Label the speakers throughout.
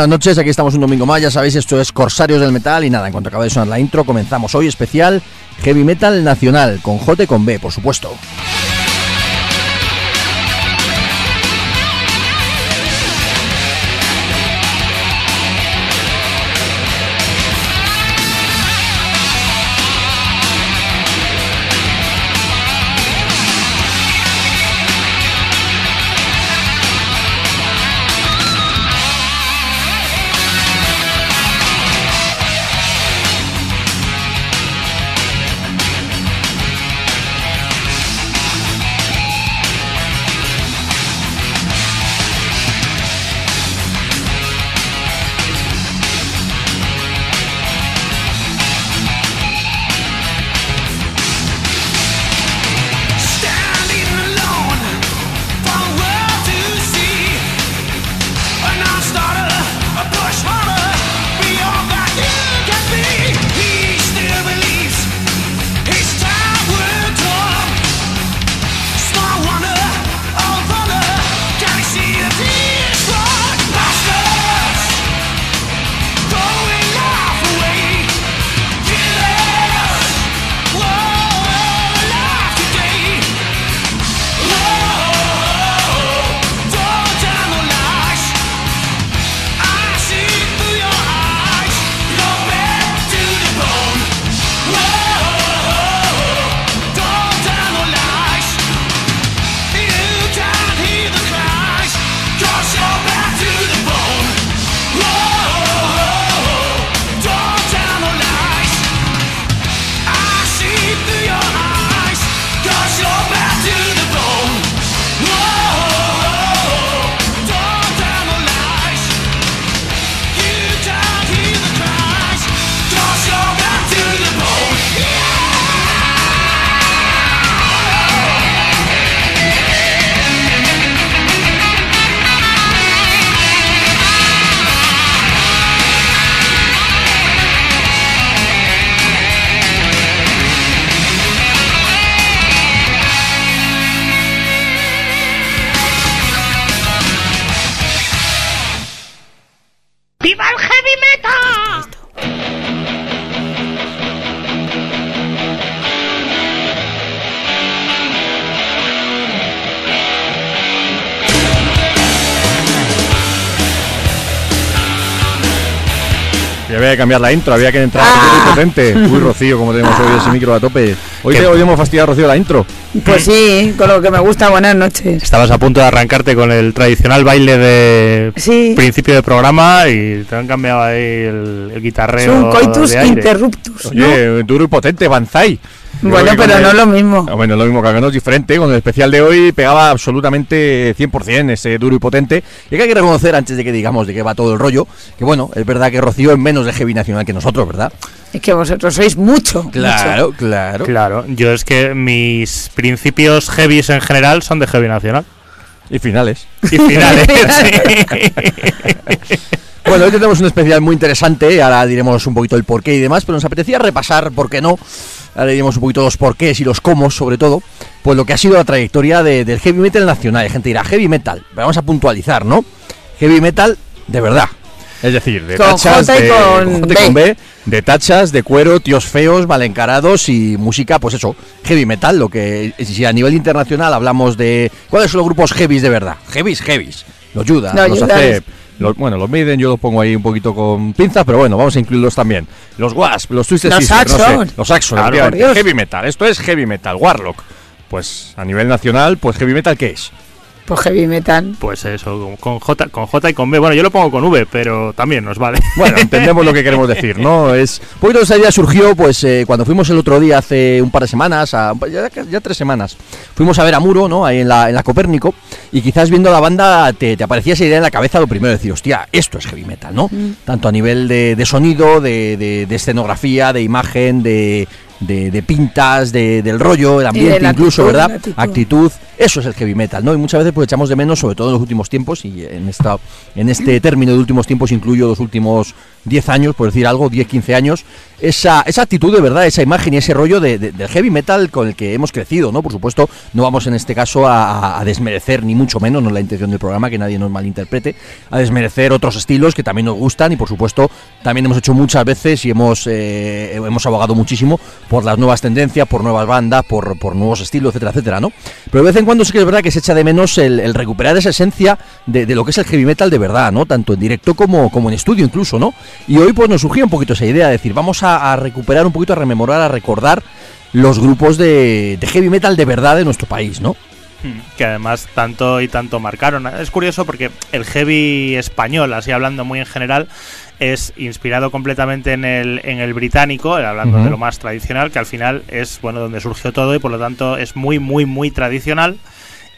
Speaker 1: Buenas noches, aquí estamos un domingo más, ya sabéis, esto es Corsarios del Metal y nada, en cuanto acaba de sonar la intro, comenzamos hoy especial Heavy Metal Nacional, con J con B, por supuesto. Cambiar la intro, había que entrar ah. muy potente. Uy, Rocío, como tenemos hoy ese micro a tope. Hoy te hoy hemos fastidiado, Rocío, la intro.
Speaker 2: Pues sí, con lo que me gusta, buenas noches.
Speaker 3: Estabas a punto de arrancarte con el tradicional baile de principio de programa y te han cambiado ahí el, el guitarreo.
Speaker 2: Es un coitus interruptus.
Speaker 1: Oye, duro y potente, Banzai.
Speaker 2: Bueno, pero no es lo mismo.
Speaker 1: Ah, bueno, lo mismo, que no es diferente. Con el especial de hoy pegaba absolutamente 100% ese duro y potente. Y que hay que reconocer, antes de que digamos de qué va todo el rollo, que bueno, es verdad que Rocío es menos de heavy nacional que nosotros, ¿verdad?
Speaker 2: Es que vosotros sois mucho.
Speaker 1: Claro, claro.
Speaker 3: Claro, yo es que mis principios heavies en general son de heavy nacional.
Speaker 1: Y finales.
Speaker 3: Y finales,
Speaker 1: Bueno, hoy tenemos un especial muy interesante, ahora diremos un poquito el porqué y demás, pero nos apetecía repasar, ¿por qué no? Ahora diremos un poquito los porqués y los cómo, sobre todo, pues lo que ha sido la trayectoria del heavy metal nacional. Hay gente dirá, heavy metal, vamos a puntualizar, ¿no? Heavy metal de verdad. Es decir, de tachas de, con, B. de tachas, de cuero, tíos feos, mal encarados y música, pues eso, heavy metal, lo que si a nivel internacional hablamos de cuáles son los grupos heavies de verdad. Heavies, heavies. Los Judas, los Acep, bueno, los Maiden yo los pongo ahí un poquito con pinzas, pero bueno, vamos a incluirlos también. Los Wasp, los Twisted
Speaker 2: los
Speaker 1: Sister,
Speaker 2: no
Speaker 1: sé, los Axon, heavy metal. Esto es heavy metal, Warlock. Pues a nivel nacional, pues heavy metal, ¿qué es?
Speaker 2: Pues heavy metal.
Speaker 3: Pues eso, con J, con J y con B. Bueno, yo lo pongo con V, pero también nos vale.
Speaker 1: Bueno, entendemos lo que queremos decir, ¿no? Es un poquito esa idea surgió, pues, eh, cuando fuimos el otro día, hace un par de semanas, a, ya, tres semanas, fuimos a ver a Muro, ¿no? Ahí en la, en la Copérnico, y quizás viendo la banda te, te, aparecía esa idea en la cabeza lo primero, decir, hostia, esto es heavy metal, ¿no? Mm. Tanto a nivel de, sonido, de, de, escenografía, de imagen, de de, pintas, de, del rollo, el ambiente incluso, ¿verdad? actitud. Eso es el heavy metal, ¿no? Y muchas veces pues echamos de menos, sobre todo en los últimos tiempos, y en, esta, en este término de últimos tiempos incluyo los últimos 10 años, por decir algo, 10, 15 años, esa, esa actitud de verdad, esa imagen y ese rollo de, del heavy metal con el que hemos crecido, ¿no? Por supuesto, no vamos en este caso a, desmerecer, ni mucho menos, no es la intención del programa, que nadie nos malinterprete, a desmerecer otros estilos que también nos gustan y por supuesto también hemos hecho muchas veces y hemos, eh, hemos abogado muchísimo por las nuevas tendencias, por nuevas bandas, por, por nuevos estilos, etcétera, etcétera, ¿no? Pero de vez en cuando sí que es verdad que se echa de menos el, recuperar esa esencia de, de, lo que es el heavy metal de verdad, ¿no? Tanto en directo como, como en estudio incluso, ¿no? Y hoy pues nos surgía un poquito esa idea de decir, vamos a, recuperar un poquito, a rememorar, a recordar los grupos de, heavy metal de verdad de nuestro país, ¿no?
Speaker 3: Que además tanto y tanto marcaron. Es curioso porque el heavy español, así hablando muy en general, es inspirado completamente en el, en el británico, hablando de lo más tradicional, que al final es bueno donde surgió todo y por lo tanto es muy, muy, muy tradicional.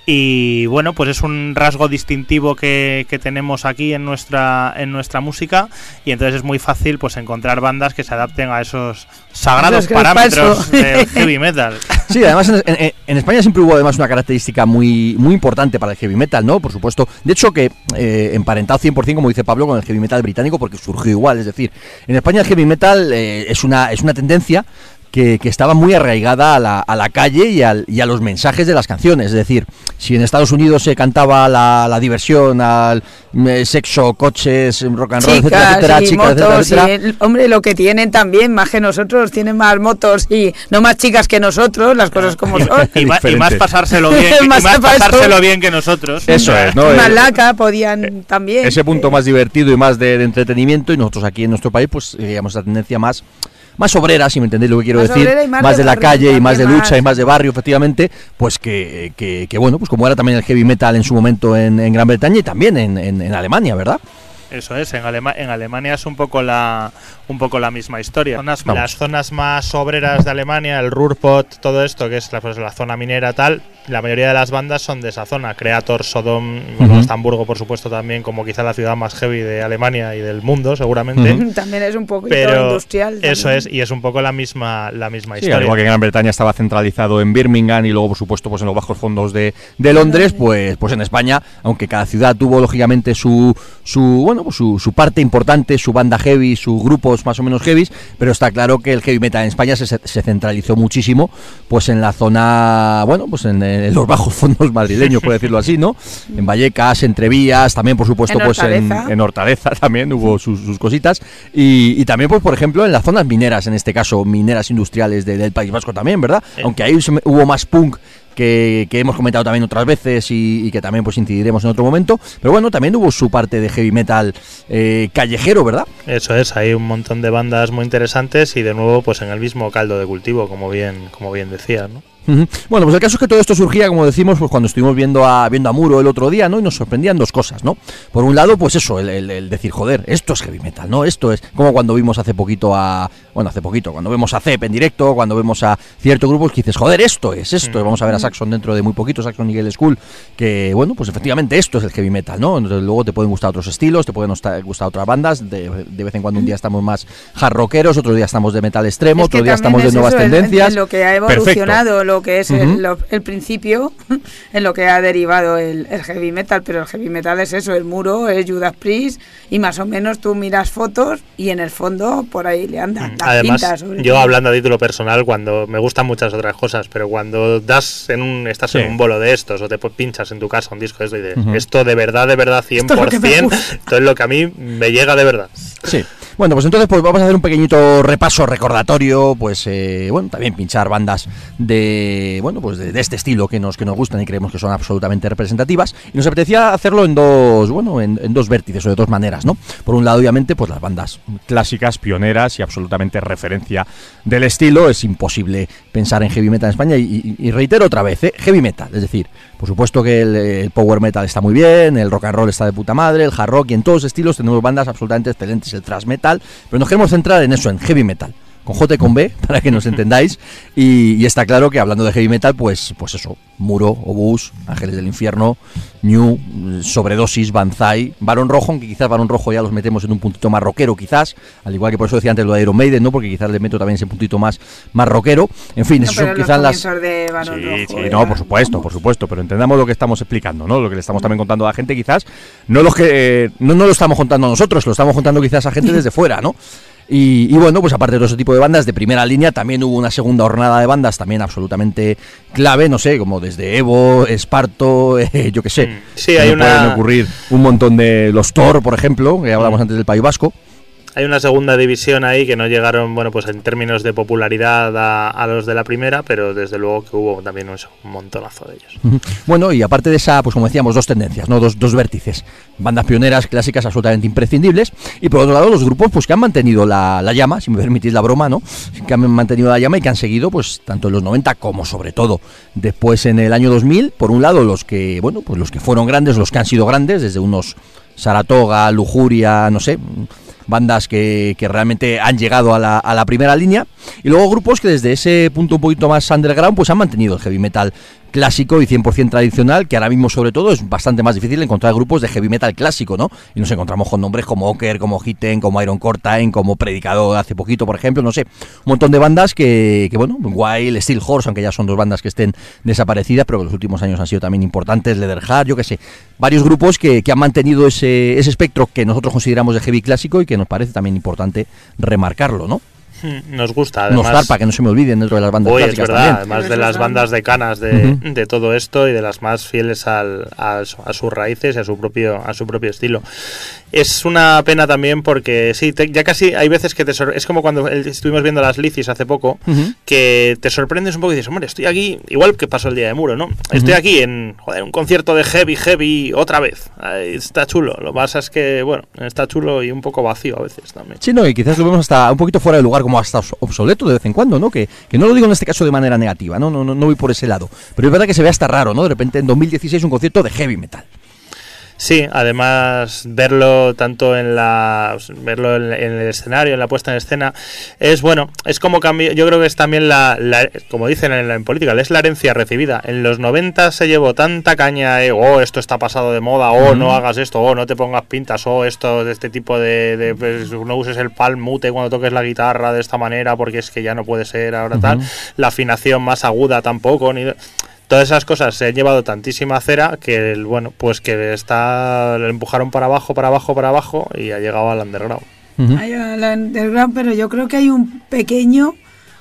Speaker 3: Y bueno, pues es un rasgo distintivo que, que, tenemos aquí en nuestra, en nuestra música y entonces es muy fácil pues encontrar bandas que se adapten a esos sagrados parámetros del heavy metal.
Speaker 1: Sí, además en, España siempre hubo además una característica muy, muy importante para el heavy metal, ¿no? Por supuesto. De hecho que eh, emparentado 100%, como dice Pablo, con el heavy metal británico porque surgió igual. Es decir, en España el heavy metal eh, es, una, es una tendencia que, estaba muy arraigada a la, a la calle y, al, y, a los mensajes de las canciones. Es decir, si en Estados Unidos se cantaba la, la diversión, al eh, sexo, coches, rock and roll, etcétera, etcétera, chicas, etcétera,
Speaker 2: hombre, lo que tienen también, más que nosotros, tienen más motos y no más chicas que nosotros, las cosas como son.
Speaker 3: y, más, pasárselo bien, y más pasárselo bien que nosotros.
Speaker 1: Eso es, ¿no?
Speaker 2: Malaca podían eh, también.
Speaker 1: Ese punto más divertido y más de, de entretenimiento y nosotros aquí en nuestro país, pues digamos la tendencia más más obrera, si me entendéis lo que quiero decir, más, de, la calle y más de lucha y más de barrio, efectivamente, pues que, que, bueno, pues como era también el heavy metal en su momento en, en Gran Bretaña y también en, en Alemania, ¿verdad?
Speaker 3: Eso es, en, en Alemania es un poco la un poco la misma historia. las zonas más obreras de Alemania, el Ruhrpott, todo esto, que es la, pues, la zona minera tal, la mayoría de las bandas son de esa zona. Creator, Sodom, Hamburgo, por supuesto, también como quizá la ciudad más heavy de Alemania y del mundo, seguramente.
Speaker 2: También es un poco industrial.
Speaker 3: Eso es, y es un poco la misma, la misma historia.
Speaker 1: Igual que en Gran Bretaña estaba centralizado en Birmingham y luego, por supuesto, pues en los bajos fondos de, de Londres, pues, pues en España, aunque cada ciudad tuvo lógicamente su, su bueno, pues su, su parte importante, su banda heavy, sus grupos más o menos heavy, pero está claro que el heavy metal en España se, se centralizó muchísimo pues en la zona, bueno, pues en, los bajos fondos madrileños, por decirlo así, ¿no? En Vallecas, en Trevías, también por supuesto pues en, Hortaleza también hubo sus, cositas y, también pues por ejemplo en las zonas mineras, en este caso mineras industriales del País Vasco también, ¿verdad? Aunque ahí hubo más punk que, hemos comentado también otras veces y, que también pues incidiremos en otro momento. Pero bueno, también hubo su parte de heavy metal eh, callejero, ¿verdad?
Speaker 3: Eso es, hay un montón de bandas muy interesantes y de nuevo pues en el mismo caldo de cultivo, como bien, como bien decías, ¿no?
Speaker 1: Bueno, pues el caso es que todo esto surgía, como decimos, pues cuando estuvimos viendo a, viendo a Muro el otro día, ¿no? Y nos sorprendían dos cosas, ¿no? Por un lado, pues eso, el, decir, joder, esto es heavy metal, ¿no? Esto es como cuando vimos hace poquito a, bueno, hace poquito, cuando vemos a CEP en directo, cuando vemos a ciertos grupos que dices, joder, esto es, esto, vamos a ver a Saxon dentro de muy poquito, Saxon Nigel School, que, bueno, pues efectivamente esto es el heavy metal, ¿no? Entonces, luego te pueden gustar otros estilos, te pueden gustar otras bandas, de, vez en cuando un día estamos más hard rockeros, otro día estamos de metal extremo, otro día estamos de nuevas tendencias.
Speaker 2: lo que ha evolucionado, lo que es el el principio en lo que ha derivado el, heavy metal, pero el heavy metal es eso, el muro, es Judas Priest y más o menos tú miras fotos y en el fondo por ahí le andan las
Speaker 3: Además, yo hablando a título personal, cuando me gustan muchas otras cosas, pero cuando das en un, estás en un bolo de estos o te pinchas en tu casa un disco de esto y esto de verdad, de verdad, 100%, esto es lo que a mí me llega de verdad.
Speaker 1: Sí. Bueno, pues entonces pues vamos a hacer un pequeñito repaso recordatorio, pues eh, bueno, también pinchar bandas de bueno, pues de, este estilo que nos que nos gustan y creemos que son absolutamente representativas y nos apetecía hacerlo en dos, bueno, en, dos vértices o de dos maneras, ¿no? Por un lado, obviamente, pues las bandas clásicas, pioneras y absolutamente referencia del estilo, es imposible pensar en heavy metal en España y, reitero otra vez, ¿eh? heavy metal, es decir, por supuesto que el, power metal está muy bien, el rock and roll está de puta madre, el hard rock y en todos estilos tenemos bandas absolutamente excelentes, el thrash metal, pero nos queremos centrar en eso, en heavy metal. Con J y con B, para que nos entendáis. Y, está claro que hablando de heavy metal, pues, pues eso, Muro, Obús, Ángeles del Infierno, New, Sobredosis, Banzai, Barón Rojo, aunque quizás Barón Rojo ya los metemos en un puntito más rockero, quizás, al igual que por eso decía antes lo de Iron Maiden, ¿no? Porque quizás le meto también ese puntito más, más rockero. En fin, eso son quizás las.
Speaker 2: De Barón
Speaker 1: sí, sí, no, por supuesto, por supuesto, pero entendamos lo que estamos explicando, ¿no? Lo que le estamos también contando a la gente, quizás, no lo que no, no lo estamos contando nosotros, lo estamos contando quizás a gente desde fuera, ¿no? Y, bueno, pues aparte de todo ese tipo de bandas de primera línea, también hubo una segunda jornada de bandas también absolutamente clave, no sé, como desde Evo, Esparto, eh, yo qué sé.
Speaker 3: Sí, hay una...
Speaker 1: Pueden ocurrir un montón de los Thor, por ejemplo, que hablamos mm. antes del País Vasco
Speaker 3: hay una segunda división ahí que no llegaron, bueno, pues en términos de popularidad a, los de la primera, pero desde luego que hubo también un, montonazo de ellos.
Speaker 1: Bueno, y aparte de esa, pues como decíamos, dos tendencias, ¿no? Dos, dos vértices. Bandas pioneras, clásicas, absolutamente imprescindibles. Y por otro lado, los grupos, pues que han mantenido la, la llama, si me permitís la broma, ¿no? Que han mantenido la llama y que han seguido, pues, tanto en los 90 como sobre todo después en el año 2000. Por un lado, los que, bueno, pues los que fueron grandes, los que han sido grandes, desde unos Saratoga, Lujuria, no sé, bandas que, que realmente han llegado a la, a la, primera línea. Y luego grupos que desde ese punto un poquito más underground pues han mantenido el heavy metal clásico y 100% tradicional, que ahora mismo sobre todo es bastante más difícil encontrar grupos de heavy metal clásico, ¿no? Y nos encontramos con nombres como Oker, como Hitten, como Iron Cortain, como Predicador hace poquito, por ejemplo, no sé, un montón de bandas que, que bueno, Wild, Steel Horse, aunque ya son dos bandas que estén desaparecidas, pero que los últimos años han sido también importantes, Leatherheart, yo qué sé, varios grupos que, que han mantenido ese, ese espectro que nosotros consideramos de heavy clásico y que nos parece también importante remarcarlo, ¿no?
Speaker 3: Nos gusta, además.
Speaker 1: Nos para que no se me olviden dentro de las bandas
Speaker 3: es verdad, además de las bandas de canas de, de, todo esto y de las más fieles al, a, a, sus raíces y a su propio, a su propio estilo. Es una pena también porque sí, ya casi hay veces que te es como cuando estuvimos viendo las licis hace poco, que te sorprendes un poco y dices, hombre, estoy aquí, igual que pasó el día de muro, ¿no? Estoy aquí en joder, un concierto de heavy, heavy, otra vez. está chulo. Lo que pasa es que, bueno, está chulo y un poco vacío a veces también.
Speaker 1: Sí, no, y quizás lo vemos hasta un poquito fuera de lugar, como hasta obsoleto de vez en cuando, ¿no? Que, que no lo digo en este caso de manera negativa, ¿no? No, no, no voy por ese lado. Pero es verdad que se ve hasta raro, ¿no? De repente en 2016 un concierto de heavy metal.
Speaker 3: Sí, además verlo tanto en la verlo en, el escenario, en la puesta en escena, es bueno, es como cambio, yo creo que es también la, como dicen en, política, es la herencia recibida. En los 90 se llevó tanta caña, de, oh, esto está pasado de moda, oh, no hagas esto, oh, no te pongas pintas, oh, esto de este tipo de, pues, no uses el palmute cuando toques la guitarra de esta manera porque es que ya no puede ser ahora tal, la afinación más aguda tampoco, ni todas esas cosas se han llevado tantísima cera que bueno pues que está lo empujaron para abajo para abajo para abajo y ha llegado al underground.
Speaker 2: Hay al underground pero yo creo que hay un pequeño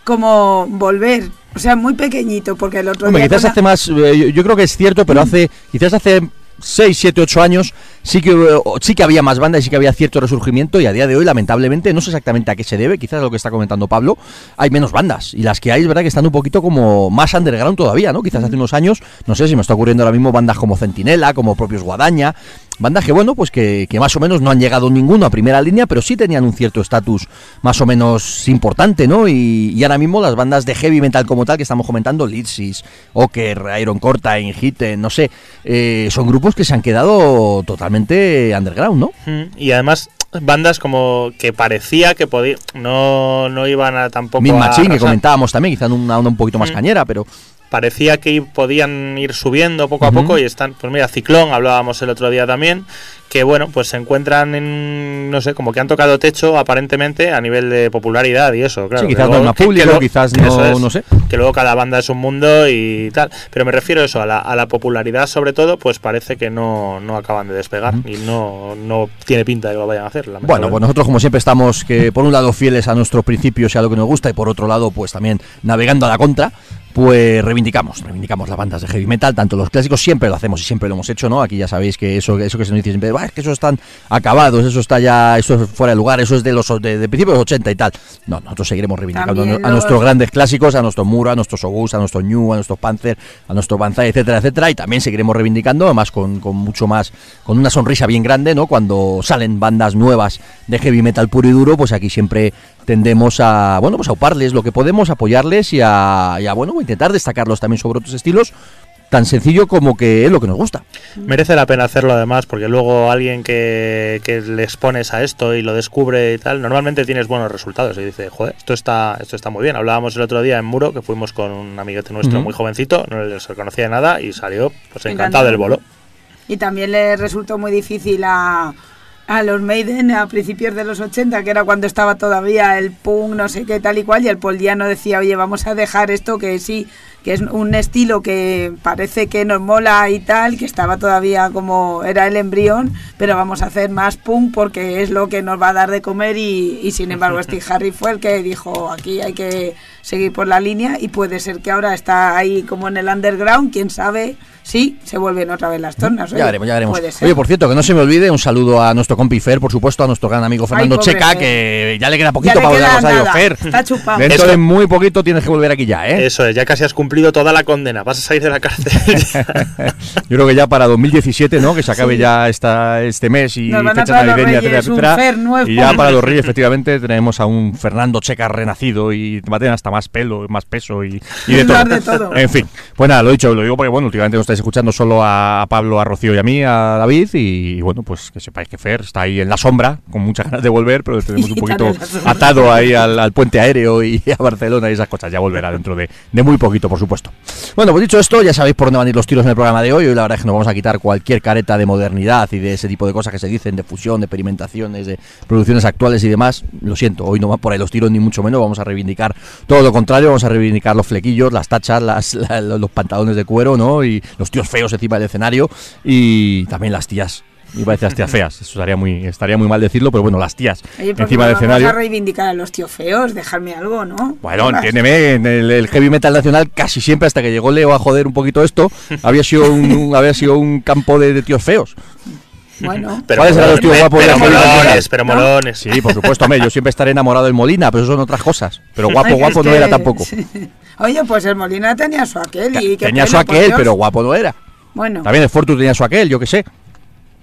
Speaker 2: como volver o sea muy pequeñito porque el otro
Speaker 1: día quizás hace más eh, yo, creo que es cierto pero hace quizás hace 6, 7, 8 años sí que, sí que había más bandas y sí que había cierto resurgimiento y a día de hoy lamentablemente no sé exactamente a qué se debe, quizás lo que está comentando Pablo, hay menos bandas y las que hay es verdad que están un poquito como más underground todavía, ¿no? Quizás hace unos años, no sé si me está ocurriendo ahora mismo bandas como Centinela, como propios Guadaña, bandas que bueno, pues que, más o menos no han llegado ninguno a primera línea, pero sí tenían un cierto estatus más o menos importante, ¿no? Y, ahora mismo las bandas de heavy metal como tal que estamos comentando, Litsis, Oker, Iron Cortain, Hitten, no sé, eh, son grupos que se han quedado totalmente underground, ¿no?
Speaker 3: Y además bandas como que parecía que podía, no, no iban a tampoco
Speaker 1: Min Machine, que comentábamos también, quizá una onda un poquito más cañera, pero
Speaker 3: parecía que podían ir subiendo poco a poco y están, pues mira, Ciclón, hablábamos el otro día también, que bueno, pues se encuentran en, no sé, como que han tocado techo aparentemente a nivel de popularidad y eso, claro.
Speaker 1: Sí, quizás no público, quizás no, no sé.
Speaker 3: Que luego cada banda es un mundo y tal. Pero me refiero a eso, a la, a la popularidad sobre todo, pues parece que no, no acaban de despegar y no, no tiene pinta de que lo vayan a hacer.
Speaker 1: Bueno, pues nosotros como siempre estamos que por un lado fieles a nuestros principios y a lo que nos gusta y por otro lado pues también navegando a la contra pues reivindicamos, reivindicamos las bandas de heavy metal, tanto los clásicos siempre lo hacemos y siempre lo hemos hecho, ¿no? Aquí ya sabéis que eso, eso que se nos dice siempre, es que eso están acabados, eso está ya, eso es fuera de lugar, eso es de los de, principios de los 80 y tal. No, nosotros seguiremos reivindicando a, nuestros grandes clásicos, a nuestro Muro, a nuestros Obus, a nuestro New, a nuestro Panzer, a nuestro Banzai, etcétera, etcétera, y también seguiremos reivindicando, además con, con mucho más, con una sonrisa bien grande, ¿no? Cuando salen bandas nuevas de heavy metal puro y duro, pues aquí siempre tendemos a, bueno, pues a uparles lo que podemos, apoyarles y a, y a bueno, intentar destacarlos también sobre otros estilos tan sencillo como que es lo que nos gusta.
Speaker 3: Merece la pena hacerlo además, porque luego alguien que, que le expones a esto y lo descubre y tal, normalmente tienes buenos resultados. Y dice, joder, esto está, esto está muy bien. Hablábamos el otro día en Muro, que fuimos con un amiguete nuestro muy jovencito, no se conocía nada y salió pues encantado del bolo.
Speaker 2: Y también le resultó muy difícil a a los Maiden a principios de los 80, que era cuando estaba todavía el punk, no sé qué, tal y cual, y el Paul Diano decía, oye, vamos a dejar esto que sí, que es un estilo que parece que nos mola y tal, que estaba todavía como era el embrión, pero vamos a hacer más punk porque es lo que nos va a dar de comer y, y sin embargo Steve Harry fue el que dijo, aquí hay que seguir por la línea y puede ser que ahora está ahí como en el underground, quién sabe sí, se vuelven otra vez las tornas.
Speaker 1: ya veremos, ya veremos. Oye, por cierto, que no se me olvide, un saludo a nuestro compi Fer, por supuesto, a nuestro gran amigo Fernando Checa, que ya le queda poquito para volver a Rosario. Fer,
Speaker 2: está chupado.
Speaker 1: dentro de muy poquito tienes que volver aquí ya, ¿eh?
Speaker 3: Eso es, ya casi has cumplido toda la condena, vas a salir de la cárcel.
Speaker 1: Yo creo que ya para 2017, ¿no? Que se acabe ya esta, este mes y fecha navideña, etcétera, etcétera. Y ya para los Reyes, efectivamente, tenemos a un Fernando Checa renacido y va a tener hasta más pelo, más peso y, de, todo.
Speaker 2: de, todo.
Speaker 1: En fin, pues nada, lo he dicho, lo digo porque, bueno, últimamente no estáis escuchando solo a Pablo, a Rocío y a mí, a David, y, bueno, pues que sepáis que Fer está ahí en la sombra, con muchas ganas de volver, pero tenemos un poquito atado ahí al, puente aéreo y a Barcelona y esas cosas. Ya volverá dentro de, muy poquito, por supuesto. Bueno, pues dicho esto, ya sabéis por dónde van a ir los tiros en el programa de hoy. Hoy la verdad es que nos vamos a quitar cualquier careta de modernidad y de ese tipo de cosas que se dicen, de fusión, de experimentaciones, de producciones actuales y demás. Lo siento, hoy no van por ahí los tiros ni mucho menos, vamos a reivindicar todo lo contrario, vamos a reivindicar los flequillos, las tachas, las, los pantalones de cuero, ¿no? Y los tíos feos encima del escenario y también las tías. y a las tías feas, eso estaría muy, estaría muy mal decirlo, pero bueno, las tías encima del escenario.
Speaker 2: Vamos a reivindicar a los tíos feos, dejarme algo, ¿no?
Speaker 1: Bueno, entiéndeme, en el, heavy metal nacional casi siempre hasta que llegó Leo a joder un poquito esto, había sido un, había sido un campo de, tíos feos.
Speaker 2: Bueno,
Speaker 3: pero los tíos guapos pero molones, pero molones.
Speaker 1: Sí, por supuesto, yo siempre estaré enamorado del Molina, pero eso son otras cosas. Pero guapo, guapo no era tampoco.
Speaker 2: Oye, pues el Molina tenía su aquel y
Speaker 1: Tenía su aquel, pero guapo no era.
Speaker 2: Bueno.
Speaker 1: También el Fortus tenía su aquel, yo qué sé.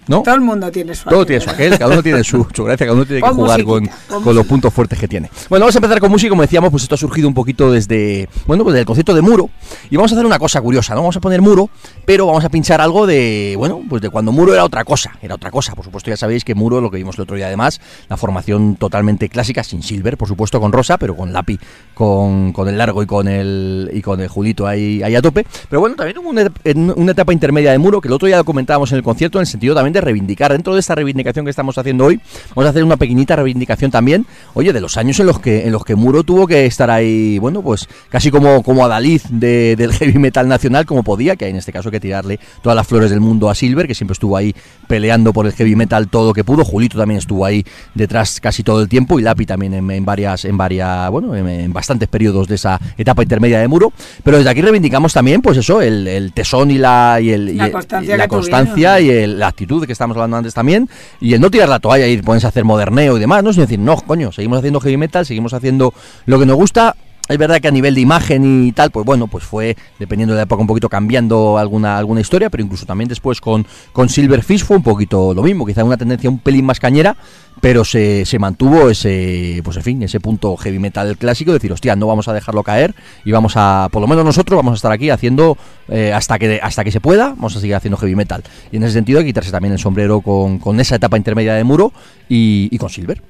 Speaker 2: Todo el mundo tiene su
Speaker 1: Todo tiene su aquel, cada uno tiene su, gracia, cada uno tiene que jugar con, los puntos fuertes que tiene. Bueno, vamos a empezar con música, como decíamos, pues esto ha surgido un poquito desde, bueno, pues del concepto de muro. Y vamos a hacer una cosa curiosa, ¿no? Vamos a poner muro, pero vamos a pinchar algo de, bueno, pues de cuando muro era otra cosa, era otra cosa. Por supuesto, ya sabéis que muro, lo que vimos el otro día además, la formación totalmente clásica, sin silver, por supuesto, con rosa, pero con lápiz, con, con el largo y con el, y con el Julito ahí, ahí a tope. Pero bueno, también hubo una, una etapa intermedia de muro, que el otro día lo comentábamos en el concierto, en el sentido también de reivindicar dentro de esta reivindicación que estamos haciendo hoy, vamos a hacer una pequeñita reivindicación también, oye, de los años en los que en los que Muro tuvo que estar ahí, bueno, pues casi como, como Adalid de, del heavy metal nacional, como podía, que hay en este caso que tirarle todas las flores del mundo a Silver, que siempre estuvo ahí peleando por el heavy metal todo lo que pudo. Julito también estuvo ahí detrás casi todo el tiempo y Lapi también en, varias, en varias, bueno, en, bastantes periodos de esa etapa intermedia de Muro. Pero desde aquí reivindicamos también, pues eso, el, tesón y la, y el,
Speaker 2: la constancia,
Speaker 1: la, constancia y la actitud que estamos hablando antes también y el no tirar la toalla y ponerse a hacer moderneo y demás, ¿no? Sino decir, no, coño, seguimos haciendo heavy metal, seguimos haciendo lo que nos gusta, es verdad que a nivel de imagen y tal, pues bueno, pues fue, dependiendo de la época, un poquito cambiando alguna, alguna historia, pero incluso también después con, con Silverfish fue un poquito lo mismo, quizá una tendencia un pelín más cañera, pero se, se mantuvo ese, pues en fin, ese punto heavy metal clásico, de decir, hostia, no vamos a dejarlo caer y vamos a, por lo menos nosotros vamos a estar aquí haciendo, eh, hasta, que, hasta que se pueda, vamos a seguir haciendo heavy metal. Y en ese sentido quitarse también el sombrero con, con esa etapa intermedia de muro y con Silver.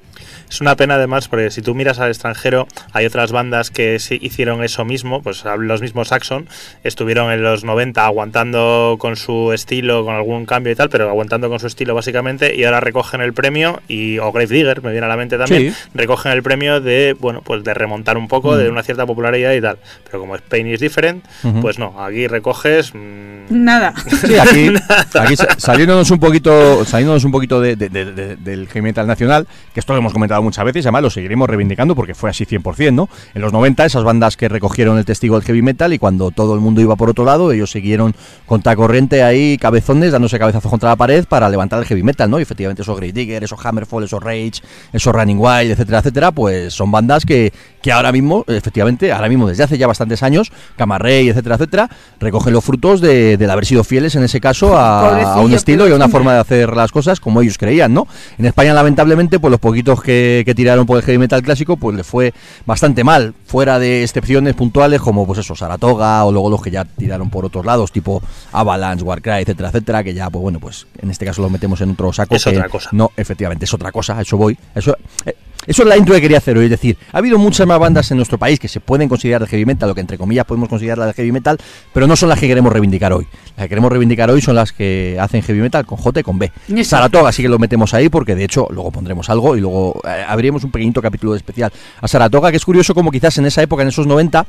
Speaker 3: Es una pena además porque si tú miras al extranjero hay otras bandas que sí hicieron eso mismo, pues los mismos Saxon estuvieron en los 90 aguantando con su estilo, con algún cambio y tal, pero aguantando con su estilo básicamente y ahora recogen el premio y o Grave Digger me viene a la mente también, recogen el premio de bueno, pues de remontar un poco de mm. una cierta popularidad y tal, pero como Spain is different, pues no, aquí recoges
Speaker 2: mm, nada.
Speaker 1: Sí, aquí, saliéndonos un poquito saliéndonos un poito de, del heavy metal nacional, que esto lo hemos comentado muchas veces, además lo seguiremos reivindicando porque fue así 100%, ¿no? En los 90 esas bandas que recogieron el testigo del heavy metal y cuando todo el mundo iba por otro lado, ellos siguieron contra corriente ahí, cabezones, dándose cabezazos contra la pared para levantar el heavy metal, ¿no? Y efectivamente esos Great Digger, esos Hammerfall, esos Rage, esos Running Wild, etcétera, etcétera, pues son bandas que, que ahora mismo, efectivamente, ahora mismo desde hace ya bastantes años, Camarrey, etcétera, etcétera, recogen los frutos de, de haber sido fieles en ese caso a, a un estilo y a una forma de hacer las cosas como ellos creían, ¿no? En España, lamentablemente, pues los poquitos que que, que tiraron por el heavy metal clásico, pues le fue bastante mal, fuera de excepciones puntuales como pues eso, Saratoga o luego los que ya tiraron por otros lados, tipo Avalanche, Warcry, etcétera, etcétera, que ya, pues bueno, pues en este caso los metemos en otro saco.
Speaker 3: Es
Speaker 1: que
Speaker 3: otra cosa.
Speaker 1: No, efectivamente, es otra cosa, a eso voy. Eso, eh, eso es la intro que quería hacer hoy, es decir, ha habido muchas más bandas en nuestro país que se pueden considerar de heavy metal, lo que entre comillas podemos considerar de heavy metal, pero no son las que queremos reivindicar hoy. Las que queremos reivindicar hoy son las que hacen heavy metal con J y con B. Saratoga sí que lo metemos ahí porque de hecho luego pondremos algo y luego abriremos un pequeñito capítulo especial a Saratoga, que es curioso como quizás en esa época, en esos 90,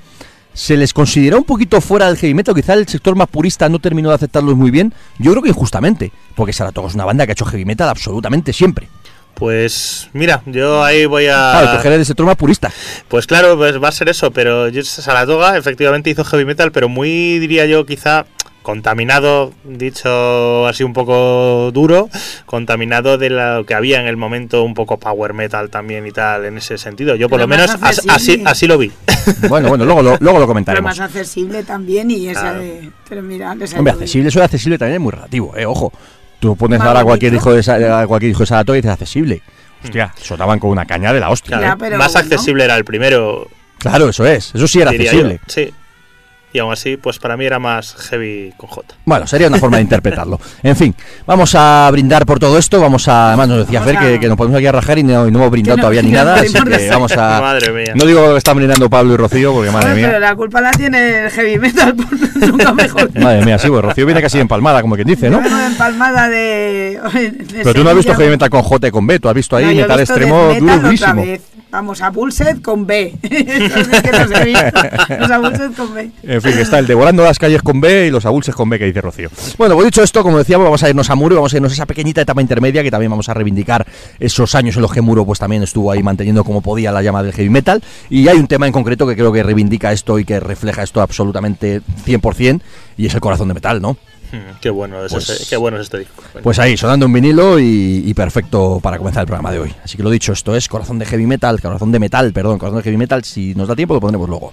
Speaker 1: se les consideró un poquito fuera del heavy metal, quizá el sector más purista no terminó de aceptarlos muy bien, yo creo que injustamente, porque Saratoga es una banda que ha hecho heavy metal absolutamente siempre.
Speaker 3: Pues mira, yo ahí voy a.
Speaker 1: Claro, eres del sector más purista.
Speaker 3: Pues claro, pues va a ser eso, pero Saratoga efectivamente hizo heavy metal, pero muy, diría yo, quizá contaminado, dicho así un poco duro, contaminado de lo que había en el momento, un poco power metal también y tal, en ese sentido. Yo por
Speaker 2: Pero
Speaker 3: lo menos as- así, lo vi.
Speaker 1: Bueno, bueno, luego lo, luego lo
Speaker 2: Pero
Speaker 1: comentaremos.
Speaker 2: más accesible también y esa
Speaker 3: Claro.
Speaker 2: de... Pero mira,
Speaker 1: Hombre, accesible, eso de accesible también es muy relativo, eh, ojo. Tú pones ahora a cualquier hijo de Sa- a cualquier hijo de Saratoga y dices accesible. Hostia, sonaban con una caña de la hostia.
Speaker 3: Claro,
Speaker 1: ¿eh?
Speaker 2: pero
Speaker 3: más
Speaker 2: bueno.
Speaker 3: accesible era el primero,
Speaker 1: Claro, eso es. Eso sí era
Speaker 3: diría
Speaker 1: accesible.
Speaker 3: yo. Sí. Y aún así, pues para mí era más heavy con J.
Speaker 1: Bueno, sería una forma de interpretarlo. En fin, vamos a brindar por todo esto. Vamos a. Además, nos decía Fer
Speaker 2: a-
Speaker 1: que, que nos ponemos aquí a rajar y no, y no hemos brindado
Speaker 2: no-
Speaker 1: todavía ni
Speaker 2: no
Speaker 1: nada. Así
Speaker 2: podemos
Speaker 1: que vamos a.
Speaker 3: Madre mía.
Speaker 1: No digo lo que están brindando Pablo y Rocío, porque madre
Speaker 2: Joder, Pero
Speaker 1: mía.
Speaker 2: la culpa la tiene el heavy metal, por nunca mejor.
Speaker 1: Madre mía, sí, pues Rocío viene casi empalmada, como quien dice, ¿no?
Speaker 2: Empalmada de, de
Speaker 1: Pero tú no has visto heavy metal con J y con B, tú has visto ahí metal
Speaker 2: visto
Speaker 1: extremo
Speaker 2: metal otra
Speaker 1: durísimo.
Speaker 2: Vamos a Bullset con B. Sí que los. Los con B.
Speaker 1: En fin, está el devorando las calles con B y los abulses con B que dice Rocío. Bueno, pues dicho esto, como decíamos, vamos a irnos a Muro y vamos a irnos a esa pequeñita etapa intermedia que también vamos a reivindicar esos años en los que Muro pues también estuvo ahí manteniendo como podía la llama del heavy metal. Y hay un tema en concreto que creo que reivindica esto y que refleja esto absolutamente 100% y es el corazón de metal, ¿no?
Speaker 3: Qué bueno es,
Speaker 1: Pues-
Speaker 3: ese- qué bueno es este disco.
Speaker 1: Pues ahí, sonando un vinilo y, y perfecto para comenzar el programa de hoy. Así que lo dicho, esto es corazón de heavy metal, corazón de metal, perdón, corazón de heavy metal. Si nos da tiempo lo pondremos luego.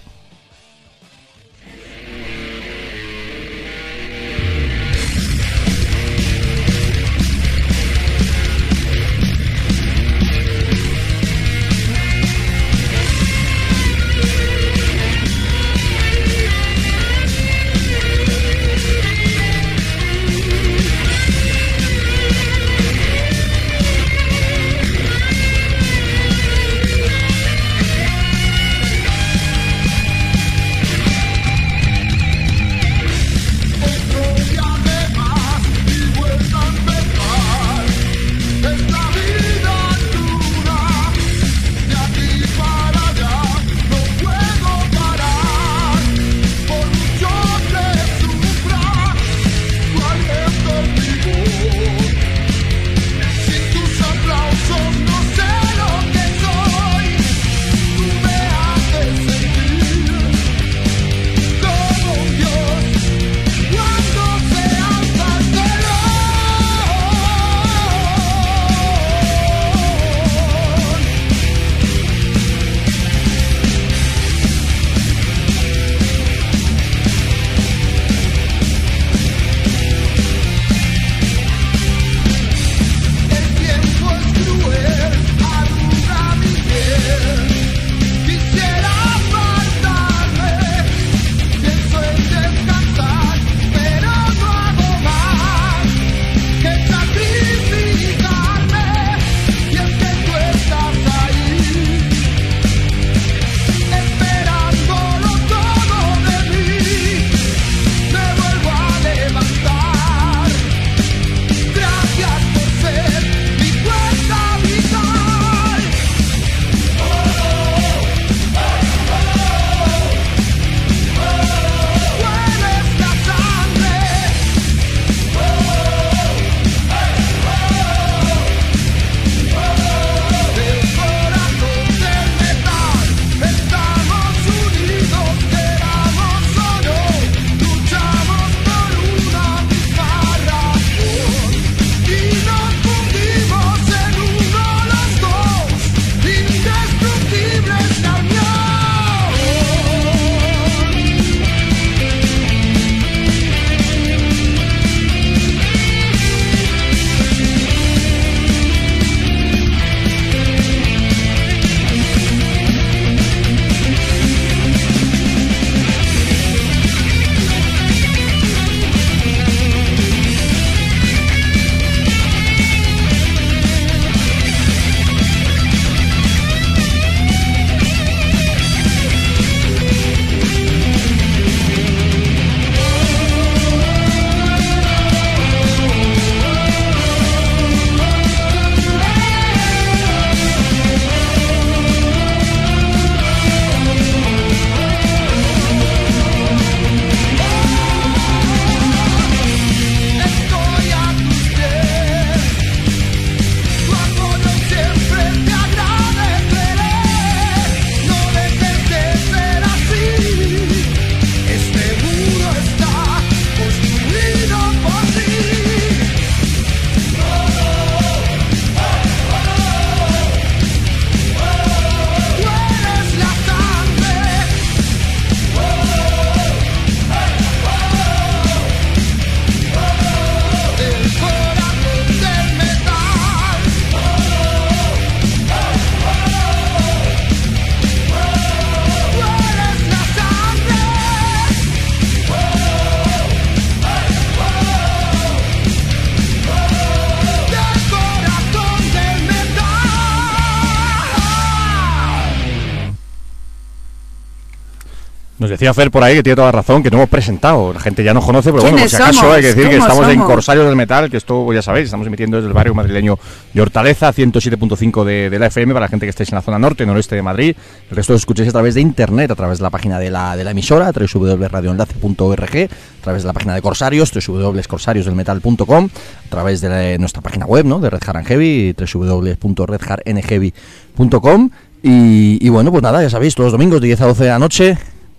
Speaker 1: Nos decía Fer por ahí que tiene toda razón, que no hemos presentado. La gente ya nos conoce, pero bueno, por si acaso
Speaker 2: somos?
Speaker 1: hay que decir que
Speaker 2: ¿Cómo
Speaker 1: estamos en? Corsarios del Metal, que esto ya sabéis, estamos emitiendo desde el barrio madrileño de Hortaleza, 107.5 de, de la FM, para la gente que estéis en la zona norte, noroeste de Madrid. El resto lo escucháis a través de internet, a través de la página de la, de la emisora, www.radioenlace.org, a través de la página de Corsarios, www.corsariosdelmetal.com, a través de la- nuestra página web, ¿no? De Red Hard and Heavy, www.redhardnheavy.com. Y, y bueno, pues nada, ya sabéis, todos los domingos de 10 a 12 de la noche,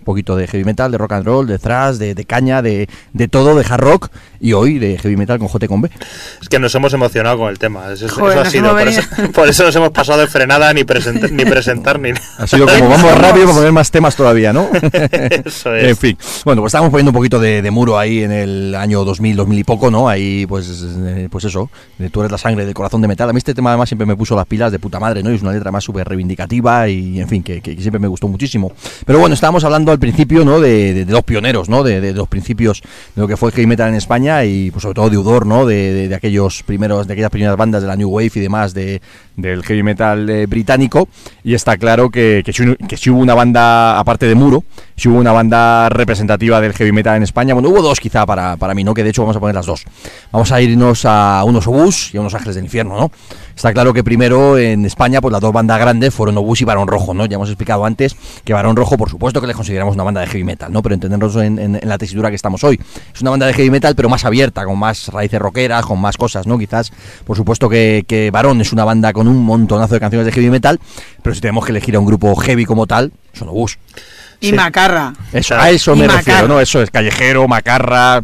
Speaker 1: poquito de heavy metal, de rock and roll, de thrash, de, de caña, de, de todo, de hard rock y hoy de heavy metal con J con B.
Speaker 3: Es que nos hemos emocionado con el tema. Eso, eso
Speaker 2: Joder,
Speaker 3: ha
Speaker 2: nos
Speaker 3: sido. Por eso, por eso nos hemos pasado de frenada ni, present- ni presentar ni nada.
Speaker 1: Ha sido como vamos rápido para poner más temas todavía, ¿no?
Speaker 3: Eso es.
Speaker 1: En fin. Bueno, pues estamos poniendo un poquito de, de muro ahí en el año 2000, 2000 y poco, ¿no? Ahí, pues, eh, pues eso, de tú eres la sangre del corazón de metal. A mí este tema además siempre me puso las pilas de puta madre, ¿no? Y es una letra más súper reivindicativa y, en fin, que, que siempre me gustó muchísimo. Pero bueno, estábamos hablando al principio, ¿no? De, de- de los pioneros, ¿no? De, de los principios de lo que fue el heavy metal en España y, pues, sobre todo de Udor, ¿no? De, aquellos primeros, de aquellas primeras bandas de la New Wave y demás de, del heavy metal eh, británico. Y está claro que, que si hubo una banda, aparte de Muro, si hubo una banda representativa del heavy metal en España. Bueno, hubo dos quizá para, para mí, ¿no? Que de hecho vamos a poner las dos. Vamos a irnos a unos Obús y a unos Ángeles del Infierno, ¿no? Está claro que primero en España, pues las dos bandas grandes fueron Obús y Barón Rojo, ¿no? Ya hemos explicado antes que Barón Rojo, por supuesto que les consideramos una banda de heavy metal, ¿no? Pero entendernos en, la tesitura que estamos hoy. Es una banda de heavy metal, pero más abierta, con más raíces rockeras, con más cosas, ¿no? Quizás, por supuesto que, que Barón es una banda con un montonazo de canciones de heavy metal, pero si tenemos que elegir a un grupo heavy como tal, son Obús.
Speaker 2: Y
Speaker 3: Sí.
Speaker 2: Macarra.
Speaker 1: Eso, a eso
Speaker 2: Y
Speaker 1: me
Speaker 2: macarra.
Speaker 1: refiero, ¿no? Eso es callejero, macarra,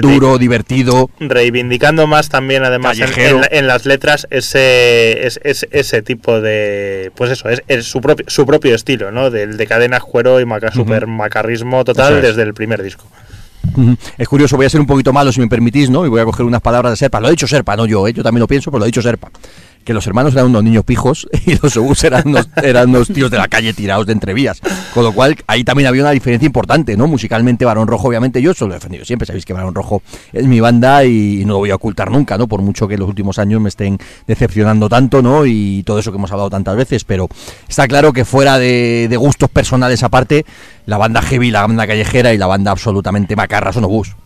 Speaker 1: duro, divertido.
Speaker 3: Reivindicando más también, además, en,
Speaker 1: Callejero.
Speaker 3: en- en las letras, ese, es, es- ese tipo de. Pues eso, es, es su, propio, su propio estilo, ¿no? Del de cadenas, cuero y maca, super macarrismo total
Speaker 1: es.
Speaker 3: desde el primer disco.
Speaker 1: Es curioso, voy a ser un poquito malo si me permitís, ¿no? Y voy a coger unas palabras de Serpa. Lo ha dicho Serpa, no yo, ¿eh? Yo también lo pienso, pero lo ha dicho Serpa. Que los hermanos eran unos niños pijos y los obús eran unos, eran tíos de la calle tirados de entrevías. Con lo cual, ahí también había una diferencia importante, ¿no? Musicalmente, Barón Rojo, obviamente, yo eso lo he defendido siempre. Sabéis que Barón Rojo es mi banda y no lo voy a ocultar nunca, ¿no? Por mucho que en los últimos años me estén decepcionando tanto, ¿no? Y todo eso que hemos hablado tantas veces, pero está claro que fuera de, de gustos personales aparte, la banda heavy, la banda callejera y la banda absolutamente macarra son obús.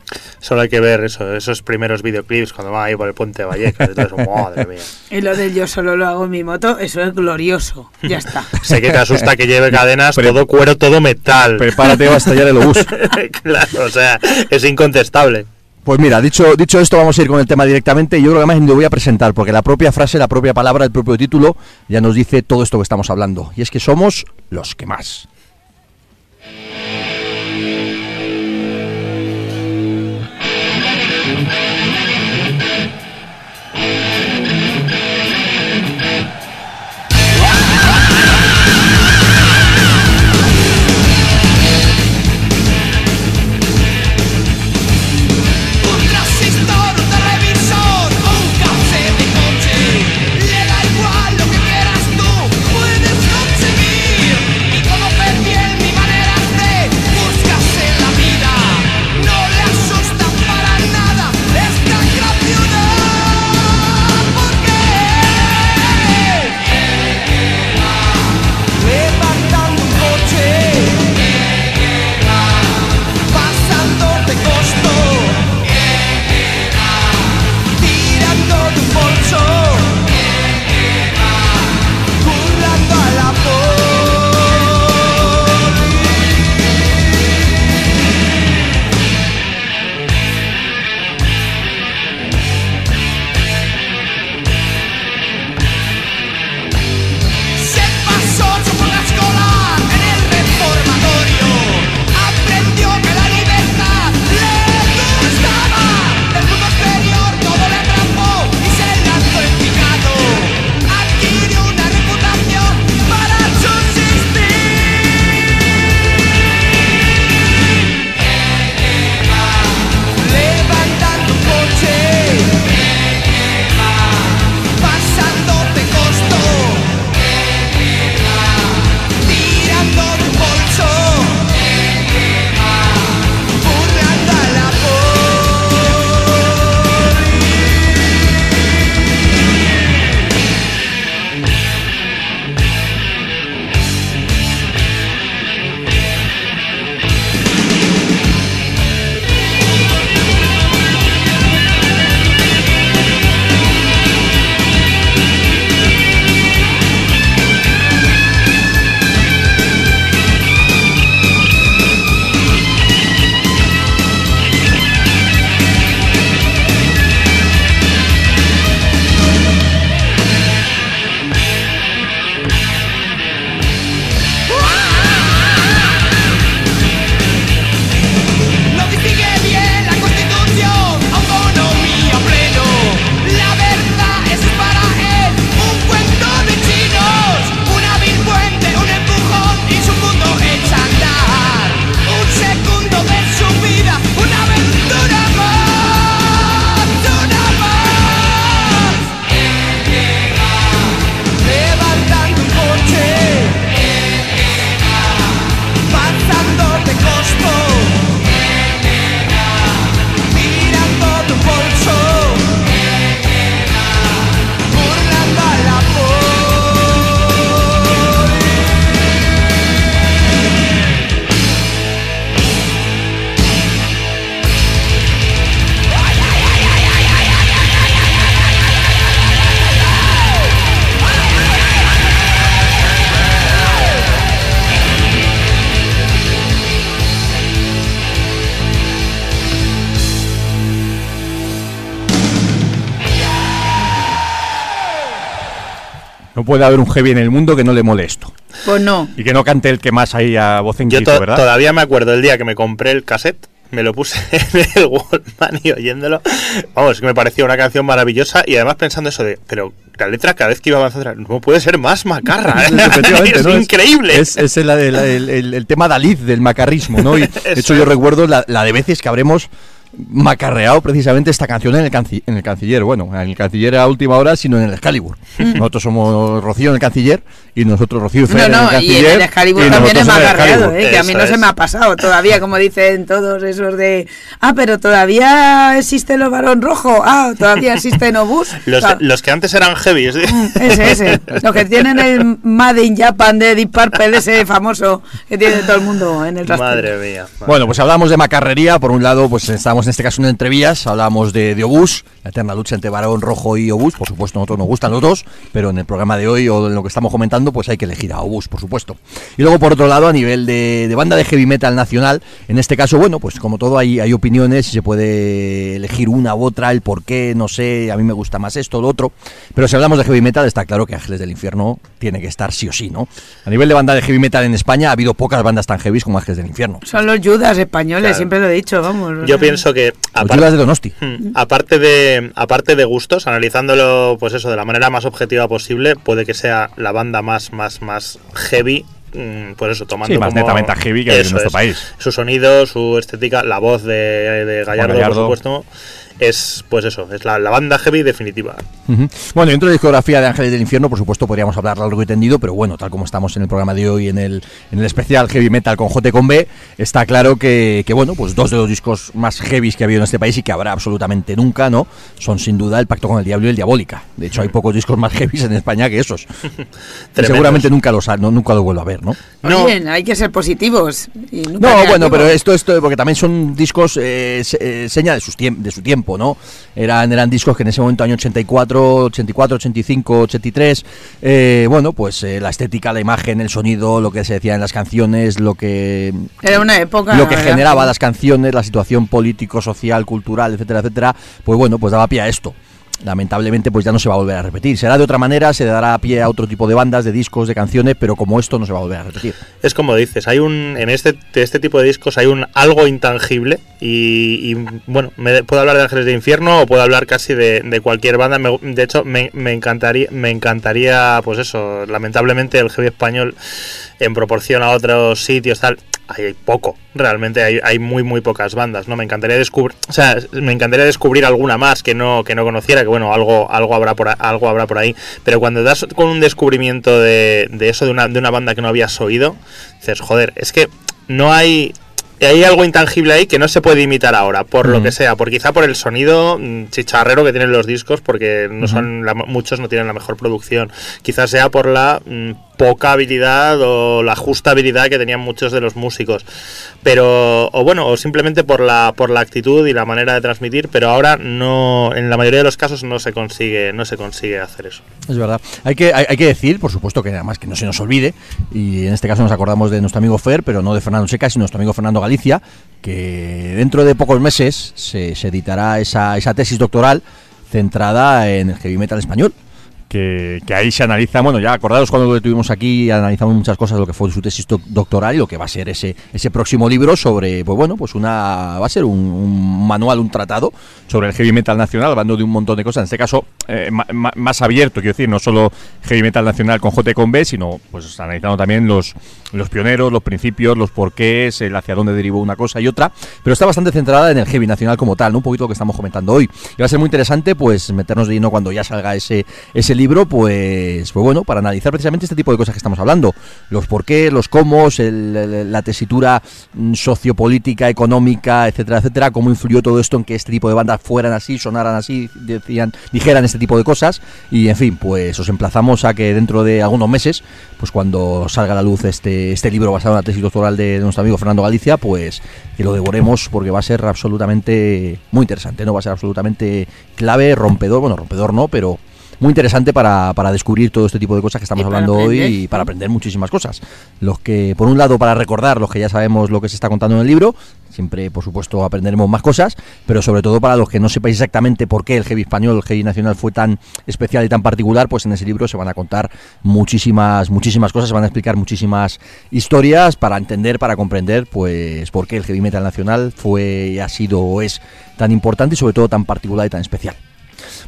Speaker 3: Solo hay que ver eso, esos primeros videoclips cuando van ahí por el puente de Vallecas. y todo eso, madre mía.
Speaker 2: Y lo del yo solo lo hago en mi moto, eso es glorioso. Ya está.
Speaker 3: Sé que te asusta que lleve cadenas,
Speaker 1: Pero-
Speaker 3: todo cuero, todo metal.
Speaker 1: Prepárate, va a estallar el obús.
Speaker 3: claro, o sea, es incontestable.
Speaker 1: Pues mira, dicho, dicho esto, vamos a ir con el tema directamente. Yo creo que además ni lo voy a presentar, porque la propia frase, la propia palabra, el propio título ya nos dice todo esto que estamos hablando. Y es que somos los que más. Puede haber un heavy en el mundo que no le mole esto.
Speaker 2: Pues no.
Speaker 1: Y que no cante el que más ahí a voz en
Speaker 3: Yo
Speaker 1: grito,
Speaker 3: to-
Speaker 1: ¿verdad?
Speaker 3: todavía me acuerdo el día que me compré el cassette, me lo puse en el Wallman y oyéndolo. Vamos, que me parecía una canción maravillosa y además pensando eso de, pero la letra cada vez que iba avanzando, no puede ser más macarra. ¿eh? Es
Speaker 1: ¿no?
Speaker 3: increíble.
Speaker 1: Es, es el, el- el- el- el tema Dalí del macarrismo, ¿no? Y, de hecho, yo recuerdo la, la de veces que habremos macarreado precisamente esta canción en el, canci- en el canciller. Bueno, en el canciller a última hora, sino en el Excalibur. Nosotros somos Rocío en el canciller y nosotros Rocío Fer
Speaker 2: No,
Speaker 1: en el
Speaker 2: no, y
Speaker 1: canciller.
Speaker 2: en el Excalibur
Speaker 1: y
Speaker 2: también es macarreado. ¿eh? que a mí no se
Speaker 3: es.
Speaker 2: me ha pasado todavía, como dicen todos esos de, ah, pero todavía existe el varón rojo, ah, todavía existe Nobus.
Speaker 3: Los,
Speaker 2: Ah,
Speaker 3: los que antes eran heavy. ¿sí?
Speaker 2: ese, ese, los que tienen el Made in Japan de Deep Purple, ese famoso que tiene todo el mundo en el rastro.
Speaker 3: Madre mía. madre
Speaker 1: Bueno, pues hablamos de macarrería. Por un lado, pues estamos en este caso en entrevías. Hablamos de, de Obús, la eterna lucha entre Varón Rojo y Obús. Por supuesto, a nosotros nos gustan los dos, pero en el programa de hoy o en lo que estamos comentando, pues hay que elegir a Obús, por supuesto. Y luego, por otro lado, a nivel de, de banda de heavy metal nacional, en este caso, bueno, pues como todo hay, hay opiniones y se puede elegir una u otra, el por qué, no sé, a mí me gusta más esto o lo otro. Pero si hablamos de heavy metal, está claro que Ángeles del Infierno tiene que estar sí o sí, ¿no? A nivel de banda de heavy metal en España, ha habido pocas bandas tan heavy como Ángeles del Infierno.
Speaker 2: Son los Judas españoles,
Speaker 3: Claro.
Speaker 2: siempre lo he dicho, vamos.
Speaker 3: Yo
Speaker 2: sea.
Speaker 3: Que aparte-
Speaker 1: de Donosti.
Speaker 3: Hmm, Aparte de, aparte de gustos, analizándolo pues eso de la manera más objetiva posible, puede que sea la banda más, más, más heavy. mm, Pues eso, tomando
Speaker 1: Sí, más
Speaker 3: como-
Speaker 1: netamente heavy que en nuestro
Speaker 3: es.
Speaker 1: país.
Speaker 3: Su sonido, su estética, la voz de, de Gallardo,
Speaker 1: Gallardo.
Speaker 3: por supuesto, es pues eso, es la, la banda heavy definitiva.
Speaker 1: Ujú. Bueno, dentro de la discografía de Ángeles del Infierno, por supuesto, podríamos hablar largo y tendido, pero bueno, tal como estamos en el programa de hoy, en el, en el especial Heavy Metal con J con B, está claro que, que, bueno, pues dos de los discos más heavies que ha habido en este país y que habrá absolutamente nunca, ¿no? Son sin duda El Pacto con el Diablo y El Diabólica. De hecho, hay pocos discos más heavies en España que esos. Y seguramente nunca los ha- no, nunca los vuelvo a ver, ¿no?
Speaker 3: No.
Speaker 2: Oye, hay que ser positivos. y nunca
Speaker 1: No, bueno, pero esto, esto, porque también son discos eh, se- eh, seña de, sus tiemp- de su tiempo, ¿no? Eran, eran discos que en ese momento, año 84, 84, 85, 83, eh, bueno, pues eh, la estética, la imagen, el sonido, lo que se decía en las canciones, lo que
Speaker 2: Era una época.
Speaker 1: lo que
Speaker 2: ¿verdad?
Speaker 1: generaba las canciones, la situación político, social, cultural, etcétera, etcétera, pues bueno, pues daba pie a esto. Lamentablemente, pues ya no se va a volver a repetir. Será de otra manera, se dará pie a otro tipo de bandas, de discos, de canciones, pero como esto no se va a volver a repetir.
Speaker 3: Es como dices, hay un en este este tipo de discos hay un algo intangible y, y, bueno, me, puedo hablar de Ángeles de Infierno o puedo hablar casi de, cualquier banda. De hecho, me, me encantaría me encantaría pues eso, lamentablemente el heavy español en proporción a otros sitios tal hay poco, realmente hay, hay muy muy pocas bandas, ¿no? Me encantaría descubrir, o sea, me encantaría descubrir alguna más que no que no conociera, que bueno, algo algo habrá por algo habrá por ahí, pero cuando das con un descubrimiento de, de eso de una de una banda que no habías oído, dices, joder, es que no hay hay algo intangible ahí que no se puede imitar ahora, por lo que sea, por quizá por el sonido mm, chicharrero que tienen los discos, porque no son la- muchos no tienen la mejor producción. Quizás sea por la mm, poca habilidad o la justa habilidad que tenían muchos de los músicos. Pero, o bueno, o simplemente por la, por la actitud y la manera de transmitir, pero ahora no, en la mayoría de los casos no se consigue, no se consigue hacer eso.
Speaker 1: Es verdad. Hay que, hay, que decir, por supuesto, que además que no se nos olvide, y en este caso nos acordamos de nuestro amigo Fer, pero no de Fernando Seca, sino nuestro amigo Fernando Galicia, que dentro de pocos meses se, se editará esa, esa tesis doctoral centrada en el heavy metal español. Que, que ahí se analiza, bueno, ya acordaros cuando lo tuvimos aquí, analizamos muchas cosas de lo que fue su tesis doc- doctoral y lo que va a ser ese, ese próximo libro sobre, pues bueno, pues una, va a ser un, un manual, un tratado sobre el heavy metal nacional, hablando de un montón de cosas, en este caso eh, ma- ma- más abierto, quiero decir, no solo heavy metal nacional con J con B, sino pues analizando también los, los pioneros, los principios, los porqués, el hacia dónde derivó una cosa y otra, pero está bastante centrada en el heavy nacional como tal, ¿no? un poquito lo que estamos comentando hoy. Y va a ser muy interesante pues meternos de lleno cuando ya salga ese, ese libro, pues, pues bueno, para analizar precisamente este tipo de cosas que estamos hablando, los porqués, los cómo, la tesitura mm, sociopolítica, económica, etcétera, etcétera, cómo influyó todo esto en que este tipo de bandas fueran así, sonaran así, decían, dijeran este tipo de cosas y en fin, pues os emplazamos a que dentro de algunos meses, pues cuando salga a la luz este, este libro basado en la tesis doctoral de nuestro amigo Fernando Galicia, pues que lo devoremos porque va a ser absolutamente muy interesante, ¿no? Va a ser absolutamente clave, rompedor, bueno, rompedor no, pero muy interesante para, para descubrir todo este tipo de cosas que estamos hablando hoy y para aprender muchísimas cosas. Los que, por un lado, para recordar los que ya sabemos lo que se está contando en el libro, siempre, por supuesto, aprenderemos más cosas, pero sobre todo para los que no sepáis exactamente por qué el heavy español, el heavy nacional fue tan especial y tan particular, pues en ese libro se van a contar muchísimas, muchísimas cosas, se van a explicar muchísimas historias para entender, para comprender, pues por qué el heavy metal nacional fue, ha sido o es tan importante y sobre todo tan particular y tan especial.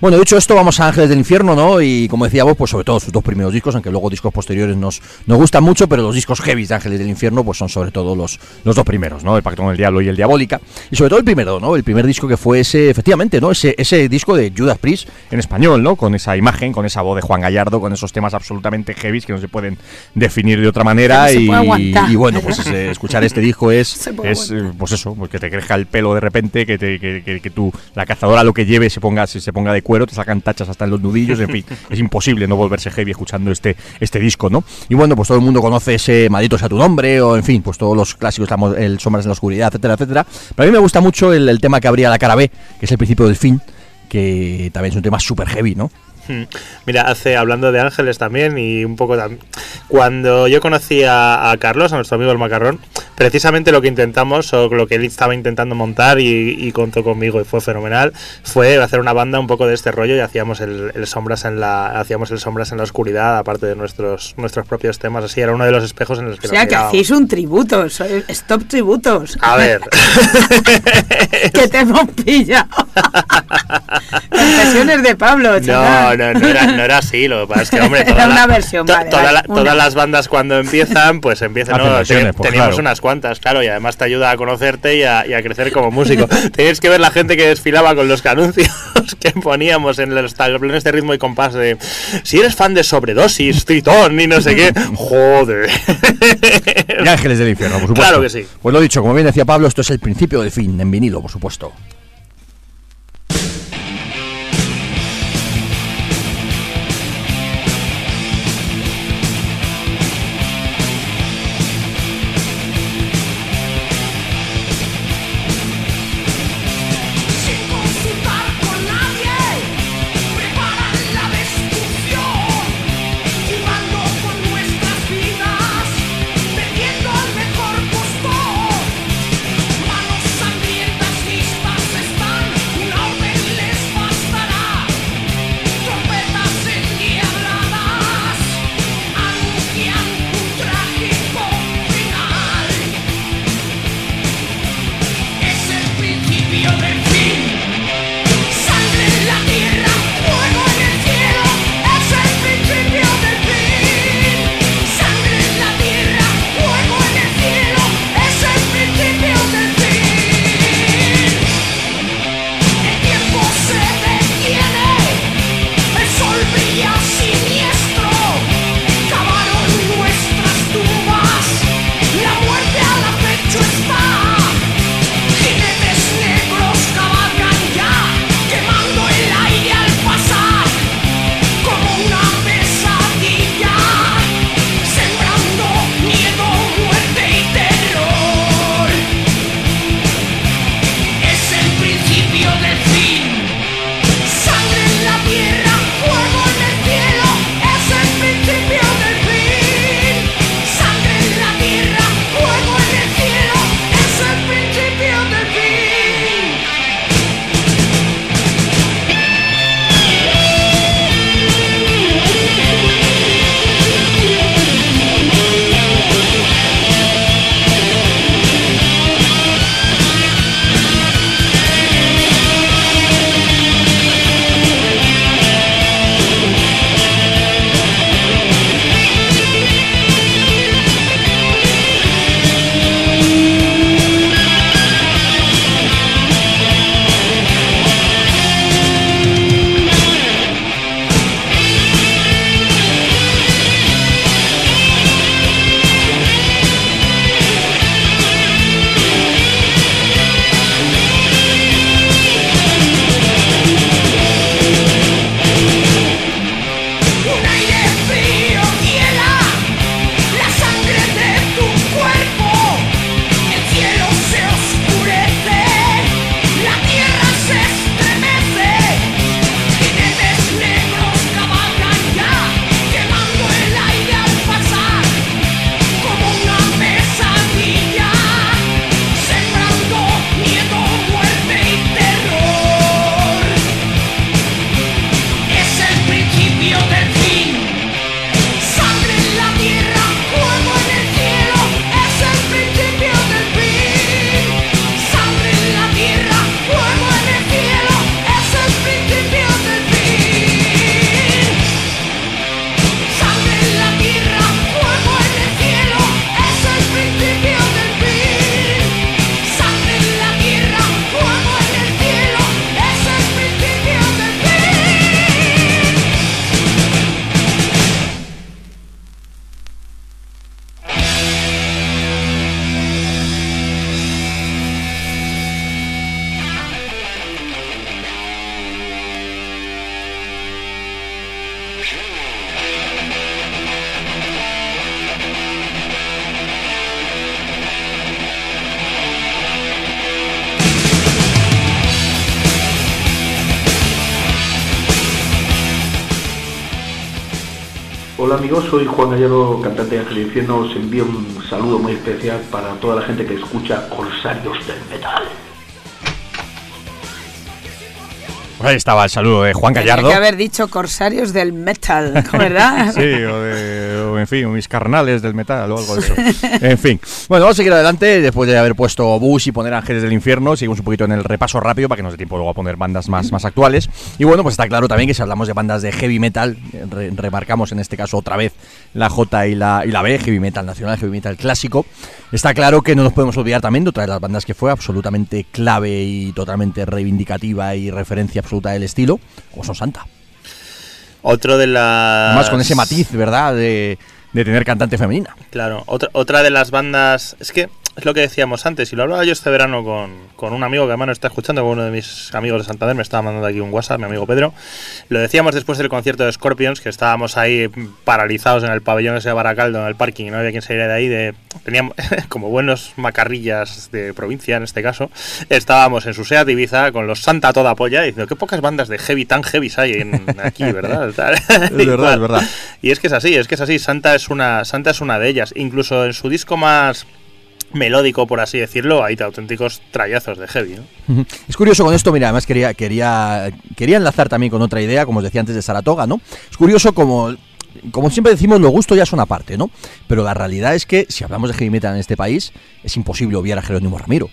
Speaker 1: Bueno, dicho esto, vamos a Ángeles del Infierno, ¿no? Y como decíamos, pues sobre todo sus dos primeros discos, aunque luego discos posteriores nos, nos gustan mucho, pero los discos heavy de Ángeles del Infierno, pues son sobre todo los, los dos primeros, ¿no? El Pacto con el Diablo y el Diabólica. Y sobre todo el primero, ¿no? El primer disco que fue ese, efectivamente, ¿no? Ese, ese disco de Judas Priest en español, ¿no? Con esa imagen, con esa voz de Juan Gallardo, con esos temas absolutamente heavy que no se pueden definir de otra manera.
Speaker 2: Se
Speaker 1: y,
Speaker 2: puede
Speaker 1: y bueno, pues eh, escuchar este disco es, es pues eso, pues que te crezca el pelo de repente, que, te, que, que, que tú, la cazadora lo que lleve se ponga, se, se ponga de te sacan tachas hasta en los nudillos, en fin, es imposible no volverse heavy escuchando este, este disco, ¿no? Y bueno, pues todo el mundo conoce ese Maldito sea tu nombre, o en fin, pues todos los clásicos, el Sombras en la Oscuridad, etcétera, etcétera. Pero a mí me gusta mucho el, el tema que abría la cara B, que es el principio del fin, que también es un tema súper heavy, ¿no?
Speaker 3: Hmm. Mira, hace hablando de ángeles también y un poco tam- cuando yo conocí a, a Carlos, a nuestro amigo el macarrón, precisamente lo que intentamos o lo que él estaba intentando montar y, y contó conmigo y fue fenomenal, fue hacer una banda un poco de este rollo y hacíamos el, el sombras en la hacíamos el sombras en la oscuridad aparte de nuestros nuestros propios temas, así era uno de los espejos en los que
Speaker 2: O sea,
Speaker 3: nos
Speaker 2: que hacéis un tributo. Stop tributos.
Speaker 3: A ver.
Speaker 2: que te hemos pillado. Confesiones de Pablo,
Speaker 3: No, no, no era, no era así. Lo que pasa es que, hombre,
Speaker 2: Era
Speaker 3: toda
Speaker 2: una
Speaker 3: la-
Speaker 2: versión,
Speaker 3: to-
Speaker 2: vale,
Speaker 3: toda
Speaker 2: vale,
Speaker 3: la-
Speaker 2: una.
Speaker 3: todas las bandas cuando empiezan, pues empiezan. Te-
Speaker 1: pues,
Speaker 3: teníamos
Speaker 1: claro.
Speaker 3: unas cuantas, claro, y además te ayuda a conocerte y a, y a crecer como músico. Tenéis que ver la gente que desfilaba con los anuncios que poníamos en los tablones de ritmo y compás de si eres fan de sobredosis, tritón y no sé qué. Joder.
Speaker 1: Y Ángeles del Infierno, por supuesto.
Speaker 3: Claro que sí.
Speaker 1: Pues lo dicho, como bien decía Pablo, esto es el principio del fin, en vinilo, por supuesto.
Speaker 4: Soy Juan Gallardo, cantante de Ángel Infierno. Os envío un saludo muy especial para toda la gente que escucha Corsarios del Metal.
Speaker 1: Pues ahí estaba el saludo de Juan
Speaker 2: Tenía
Speaker 1: Gallardo.
Speaker 2: que haber dicho corsarios del metal, ¿verdad?
Speaker 1: Sí, o, de, o, en fin, mis carnales del metal o algo de eso. En fin. Bueno, vamos a seguir adelante. Después de haber puesto Bush y poner Ángeles del Infierno, seguimos un poquito en el repaso rápido para que nos dé tiempo luego a poner bandas más, más actuales. Y bueno, pues está claro también que si hablamos de bandas de heavy metal, re- remarcamos en este caso otra vez la J y la, y la B, heavy metal nacional, heavy metal clásico. Está claro que no nos podemos olvidar también de otra de las bandas que fue absolutamente clave y totalmente reivindicativa y referencia absoluta del estilo, como son Santa.
Speaker 3: Otro de las.
Speaker 1: Además con ese matiz, ¿verdad? De, de tener cantante femenina.
Speaker 3: Claro, otra, otra de las bandas. Es que es lo que decíamos antes, y lo hablaba yo este verano con, con un amigo que además nos está escuchando, con uno de mis amigos de Santander, me estaba mandando aquí un WhatsApp, mi amigo Pedro. Lo decíamos después del concierto de Scorpions, que estábamos ahí paralizados en el pabellón ese de Baracaldo, en el parking, y no había quien saliera de ahí. De, teníamos, como buenos macarrillas de provincia en este caso, estábamos en su SEAT Ibiza con los Santa toda polla, diciendo qué pocas bandas de heavy tan heavy hay en, aquí, ¿verdad?
Speaker 1: Es verdad, es verdad.
Speaker 3: Y es que es así, es que es así. Santa es una, Santa es una de ellas. Incluso en su disco más melódico, por así decirlo, hay auténticos trayazos de heavy. ¿no?
Speaker 1: Es curioso con esto, mira, además quería, quería, quería enlazar también con otra idea, como os decía antes de Saratoga, ¿no? Es curioso como como siempre decimos, los gustos ya son aparte, ¿no? Pero la realidad es que si hablamos de heavy metal en este país, es imposible obviar a Jerónimo Ramiro.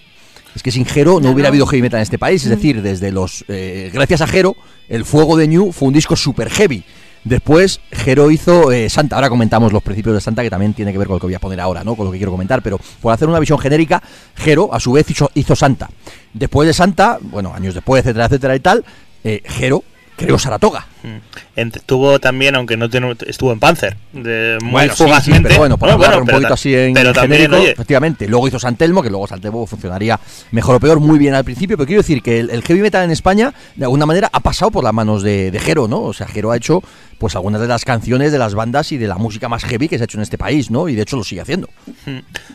Speaker 1: Es que sin Jero no hubiera habido heavy metal en este país. Es decir, desde los. eh, gracias a Jero, el Fuego de New fue un disco super heavy. Después, Jero hizo eh, Santa. Ahora comentamos los principios de Santa, que también tiene que ver con lo que voy a poner ahora, ¿no? Con lo que quiero comentar. Pero por hacer una visión genérica, Jero, a su vez, hizo, hizo Santa. Después de Santa, bueno, años después, etcétera, etcétera y tal, eh, Jero creó Saratoga.
Speaker 3: Ent- tuvo también, aunque no tiene, estuvo en Panzer, de, muy
Speaker 1: Bueno, sí, sí,
Speaker 3: fugazmente.
Speaker 1: pero bueno, por hablar un
Speaker 3: pero
Speaker 1: poquito
Speaker 3: ta-
Speaker 1: así en
Speaker 3: pero también,
Speaker 1: genérico, efectivamente. Luego hizo Santelmo, que luego Santelmo funcionaría mejor o peor, muy bien al principio, pero quiero decir que el, el heavy metal en España, de alguna manera, ha pasado por las manos de, de Jero, ¿no? O sea, Jero ha hecho pues algunas de las canciones de las bandas y de la música más heavy que se ha hecho en este país, ¿no? Y de hecho lo sigue haciendo.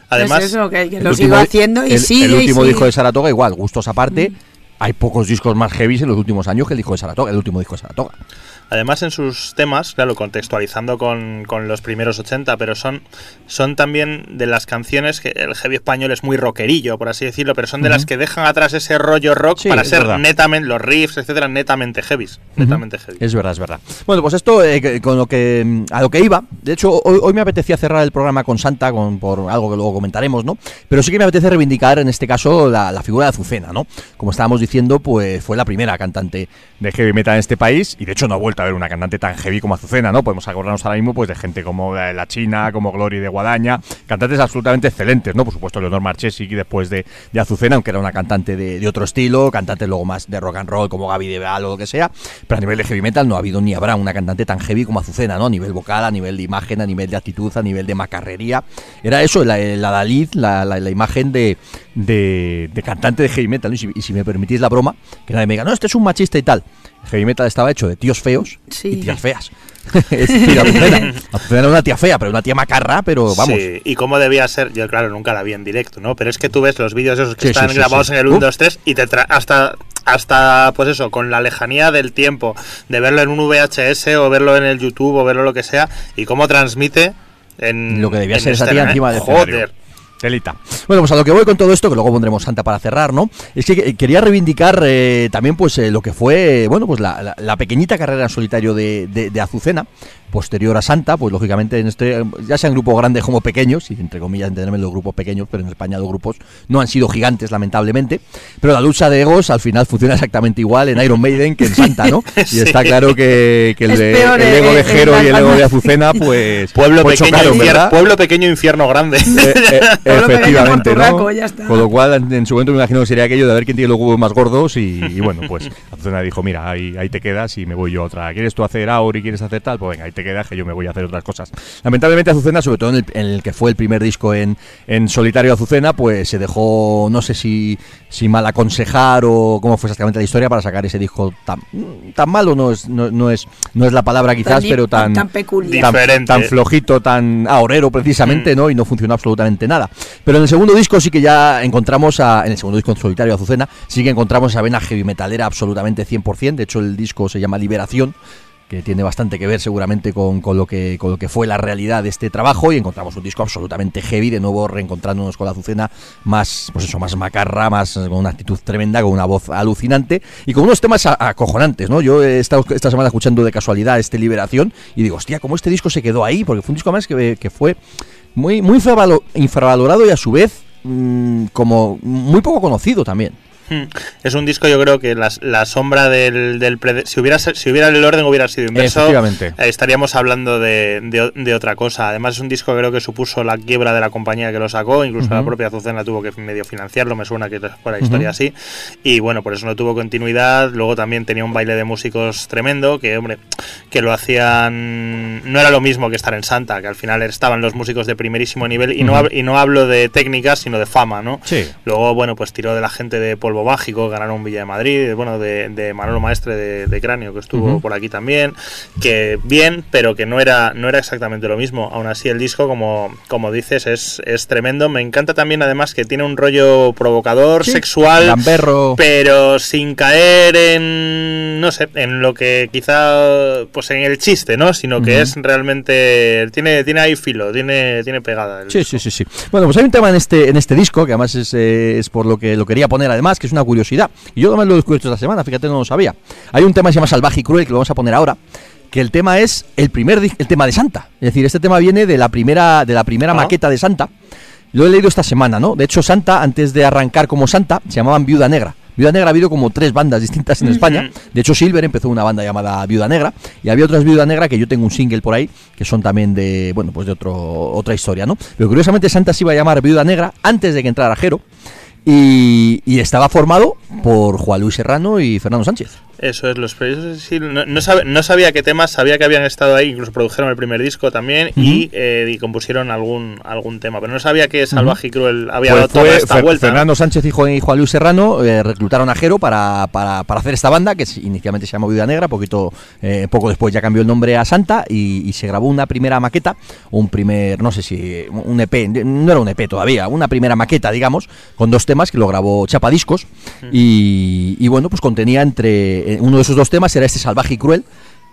Speaker 3: además,
Speaker 2: es eso, que, que
Speaker 1: El
Speaker 2: lo
Speaker 1: último-
Speaker 2: sigo haciendo y
Speaker 1: el,
Speaker 2: sigue
Speaker 1: el
Speaker 2: y
Speaker 1: último
Speaker 2: sigue.
Speaker 1: disco de Saratoga, igual, gustos aparte, hay pocos discos más heavy en los últimos años que el disco de Saratoga, el último disco de Saratoga.
Speaker 3: Además, en sus temas, claro, contextualizando con, con los primeros 80, pero son, son también de las canciones que el heavy español es muy rockerillo, por así decirlo, pero son de las que dejan atrás ese rollo rock
Speaker 1: Sí,
Speaker 3: para ser
Speaker 1: verdad.
Speaker 3: netamente, los riffs, etcétera, netamente heavies. Netamente heavy.
Speaker 1: Es verdad, es verdad. Bueno, pues esto eh, con lo que a lo que iba. De hecho, hoy, hoy me apetecía cerrar el programa con Santa, con, por algo que luego comentaremos, ¿no? Pero sí que me apetece reivindicar en este caso la, la figura de Azucena, ¿no? Como estábamos diciendo, pues fue la primera cantante de heavy metal en este país y de hecho no ha vuelto una cantante tan heavy como Azucena, ¿no? Podemos acordarnos ahora mismo pues de gente como la, la China, como Glory de Guadaña, cantantes absolutamente excelentes, ¿no? Por supuesto, Leonor Marchesi después de, Azucena, aunque era una cantante de, otro estilo, cantante luego más de rock and roll como Gaby de Val o lo que sea, pero a nivel de heavy metal no ha habido ni habrá una cantante tan heavy como Azucena, ¿no? A nivel vocal, a nivel de imagen, a nivel de actitud, a nivel de macarrería. Era eso, la, la, la- la imagen de, de, de cantante de heavy metal. ¿no? Y, si, y si me permitís la broma, que nadie me diga, no, este es un machista y tal. El heavy metal estaba hecho de tíos feos
Speaker 2: Sí.
Speaker 1: y tías feas. es decir, Azucena. Azucena era una tía fea, pero una tía macarra, pero vamos.
Speaker 3: Sí, y cómo debía ser, yo claro, nunca la vi en directo, ¿no? Pero es que tú ves los vídeos esos que
Speaker 1: Sí,
Speaker 3: están
Speaker 1: sí, sí,
Speaker 3: grabados
Speaker 1: sí.
Speaker 3: en el 1,
Speaker 1: Uh.
Speaker 3: 2, 3 y te tra- hasta hasta pues eso, con la lejanía del tiempo de verlo en un VHS o verlo en el YouTube o verlo lo que sea y cómo transmite en
Speaker 1: Lo que debía
Speaker 3: en
Speaker 1: ser esa
Speaker 3: escena,
Speaker 1: tía encima del
Speaker 3: Joder.
Speaker 1: Bueno, pues a lo que voy con todo esto, que luego pondremos Santa para cerrar, ¿no? Es que quería reivindicar eh, también, pues, eh, lo que fue, bueno, pues la, pequeñita carrera en solitario de Azucena, posterior a Santa, pues lógicamente en este, ya sean grupos grandes como pequeños, y entre comillas entenderme los grupos pequeños, pero en España los grupos no han sido gigantes, lamentablemente, pero la lucha de egos al final funciona exactamente igual en Iron Maiden que en Santa, ¿no? Y
Speaker 3: Sí.
Speaker 1: está claro que, que el, de-
Speaker 2: peor
Speaker 1: el ego de Jero y el ego de Azucena, pues,
Speaker 3: Pueblo
Speaker 1: pues
Speaker 3: pequeño,
Speaker 1: chocaron,
Speaker 3: infier-
Speaker 1: ¿verdad?
Speaker 3: pueblo pequeño, infierno grande.
Speaker 1: Eh, eh, efectivamente, ¿no? Con lo cual, en, en su momento me imagino que sería aquello de ver quién tiene los huevos más gordos y, y bueno, pues Azucena dijo, mira, ahí, ahí te quedas y me voy yo a otra. ¿Quieres tú hacer Auri, quieres hacer tal? Pues venga, ahí te quedas que yo me voy a hacer otras cosas. Lamentablemente Azucena, sobre todo en el, en el que fue el primer disco en, en solitario Azucena, pues se dejó, no sé si, si mal aconsejar o cómo fue exactamente la historia para sacar ese disco tan, tan malo, no es, no, no es, no es la palabra quizás, pero tan,
Speaker 2: tan peculiar.
Speaker 1: tan,
Speaker 3: Diferente.
Speaker 1: tan flojito, tan ahorrero precisamente,
Speaker 3: Mm.
Speaker 1: ¿no? Y no funcionó absolutamente nada. Pero en el segundo disco sí que ya encontramos, a, en el segundo disco en solitario Azucena, sí que encontramos esa vena heavy metalera absolutamente 100%. De hecho, el disco se llama Liberación. Que tiene bastante que ver seguramente con, con, lo que, con lo que fue la realidad de este trabajo y encontramos un disco absolutamente heavy, de nuevo reencontrándonos con la Azucena más, pues eso, más macarra, más con una actitud tremenda, con una voz alucinante y con unos temas acojonantes, ¿no? Yo he estado esta semana escuchando de casualidad este Liberación y digo, hostia, ¿cómo este disco se quedó ahí? Porque fue un disco más que, que fue muy, muy infravalorado y a su vez mmm, como muy poco conocido también.
Speaker 3: Hmm. Es un disco, yo creo que la, la sombra del, del si hubiera si hubiera el orden hubiera sido inverso, eh, estaríamos hablando de, de, de, otra cosa. Además es un disco que creo que supuso la quiebra de la compañía que lo sacó, incluso uh -huh. la propia Azucena tuvo que medio financiarlo, me suena que fue la historia uh -huh. así. Y bueno, por eso no tuvo continuidad. Luego también tenía un baile de músicos tremendo, que hombre, que lo hacían no era lo mismo que estar en Santa, que al final estaban los músicos de primerísimo nivel y uh -huh. no y no hablo de técnicas, sino de fama, ¿no?
Speaker 1: Sí.
Speaker 3: Luego, bueno, pues tiró de la gente de Polvo Mágico, ganaron un Villa de Madrid, bueno, de, de Manolo Maestre de, de, Cráneo, que estuvo uh -huh. por aquí también, que bien, pero que no era, no era exactamente lo mismo. Aún así, el disco, como, como dices, es, es tremendo. Me encanta también, además, que tiene un rollo provocador,
Speaker 1: sí.
Speaker 3: sexual,
Speaker 1: Gamberro.
Speaker 3: pero sin caer en, no sé, en lo que quizá, pues en el chiste, ¿no? Sino que uh -huh. es realmente, tiene, tiene ahí filo, tiene, tiene pegada.
Speaker 1: Sí, sí, sí, sí. Bueno, pues hay un tema en este, en este disco, que además es, eh, es por lo que lo quería poner, además, que es una curiosidad. Y yo además lo he descubierto esta semana, fíjate, no lo sabía. Hay un tema que se llama Salvaje y Cruel, que lo vamos a poner ahora, que el tema es el primer el tema de Santa. Es decir, este tema viene de la primera, de la primera ah. maqueta de Santa. Lo he leído esta semana, ¿no? De hecho, Santa, antes de arrancar como Santa, se llamaban Viuda Negra. Viuda Negra ha habido como tres bandas distintas en España. De hecho, Silver empezó una banda llamada Viuda Negra y había otras Viuda Negra que yo tengo un single por ahí que son también de, bueno, pues de otro, otra historia, ¿no? Pero curiosamente Santa se iba a llamar Viuda Negra antes de que entrara Jero. Y, y, estaba formado por Juan Luis Serrano y Fernando Sánchez.
Speaker 3: Eso es, los sí, no, no, sab, no, sabía qué temas, sabía que habían estado ahí, incluso produjeron el primer disco también uh -huh. y, eh, y, compusieron algún algún tema, pero no sabía que Salvaje uh -huh. y Cruel había
Speaker 1: pues
Speaker 3: dado toda esta
Speaker 1: Fer
Speaker 3: vuelta.
Speaker 1: Fernando. Sánchez y Juan Luis Serrano eh, reclutaron a Jero para, para, para, hacer esta banda, que inicialmente se llamó Vida Negra, poquito eh, poco después ya cambió el nombre a Santa y, y, se grabó una primera maqueta, un primer, no sé si, un EP, no era un EP todavía, una primera maqueta, digamos, con dos temas que lo grabó Chapa Discos uh -huh. y, y bueno, pues contenía entre uno de esos dos temas era este salvaje y cruel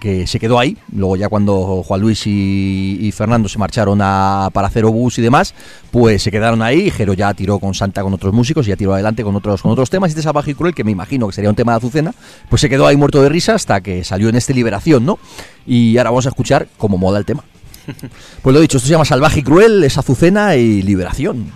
Speaker 1: que se quedó ahí. Luego ya cuando Juan Luis y, y, Fernando se marcharon a, para hacer obús y demás, pues se quedaron ahí. Jero ya tiró con Santa con otros músicos y ya tiró adelante con otros, con otros temas. Y este Salvaje y Cruel, que me imagino que sería un tema de Azucena, pues se quedó ahí muerto de risa hasta que salió en este Liberación, ¿no? Y ahora vamos a escuchar cómo moda el tema. Pues lo dicho, esto se llama Salvaje y Cruel, es Azucena y Liberación.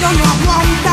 Speaker 5: don't you want?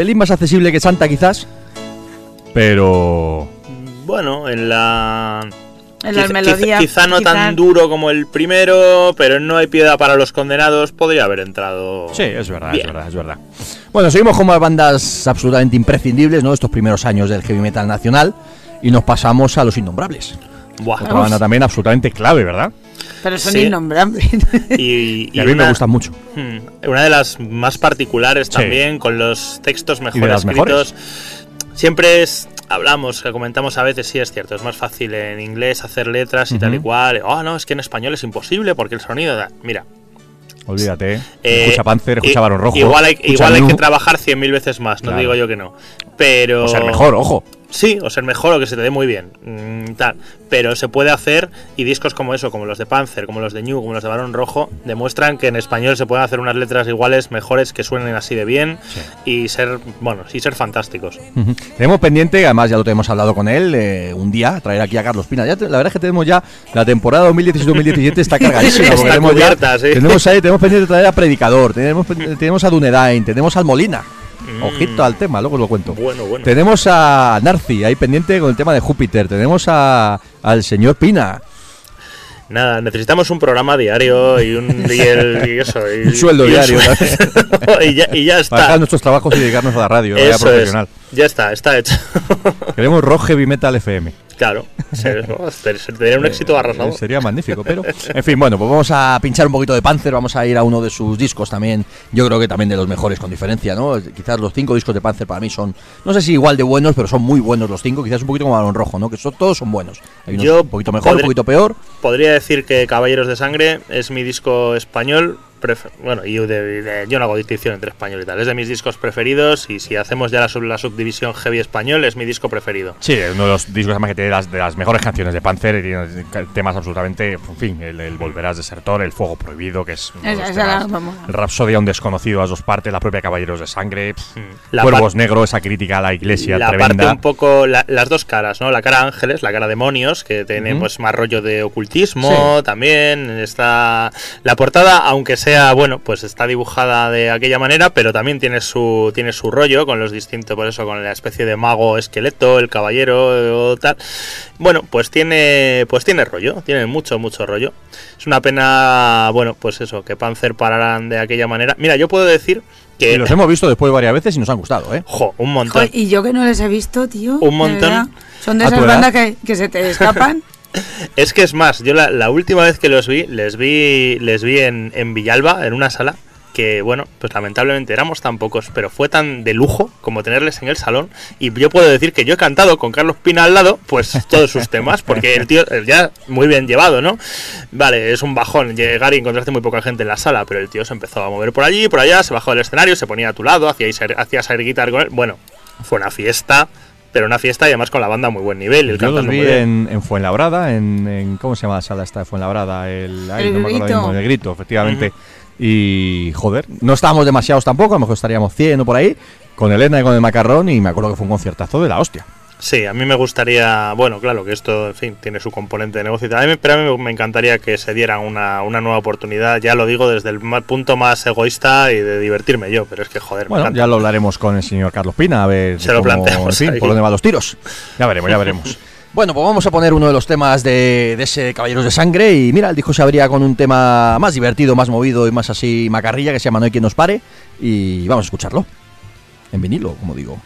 Speaker 1: Pelín más accesible que Santa quizás, pero...
Speaker 3: Bueno, en la.
Speaker 2: En las
Speaker 3: Quizá-
Speaker 2: melodías.
Speaker 3: Quizá, quizá no
Speaker 2: quizá-
Speaker 3: tan duro como el primero, pero No hay piedad para los condenados podría haber entrado.
Speaker 1: Sí, es verdad,
Speaker 3: bien.
Speaker 1: es verdad, es verdad. Bueno, seguimos con más bandas absolutamente imprescindibles, ¿no? Estos primeros años del heavy metal nacional y nos pasamos a Los Innombrables.
Speaker 3: Buah.
Speaker 1: Otra banda también absolutamente clave, ¿verdad?
Speaker 2: Pero son
Speaker 3: Sí.
Speaker 2: innombrables.
Speaker 3: Y,
Speaker 1: Y a mí me
Speaker 3: una-
Speaker 1: gustan mucho.
Speaker 3: Hmm, Una de las más particulares
Speaker 1: Sí.
Speaker 3: también, con los textos mejor escritos. Siempre es. Hablamos, que comentamos a veces, sí es cierto, es más fácil en inglés hacer letras y tal y cual. Oh, no, es que en español es imposible porque el sonido. da- Mira,
Speaker 1: Olvídate. ¿eh?
Speaker 3: eh,
Speaker 1: escucha Panzer, escucha Barón Rojo.
Speaker 3: Igual hay, igual que trabajar cien mil veces más, no
Speaker 1: Claro.
Speaker 3: digo yo que no. Pero.
Speaker 1: O ser mejor, ojo.
Speaker 3: Sí, o ser mejor o que se te dé muy bien. mm, tal. Pero se puede hacer y discos como eso, como los de Panzer, como los de New, como los de Barón Rojo, demuestran que en español se pueden hacer unas letras iguales, mejores, que suenen así de bien y ser, bueno, y ser fantásticos.
Speaker 1: Tenemos pendiente, además ya lo tenemos hablado con él, eh, un día traer aquí a Carlos Pina. Ya te- la verdad es que tenemos ya la temporada 2016-2017 está cargadísima.
Speaker 3: Está
Speaker 1: tenemos, ya-
Speaker 3: cubierta, sí.
Speaker 1: tenemos ahí, tenemos pendiente traer a Predicador, tenemos, tenemos a Dunedain, tenemos al Molina.
Speaker 3: Mm.
Speaker 1: Ojito al tema, luego lo cuento.
Speaker 3: Bueno, bueno.
Speaker 1: Tenemos a Narci ahí pendiente con el tema de Júpiter. Tenemos a, al señor Pina.
Speaker 3: Nada, necesitamos un programa diario y un y el- y eso, y-
Speaker 1: Un sueldo diario,
Speaker 3: sueldo. y, ya, y ya
Speaker 1: Para
Speaker 3: está.
Speaker 1: dejar nuestros trabajos y dedicarnos a la radio,
Speaker 3: Eso es.
Speaker 1: profesional.
Speaker 3: Ya está, está hecho.
Speaker 1: Queremos Rock Heavy Metal FM.
Speaker 3: Claro, se- se- sería un éxito arrasador.
Speaker 1: Eh, Sería magnífico, pero. En fin, bueno, pues vamos a pinchar un poquito de Panzer, vamos a ir a uno de sus discos también. Yo creo que también de los mejores, con diferencia, ¿no? Quizás los cinco discos de Panzer para mí son, no sé si igual de buenos, pero son muy buenos los cinco. Quizás un poquito como Balón Rojo, ¿no? Que son, todos son buenos. Hay unos
Speaker 3: Yo
Speaker 1: un poquito mejor,
Speaker 3: podré-
Speaker 1: un poquito peor.
Speaker 3: Podría decir que Caballeros de Sangre es mi disco español. Bueno, y de- de- yo no hago distinción entre español y tal. Es de mis discos preferidos. Y si hacemos ya la, sub- la subdivisión heavy español, es mi disco preferido.
Speaker 1: Sí, uno de los discos además que tiene las, de las mejores canciones de Panzer y tiene temas absolutamente, en fin, el, el Volverás Desertor, el Fuego Prohibido, que es uno de
Speaker 2: Esa-
Speaker 1: los temas, el Rapsodia un desconocido a dos partes, la propia Caballeros de Sangre, pff,
Speaker 3: La
Speaker 1: Cuervos Negros, esa crítica a la iglesia
Speaker 3: la
Speaker 1: tremenda.
Speaker 3: parte un poco la- las dos caras, ¿no? La cara ángeles, la cara demonios, que tiene
Speaker 1: Ujú.
Speaker 3: pues más rollo de ocultismo también. Está la portada, aunque sea bueno, pues está dibujada de aquella manera, pero también tiene su tiene su rollo con los distintos, por eso con la especie de mago esqueleto, el caballero o tal. Bueno, pues tiene pues tiene rollo, tiene mucho mucho rollo. Es una pena, bueno, pues eso, que Panzer pararan de aquella manera. Mira, yo puedo decir que
Speaker 1: Y los hemos visto después varias veces y nos han gustado, ¿eh?
Speaker 3: jo, un montón.
Speaker 2: Y yo que no les he visto, tío.
Speaker 3: Un montón.
Speaker 2: Son de
Speaker 1: ¿A tu
Speaker 2: esas bandas que, que se te escapan.
Speaker 3: Es que es más, yo la, última vez que los vi, les vi, les vi en, en Villalba, en una sala, que bueno, pues lamentablemente éramos tan pocos, pero fue tan de lujo como tenerles en el salón. Y yo puedo decir que yo he cantado con Carlos Pina al lado, pues todos sus temas, porque el tío eh, ya muy bien llevado, ¿no? Vale, es un bajón llegar y encontrarte muy poca gente en la sala, pero el tío se empezó a mover por allí, por allá, se bajó del escenario, se ponía a tu lado, hacía hacías air guitar con él. Bueno, fue una fiesta. Pero una fiesta y además con la banda a muy buen nivel. él
Speaker 1: Yo los vi
Speaker 3: muy bien.
Speaker 1: en, en Fuenlabrada, en, en- ¿Cómo se llama la sala esta de Fuenlabrada? El, ay,
Speaker 2: El
Speaker 1: no me acuerdo
Speaker 2: Grito.
Speaker 1: mismo, el grito, efectivamente. Y, joder, no estábamos demasiados tampoco, a lo mejor estaríamos 100 o por ahí, con Elena y con el Macarrón, y me acuerdo que fue un conciertazo de la hostia.
Speaker 3: Sí, a mí me gustaría, bueno, claro que esto, en fin, tiene su componente de negocio y tal, a mí- pero a mí me- me encantaría que se diera una, una nueva oportunidad, ya lo digo desde el ma- punto más egoísta y de divertirme yo, pero es que joder, me
Speaker 1: Bueno,
Speaker 3: encanta.
Speaker 1: ya lo hablaremos con el señor Carlos Pina, a ver
Speaker 3: Se lo
Speaker 1: cómo-
Speaker 3: planteamos
Speaker 1: en fin, por dónde van los tiros. Ya veremos, ya veremos. Bueno, pues vamos a poner uno de los temas de, de ese Caballeros de Sangre. Y mira, el disco se abría con un tema más divertido, más movido y más así macarrilla que se llama No hay quien nos pare. Y vamos a escucharlo. En vinilo, como digo.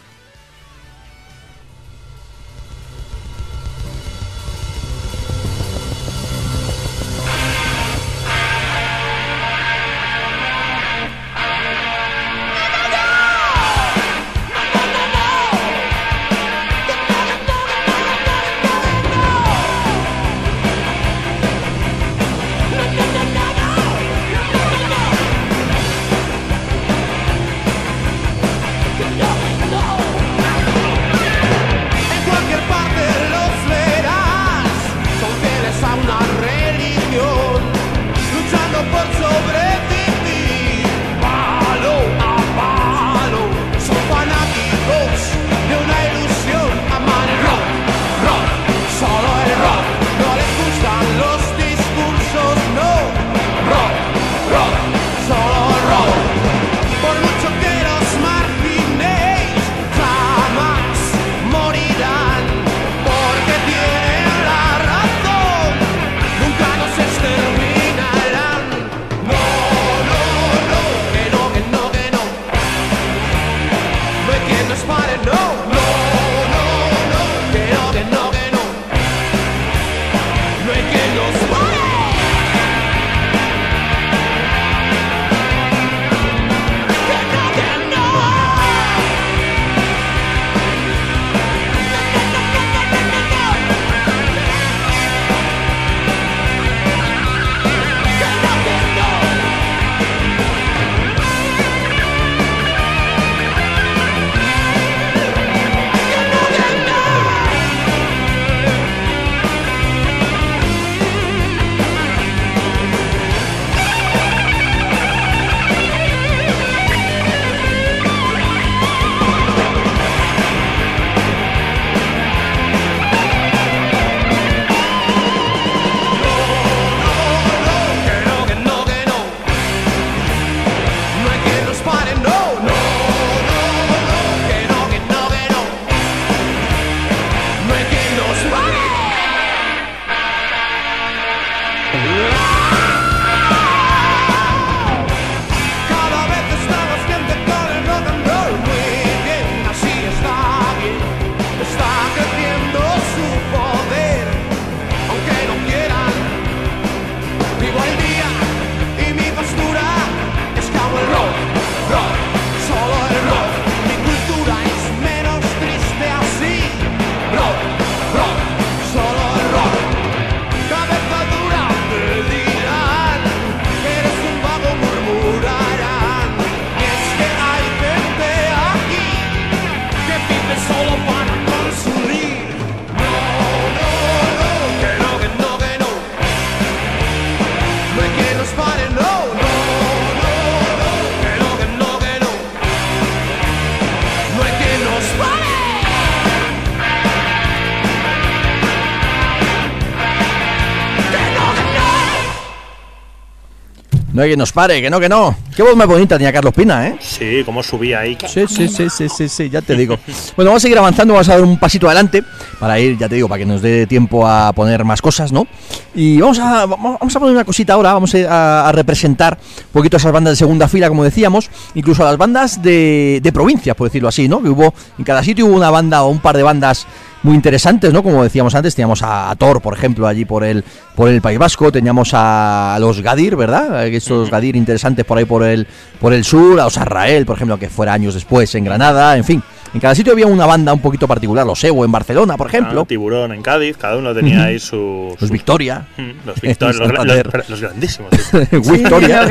Speaker 1: Quien nos pare, que no, que no. Qué voz más bonita tenía Carlos Pina, ¿eh?
Speaker 3: Sí, cómo subía ahí.
Speaker 1: Sí, sí, sí, sí, sí, sí, ya te digo. Bueno, vamos a seguir avanzando, vamos a dar un pasito adelante para ir, ya te digo, para que nos dé tiempo a poner más cosas, ¿no? Y vamos a, vamos a poner una cosita ahora, vamos a, a representar un poquito a esas bandas de segunda fila, como decíamos, incluso a las bandas de, de provincias, por decirlo así, ¿no? Que hubo, en cada sitio hubo una banda o un par de bandas muy interesantes, ¿no? Como decíamos antes, teníamos a, a Thor, por ejemplo, allí por el, por el País Vasco, teníamos a, los Gadir, ¿verdad? Estos Gadir interesantes por ahí por el, por el sur, a Osarrael, por ejemplo, que fuera años después en Granada, en fin. En cada sitio había una banda un poquito particular, los Evo en Barcelona, por ejemplo.
Speaker 3: Ah, tiburón en Cádiz, cada uno tenía ahí su.
Speaker 1: Los
Speaker 3: su-
Speaker 1: Victoria.
Speaker 3: Los Victor, los, los- los grandísimos.
Speaker 1: Victoria.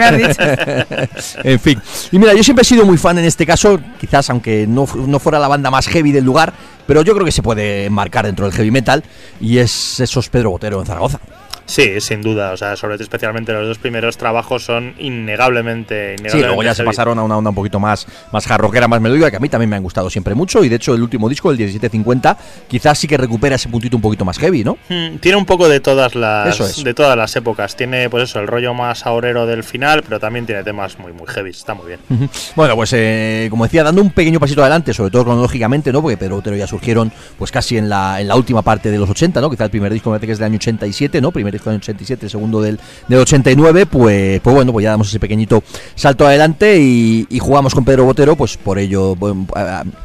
Speaker 1: en fin. Y mira, yo siempre he sido muy fan en este caso, quizás aunque no, no fuera la banda más heavy del lugar, pero yo creo que se puede enmarcar dentro del heavy metal y es esos Pedro Botero en Zaragoza.
Speaker 3: Sí, sin duda. O sea, sobre todo especialmente los dos primeros trabajos son innegablemente.
Speaker 1: Sí,
Speaker 3: innegablemente
Speaker 1: luego ya se pasaron a una onda un poquito más, más jarroquera, más melódica, que a mí también me han gustado siempre mucho. Y de hecho, el último disco, el 1750, quizás sí que recupera ese puntito un poquito más heavy, ¿no?
Speaker 3: Mm, Tiene un poco de todas las
Speaker 1: es.
Speaker 3: de todas las épocas. Tiene pues eso, el rollo más ahorero del final, pero también tiene temas muy muy heavy. Está muy bien.
Speaker 1: Bueno, pues eh, como decía, dando un pequeño pasito adelante, sobre todo cronológicamente, ¿no? Porque Pedro Botero ya surgieron pues casi en la, en la última parte de los 80, ¿no? Quizá el primer disco me parece que es del año 87, ¿no? Primer disco del año 87, el segundo del, del 89, pues, pues bueno, pues ya damos ese pequeñito salto adelante y, jugamos con Pedro Botero, pues por ello, bueno,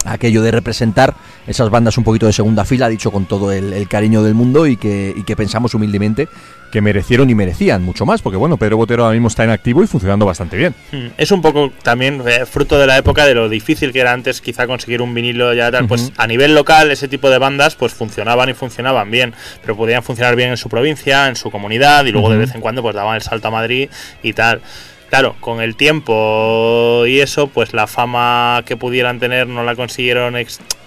Speaker 1: aquello de representar esas bandas un poquito de segunda fila, dicho con todo el, el cariño del mundo y que, y que pensamos humildemente que merecieron y merecían mucho más, porque bueno, Pedro Botero ahora mismo está en activo y funcionando bastante bien.
Speaker 3: Mm, Es un poco también eh, fruto de la época de lo difícil que era antes quizá conseguir un vinilo ya tal, pues a nivel local ese tipo de bandas pues funcionaban y funcionaban bien, pero podían funcionar bien en su provincia, en su comunidad y luego de vez en cuando pues daban el salto a Madrid y tal. Claro, con el tiempo y eso, pues la fama que pudieran tener no la consiguieron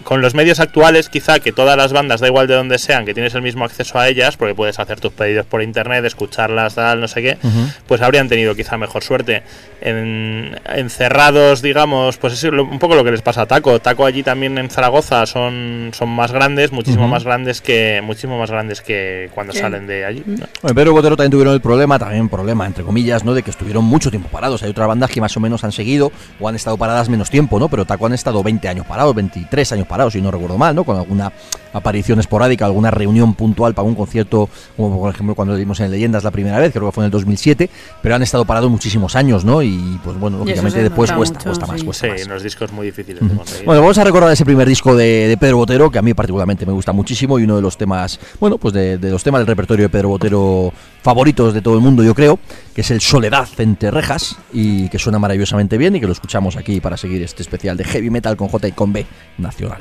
Speaker 3: con los medios actuales, quizá que todas las bandas, da igual de donde sean, que tienes el mismo acceso a ellas, porque puedes hacer tus pedidos por internet, escucharlas, tal, no sé qué, pues habrían tenido quizá mejor suerte. En, encerrados, digamos, pues es un poco lo que les pasa a Taco. Taco allí también en Zaragoza son, son más grandes, muchísimo más grandes que muchísimo más grandes que cuando
Speaker 2: Sí.
Speaker 3: salen de allí. ¿no?
Speaker 1: Bueno, Pedro Botero también tuvieron el problema, también problema, entre comillas, ¿no? De que estuvieron mucho tiempo parados. Hay otras bandas que más o menos han seguido o han estado paradas menos tiempo, ¿no? Pero Taco han estado 20 años parados, 23 años parados, si no recuerdo mal, ¿no? Con alguna aparición esporádica, alguna reunión puntual para un concierto, como por ejemplo cuando lo dimos en Leyendas la primera vez, creo que fue en el 2007, pero han estado parados muchísimos años, ¿no? Y pues bueno, lógicamente después cuesta,
Speaker 2: mucho,
Speaker 1: cuesta más,
Speaker 2: sí.
Speaker 1: cuesta
Speaker 3: Sí,
Speaker 1: más.
Speaker 3: unos discos muy difíciles de conseguir.
Speaker 1: Bueno, vamos a recordar ese primer disco de, de Pedro Botero, que a mí particularmente me gusta muchísimo y uno de los temas, bueno, pues de, de los temas del repertorio de Pedro Botero favoritos de todo el mundo, yo creo, que es el Soledad entre rejas y que suena maravillosamente bien y que lo escuchamos aquí para seguir este especial de heavy metal con J y con B nacional.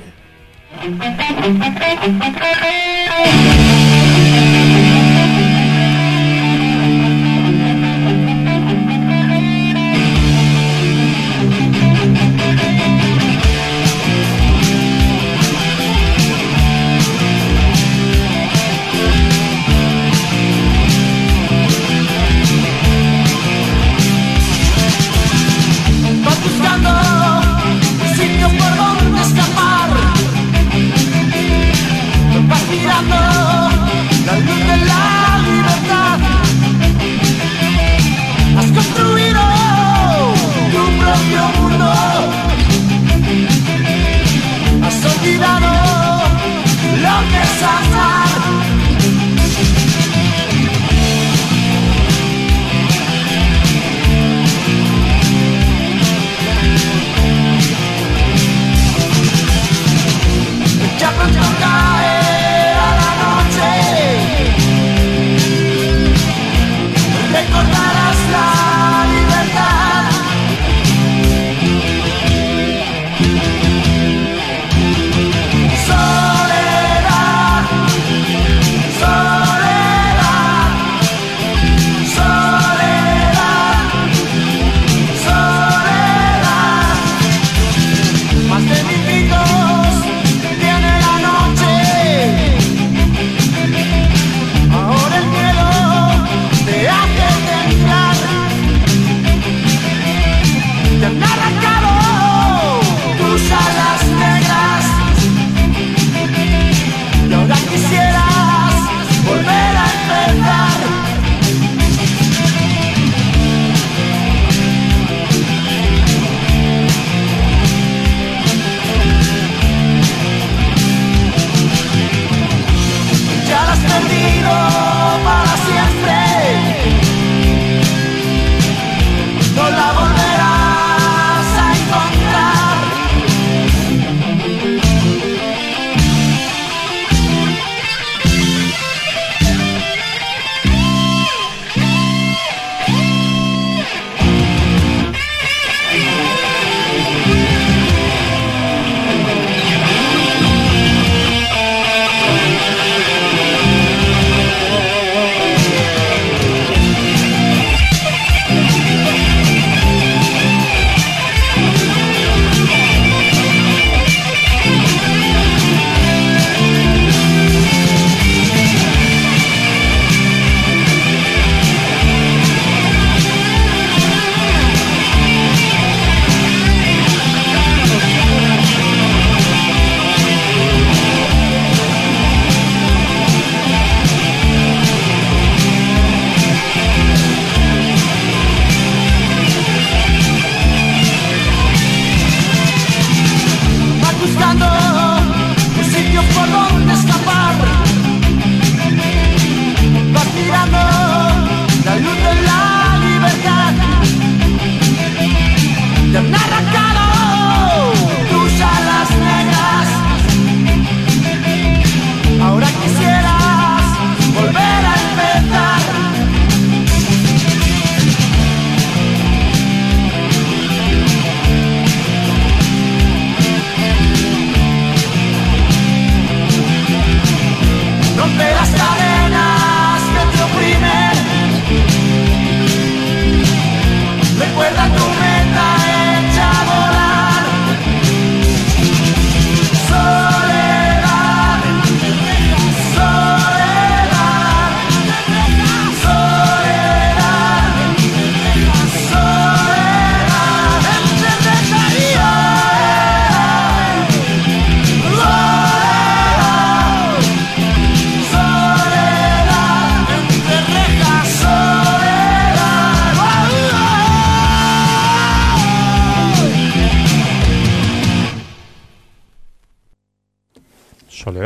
Speaker 6: Vas girando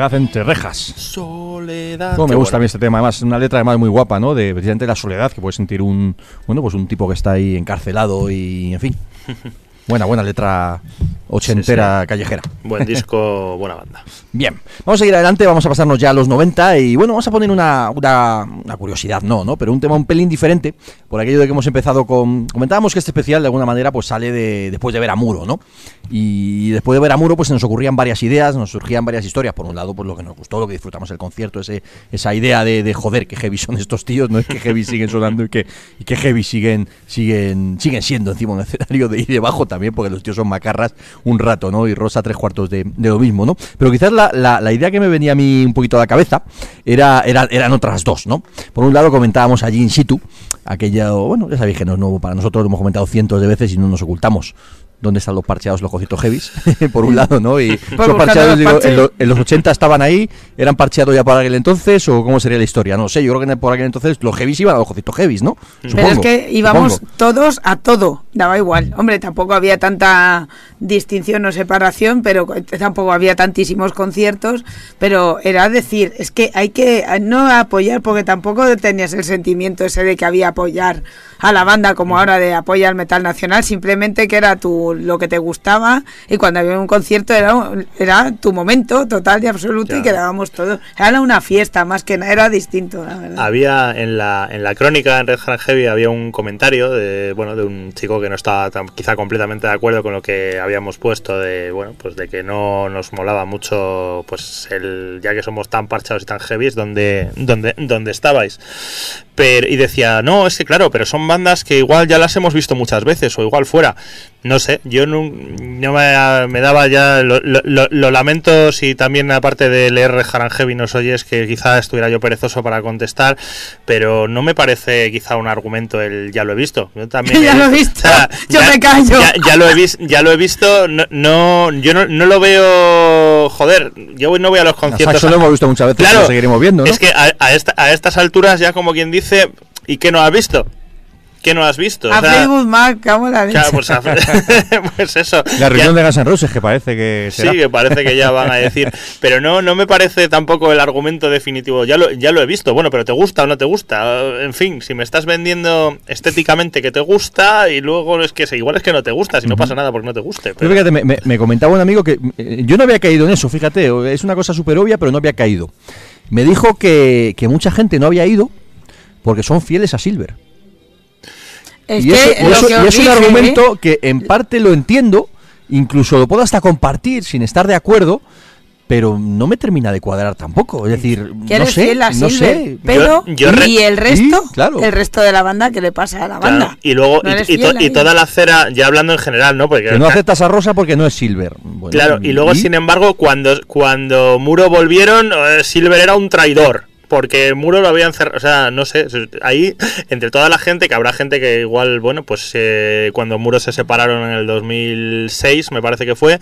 Speaker 1: Soledad entre rejas.
Speaker 3: Soledad.
Speaker 1: Me gusta a mí este tema, además una letra además muy guapa, ¿no? De precisamente la soledad que puede sentir un bueno, pues un tipo que está ahí encarcelado y en fin. Buena, buena letra ochentera callejera.
Speaker 3: Buen disco, buena banda.
Speaker 1: Bien, vamos a seguir adelante, vamos a pasarnos ya a los 90 y bueno, vamos a poner una, una, una curiosidad, no, ¿no? Pero un tema un pelín diferente, por aquello de que hemos empezado con... Comentábamos que este especial de alguna manera pues sale de, después de ver a Muro, ¿no? Y después de ver a Muro pues se nos ocurrían varias ideas, nos surgían varias historias, por un lado pues lo que nos gustó, lo que disfrutamos el concierto, ese, esa idea de, de joder, que heavy son estos tíos, no es que heavy siguen sonando y que, y que heavy siguen, siguen, siguen siendo encima un escenario de y debajo también, porque los tíos son macarras un rato, ¿no? Y Rosa tres cuartos de, de lo mismo, ¿no? Pero quizás la, la- la idea que me venía a mí un poquito a la cabeza era, era, eran otras dos, ¿no? Por un lado comentábamos allí in situ, aquella, bueno, ya sabéis que no es nuevo para nosotros, lo hemos comentado cientos de veces y no nos ocultamos. ¿Dónde están los parcheados, los cocitos heavies? por un lado, ¿no? Y parcheados,
Speaker 2: los
Speaker 1: digo,
Speaker 2: parches.
Speaker 1: en, lo- en los 80 estaban ahí, eran parcheados ya por aquel entonces, o cómo sería la historia, no sé, yo creo que por aquel entonces los heavies iban a los cocitos heavies, ¿no?
Speaker 2: Pero es que íbamos
Speaker 1: supongo.
Speaker 2: todos a todo, daba igual. Hombre, tampoco había tanta distinción o separación, pero tampoco había tantísimos conciertos, pero era decir, es que hay que no apoyar porque tampoco tenías el sentimiento ese de que había apoyar a la banda como ahora de apoyar al metal nacional, simplemente que era tu lo que te gustaba y cuando había un concierto era era tu momento total y absoluto y quedábamos todos. Era una fiesta más que nada, era distinto, la verdad.
Speaker 3: Había en la, en la crónica en Red Hard Heavy había un comentario de bueno de un chico que no estaba tan- quizá completamente de acuerdo con lo que habíamos puesto de bueno pues de que no nos molaba mucho pues el ya que somos tan parchados y tan heavies donde donde donde estabais pero y decía no es que claro pero son bandas que igual ya las hemos visto muchas veces o igual fuera no sé yo no, no me, me daba ya lo, lo- lo- lo lamento si también aparte de leer Red Hard Heavy nos oyes que quizá estuviera yo perezoso para contestar pero no me parece quizá un argumento el ya lo he visto yo también
Speaker 2: Ya lo he visto. Yo me callo.
Speaker 3: ya, ya lo he visto ya lo he visto no, no yo no, no lo veo joder yo no voy a los conciertos
Speaker 1: Saxo lo hemos visto muchas veces lo seguiremos viendo, ¿no?
Speaker 3: es que a, a esta- a estas alturas ya como quien dice, ¿y qué no has visto? ¿Qué no has visto?
Speaker 2: A
Speaker 3: O sea,
Speaker 2: Fleetwood Mac, cómo la
Speaker 3: claro, pues, a- pues eso.
Speaker 1: La reunión
Speaker 3: Ya-
Speaker 1: de Guns N' Roses que parece que será.
Speaker 3: Sí, que parece que ya van a decir. Pero no, no me parece tampoco el argumento definitivo. Ya lo, ya lo he visto. Bueno, pero ¿te gusta o no te gusta? En fin, si me estás vendiendo estéticamente que te gusta y luego es que igual es que no te gusta, si no pasa nada porque no te guste.
Speaker 1: Pero fíjate, me, me- me comentaba un amigo que eh, yo no había caído en eso, fíjate, es una cosa súper obvia, pero no había caído. Me dijo que, que mucha gente no había ido porque son fieles a Silver.
Speaker 2: Es
Speaker 1: y
Speaker 2: que
Speaker 1: eso- y
Speaker 2: lo
Speaker 1: eso-
Speaker 2: que
Speaker 1: y
Speaker 2: os
Speaker 1: es un
Speaker 2: dije,
Speaker 1: argumento que en parte lo entiendo, incluso lo puedo hasta compartir sin estar de acuerdo, pero no me termina de cuadrar tampoco. Es decir,
Speaker 2: que
Speaker 1: no sé, no
Speaker 2: Silver,
Speaker 1: sé.
Speaker 2: pero
Speaker 3: Yo-
Speaker 2: y el resto,
Speaker 1: Sí, claro.
Speaker 2: el resto de la banda, ¿qué le pasa a la
Speaker 3: claro,
Speaker 2: banda?
Speaker 3: y luego,
Speaker 2: No
Speaker 3: y- to- toda la cera, ya hablando en general, ¿no? Porque
Speaker 1: Que no aceptas a Rosa porque no es Silver. Bueno,
Speaker 3: Claro, y luego, sin embargo, cuando, cuando Muro volvieron, eh, Silver era un traidor. Porque Muro lo habían cerrado, o sea, no sé, ahí, entre toda la gente, que habrá gente que igual, bueno, pues eh, cuando Muro se separaron en el 2006, me parece que fue,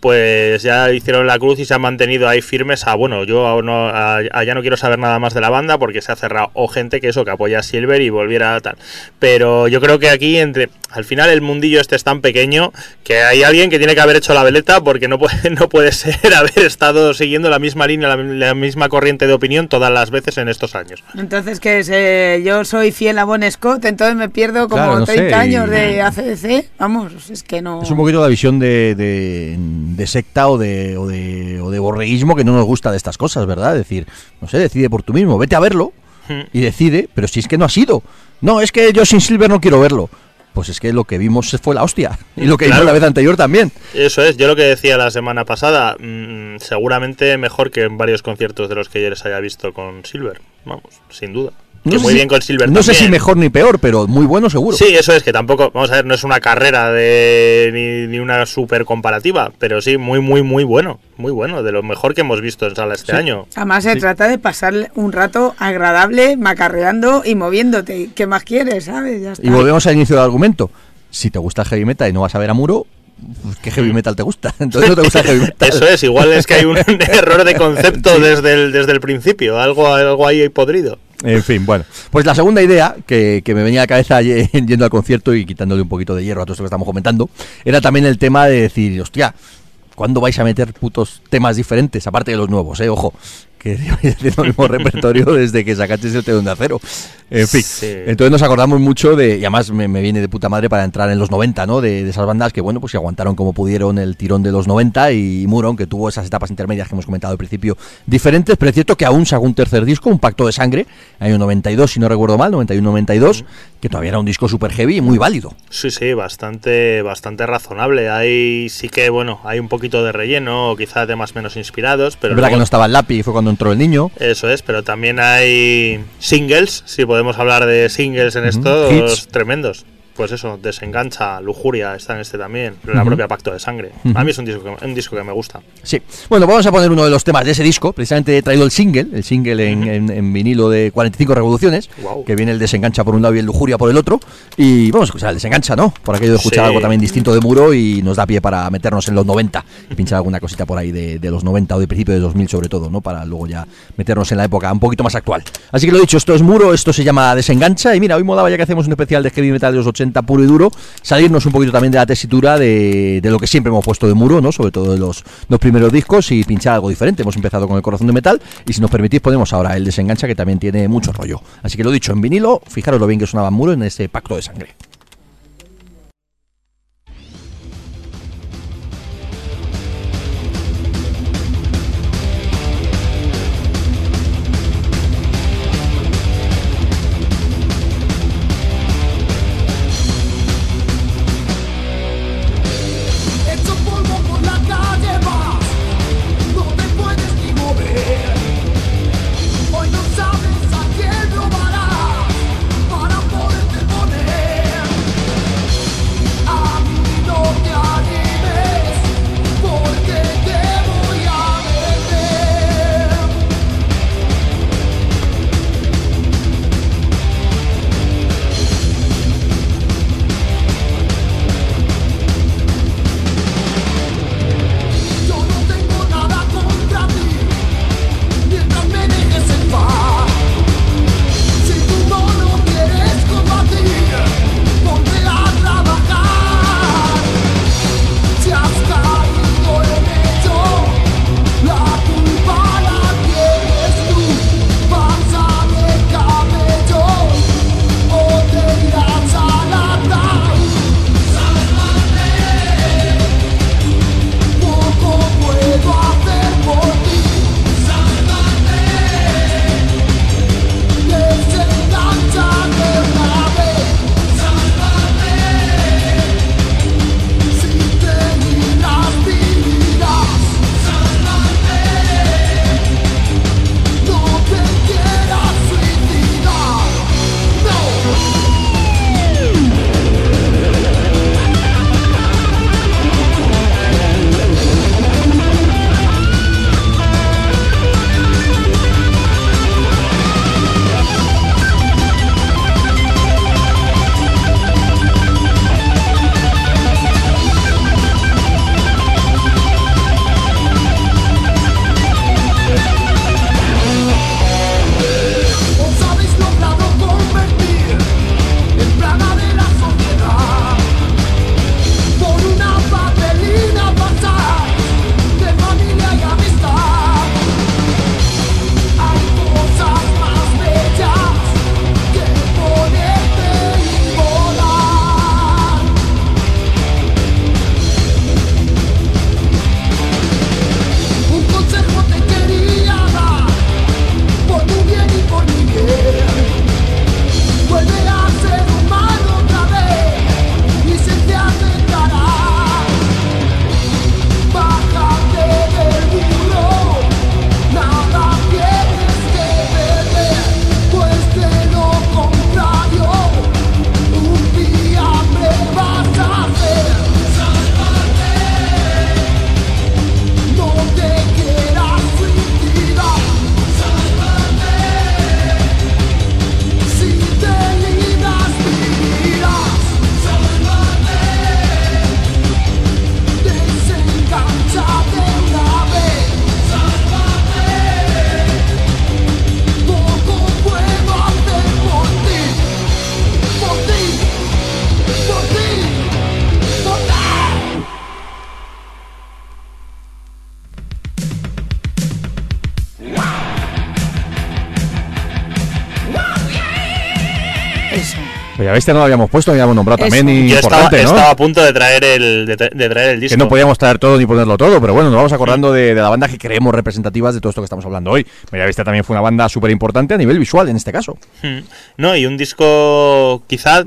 Speaker 3: pues ya hicieron la cruz y se han mantenido ahí firmes a, bueno, yo no, a ya no quiero saber nada más de la banda porque se ha cerrado, o gente que eso, que apoya a Silver y volviera a tal. Pero yo creo que aquí, entre, al final el mundillo este es tan pequeño que hay alguien que tiene que haber hecho la veleta porque no puede, no puede ser haber estado siguiendo la misma línea, la, la misma corriente de opinión todas las veces en estos años.
Speaker 2: Entonces, que es, eh, yo soy fiel a Bon Scott, entonces me pierdo como
Speaker 1: Claro, no
Speaker 2: 30
Speaker 1: sé,
Speaker 2: años
Speaker 1: y-
Speaker 2: de ACDC. Vamos, es que no.
Speaker 1: Es un poquito la visión de, de- de secta o de, o, de, o de borreguismo que no nos gusta de estas cosas, ¿verdad? Es decir, no sé, decide por tú mismo, vete a verlo y decide, pero si es que no ha sido. No, es que yo sin Silver no quiero verlo. Pues es que lo que vimos fue la hostia. Y lo que
Speaker 3: Claro.
Speaker 1: vimos la vez anterior también.
Speaker 3: Eso es, yo lo que decía la semana pasada, mm, seguramente mejor que en varios conciertos de los que yo les haya visto con Silver, vamos, sin duda.
Speaker 1: No
Speaker 3: que muy
Speaker 1: si-
Speaker 3: bien con Silver
Speaker 1: No sé si mejor ni peor, pero muy bueno seguro.
Speaker 3: Sí, eso es, que tampoco, vamos a ver, no es una carrera de ni, ni una super comparativa, pero sí, muy, muy, muy bueno, muy bueno, de lo mejor que hemos visto en sala este
Speaker 1: Sí.
Speaker 3: año.
Speaker 2: Además, se trata de pasar un rato agradable, macarreando y moviéndote. ¿Qué más quieres, sabes? Ya está.
Speaker 1: Y volvemos al inicio del argumento. Si te gusta el heavy metal y no vas a ver a Muro, pues, ¿qué heavy metal te gusta? Entonces no te gusta el heavy metal.
Speaker 3: Eso es, igual es que hay un error de concepto desde, el, desde el principio, algo, algo ahí podrido.
Speaker 1: En fin, bueno. Pues la segunda idea que, que me venía a la cabeza ye- yendo al concierto y quitándole un poquito de hierro a todo esto que estamos comentando, era también el tema de decir, hostia, ¿cuándo vais a meter putos temas diferentes? Aparte de los nuevos, eh, ojo. Que lleváis haciendo el mismo repertorio desde que sacasteis el de acero. En fin.
Speaker 3: Sí.
Speaker 1: Entonces nos acordamos mucho de. Y además me, me viene de puta madre para entrar en los 90, ¿no? De, de esas bandas que, bueno, pues que aguantaron como pudieron el tirón de los 90 y Muron, que tuvo esas etapas intermedias que hemos comentado al principio, diferentes, pero es cierto que aún sacó un tercer disco, un pacto de sangre, año 92, si no recuerdo mal, 91-92, que todavía era un disco super heavy y muy válido.
Speaker 3: Sí, sí, bastante, bastante razonable. Hay sí que, bueno, hay un poquito de relleno, o quizá temas menos inspirados, pero
Speaker 1: es verdad que
Speaker 3: luego-
Speaker 1: no estaba el lápiz, fue cuando el niño.
Speaker 3: Eso es, pero también hay singles, si podemos hablar de singles en estos
Speaker 1: hits.
Speaker 3: tremendos. Pues eso, Desengancha, Lujuria, está en este también, la propia Pacto de Sangre. A mí es un disco, que, un disco que me gusta.
Speaker 1: Sí. Bueno, vamos a poner uno de los temas de ese disco. Precisamente he traído el single, el single en, en- en vinilo de 45 revoluciones, que viene el desengancha por un lado y el lujuria por el otro. Y vamos a escuchar el desengancha, ¿no? Por aquello de escuchar
Speaker 3: Sí.
Speaker 1: algo también distinto de muro y nos da pie para meternos en los 90 y pinchar alguna cosita por ahí de, de los 90 o de principio de 2000 sobre todo, ¿no? Para luego ya meternos en la época un poquito más actual. Así que lo dicho, esto es muro, esto se llama desengancha. Y mira, hoy modaba ya que hacemos un especial de heavy metal de los 80 puro y duro, salirnos un poquito también de la tesitura de, lo que siempre hemos puesto de muro, ¿no? Sobre todo de los, los primeros discos y pinchar algo diferente. Hemos empezado con el corazón de metal y si nos permitís ponemos ahora el desengancha que también tiene mucho rollo. Así que lo dicho, en vinilo, fijaros lo bien que sonaba muro en ese pacto de sangre. Bella Bestia no lo habíamos puesto, lo habíamos nombrado
Speaker 2: Es-
Speaker 1: también y
Speaker 3: Yo estaba,
Speaker 1: importante, ¿no?
Speaker 3: estaba a punto de traer el, de, tra- de traer el disco.
Speaker 1: Que no podíamos traer todo ni ponerlo todo, pero bueno, nos vamos acordando de, de la banda que creemos representativas de todo esto que estamos hablando hoy. Bella Bestia también fue una banda súper importante a nivel visual en este caso.
Speaker 3: Mm. No, y un disco quizá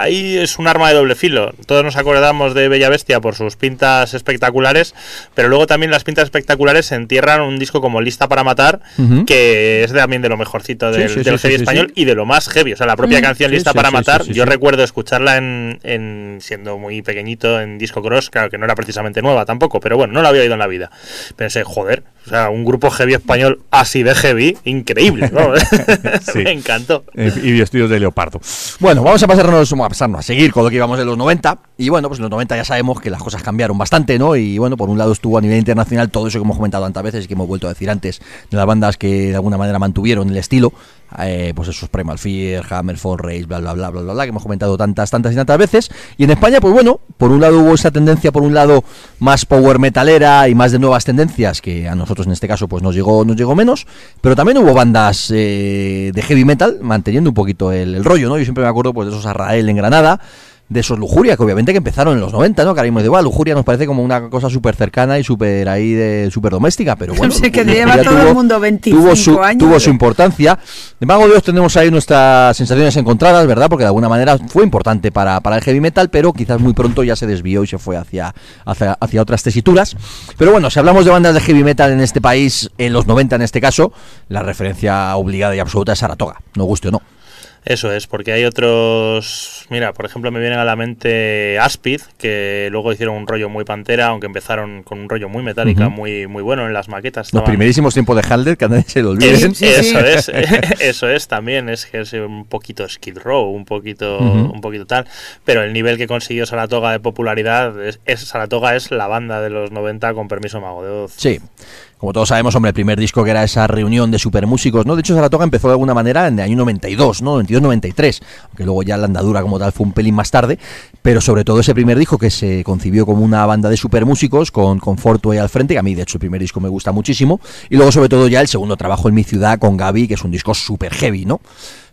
Speaker 3: ahí es un arma de doble filo. Todos nos acordamos de Bella Bestia por sus pintas espectaculares, pero luego también las pintas espectaculares entierran un disco como Lista para Matar, que es también de lo mejorcito del,
Speaker 1: sí,
Speaker 3: del
Speaker 1: sí,
Speaker 3: heavy
Speaker 1: sí, sí,
Speaker 3: español y de lo más heavy. O sea, la propia canción Lista para Matar, yo recuerdo escucharla en, en- siendo muy pequeñito en Disco Cross, claro que no era precisamente nueva tampoco, pero bueno, no la había oído en la vida. Pensé, joder, o sea, un grupo heavy español así de heavy, increíble. ¿no?
Speaker 1: Sí.
Speaker 3: Me encantó.
Speaker 1: Eh, y vestidos de leopardo. Bueno, vamos a pasarnos, a pasarnos a seguir con lo que íbamos de los 90. Y bueno, pues en los 90 ya sabemos que las cosas cambiaron bastante, ¿no? Y bueno, por un lado estuvo a nivel internacional todo eso que hemos comentado tantas veces y que hemos vuelto a decir antes, de las bandas que de alguna manera mantuvieron el estilo. Eh, pues esos Primal Fear, Hammer, Fall Race, bla, bla, bla, bla, bla, bla, que hemos comentado tantas, tantas y tantas veces. Y en España, pues bueno, por un lado hubo esa tendencia, por un lado más power metalera y más de nuevas tendencias, que a nosotros en este caso pues nos llegó, nos llegó menos, pero también hubo bandas eh, de heavy metal manteniendo un poquito el, el rollo, ¿no? Yo siempre me acuerdo pues de esos Arrael en Granada, de esos Lujuria, que obviamente que empezaron en los 90, ¿no? Que ahora mismo digo, "Ah, Lujuria nos parece como una cosa súper cercana y súper ahí de súper doméstica, pero bueno.
Speaker 2: Que lleva todo el mundo 25
Speaker 1: tuvo su,
Speaker 2: años.
Speaker 1: Tuvo su importancia. De Mago de Dios tenemos ahí nuestras sensaciones encontradas, ¿verdad? Porque de alguna manera fue importante para, para el heavy metal, pero quizás muy pronto ya se desvió y se fue hacia, hacia, hacia otras tesituras. Pero bueno, si hablamos de bandas de heavy metal en este país, en los 90 en este caso, la referencia obligada y absoluta es Saratoga, no guste o no.
Speaker 3: Eso es, porque hay otros. Mira, por ejemplo, me vienen a la mente Aspid, que luego hicieron un rollo muy pantera, aunque empezaron con un rollo muy metálica, muy, muy bueno en las maquetas.
Speaker 1: Los primerísimos tiempos de Halder, que a nadie se lo olvide.
Speaker 3: Es-
Speaker 2: Sí,
Speaker 3: eso
Speaker 2: sí.
Speaker 3: es, eso es también, es que es un poquito Skid Row, un poquito, un poquito tal, pero el nivel que consiguió Saratoga de popularidad, es, es- Saratoga es la banda de los 90 con permiso Mago de Oz.
Speaker 1: Sí. Como todos sabemos, hombre, el primer disco que era esa reunión de supermúsicos, ¿no? De hecho, Saratoga empezó de alguna manera en el año 92, ¿no? 92-93, aunque luego ya la andadura como tal fue un pelín más tarde, pero sobre todo ese primer disco que se concibió como una banda de supermúsicos con, con Forto ahí al frente, que a mí de hecho el primer disco me gusta muchísimo, y luego sobre todo ya el segundo trabajo en mi ciudad con Gaby, que es un disco súper heavy, ¿no?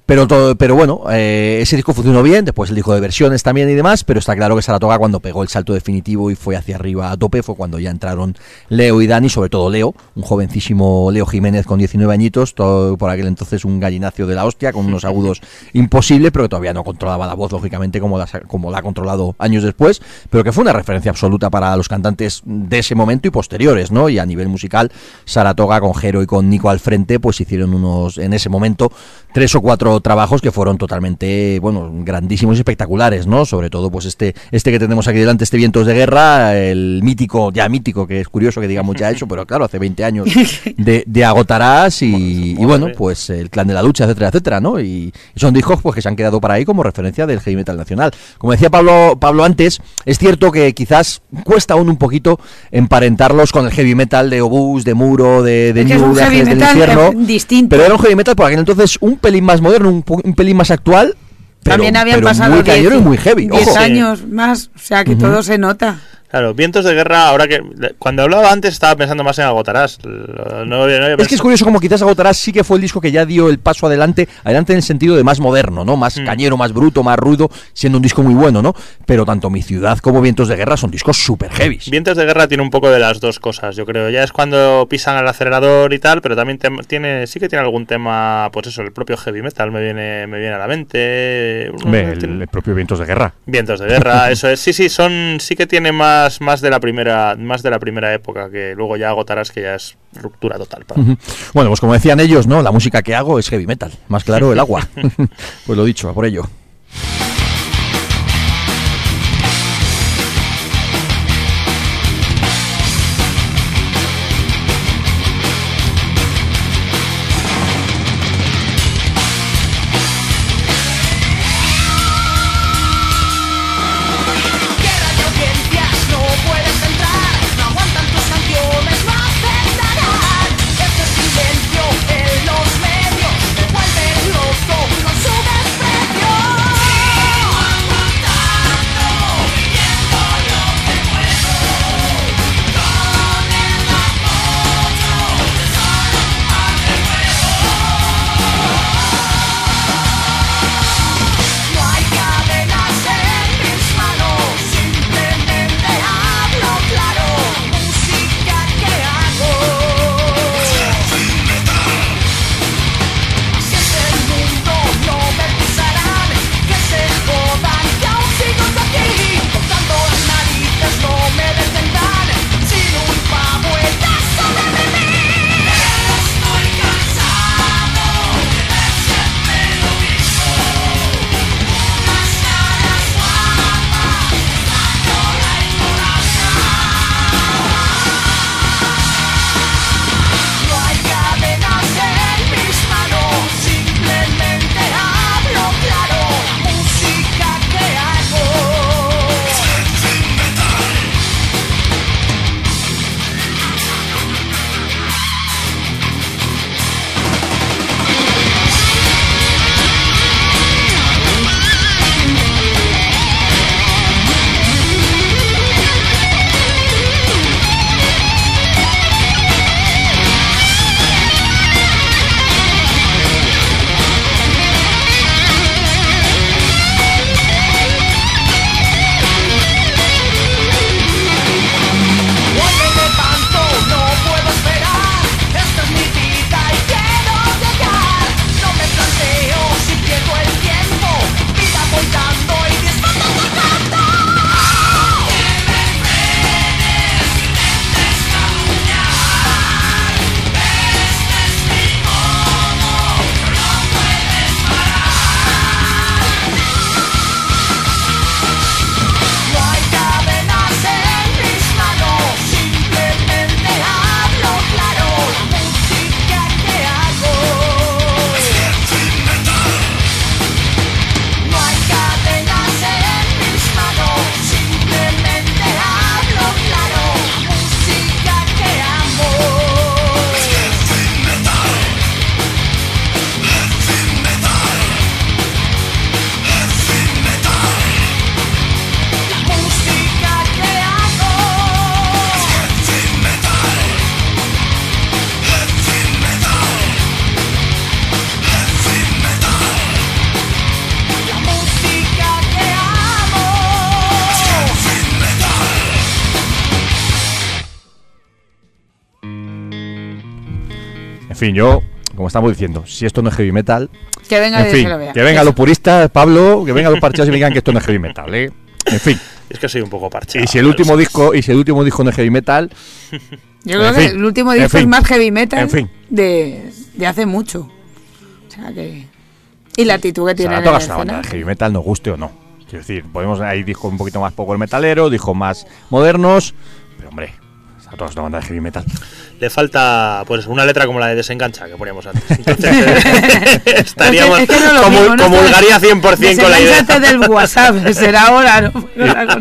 Speaker 1: Pero, todo, pero bueno, eh, ese disco funcionó bien, después el disco de versiones también y demás, pero está claro que Saratoga cuando pegó el salto definitivo y fue hacia arriba a tope fue cuando ya entraron Leo y Dani, sobre todo Leo, un jovencísimo Leo Jiménez con 19 añitos, todo por aquel entonces un gallinacio de la hostia, con unos agudos imposibles, pero que todavía no controlaba la voz, lógicamente, como la, como la ha controlado años después, pero que fue una referencia absoluta para los cantantes de ese momento y posteriores, ¿no? Y a nivel musical, Saratoga con Jero y con Nico al frente, pues hicieron unos, en ese momento, tres o cuatro trabajos que fueron totalmente, bueno, grandísimos y espectaculares, ¿no? Sobre todo, pues este, este que tenemos aquí delante, este Vientos de Guerra, el mítico, ya mítico, que es curioso que digamos ya eso, pero claro, hace 20 años de, de Agotarás y, y bueno, pues el Clan de la Lucha, etcétera, etcétera, ¿no? Y, son discos pues que se han quedado por ahí como referencia del heavy metal nacional. Como decía Pablo, Pablo antes, es cierto que quizás cuesta aún un poquito emparentarlos con el heavy metal de Obús, de Muro, de, de New, de del Infierno,
Speaker 2: distinto.
Speaker 1: pero era un heavy metal por aquel entonces un pelín más moderno, un, pelín más actual. Pero,
Speaker 2: También habían
Speaker 1: pero
Speaker 2: pasado
Speaker 1: muy cañero y
Speaker 2: 10
Speaker 1: muy heavy.
Speaker 2: 10
Speaker 1: ojo.
Speaker 2: años más, o sea que todo se nota.
Speaker 3: Claro, vientos de guerra, ahora que. Cuando hablaba antes estaba pensando más en Agotarás. No, no había
Speaker 1: Es que es curioso como quizás Agotarás sí que fue el disco que ya dio el paso adelante, adelante en el sentido de más moderno, ¿no? Más
Speaker 3: Mm.
Speaker 1: cañero, más bruto, más rudo, siendo un disco muy bueno, ¿no? Pero tanto Mi Ciudad como Vientos de Guerra son discos súper heavy.
Speaker 3: Vientos de guerra tiene un poco de las dos cosas, yo creo. Ya es cuando pisan al acelerador y tal, pero también tiene, sí que tiene algún tema, pues eso, el propio heavy metal me viene, me viene a la mente. Tiene-
Speaker 1: propio Vientos de Guerra.
Speaker 3: Vientos de guerra, eso es. Sí, sí, son, sí que tiene más, más de la primera, más de la primera época, que luego ya agotarás que ya es ruptura total. para-.
Speaker 1: Bueno, pues como decían ellos, ¿no? La música que hago es heavy metal. Más claro, el agua. pues lo dicho, a por ello. Fin, yo, como estamos diciendo, si esto no es heavy metal,
Speaker 2: Que venga
Speaker 1: en
Speaker 2: y
Speaker 1: fin,
Speaker 2: se lo vea.
Speaker 1: que los puristas, Pablo, que vengan los parchados y me digan que esto no es heavy metal, ¿eh? En fin,
Speaker 3: Es que soy un poco parchado.
Speaker 1: y si el último disco, y si el último disco no es heavy metal,
Speaker 2: Yo creo que el último disco es más heavy metal
Speaker 1: en fin.
Speaker 2: de, de hace mucho. O sea que. Y la actitud que tiene
Speaker 1: de heavy metal, nos guste o no. Quiero decir, podemos hay discos un poquito más poco el metalero, discos más modernos, pero hombre, Saratoga es una banda de heavy metal.
Speaker 3: Le falta pues una letra como la de Desengancha que poníamos antes. Entonces, eh, estaríamos
Speaker 2: Es que- no
Speaker 3: como,
Speaker 2: mismo, ¿no?
Speaker 3: comulgaría 100% con la idea.
Speaker 2: Del WhatsApp, será ahora, ¿no?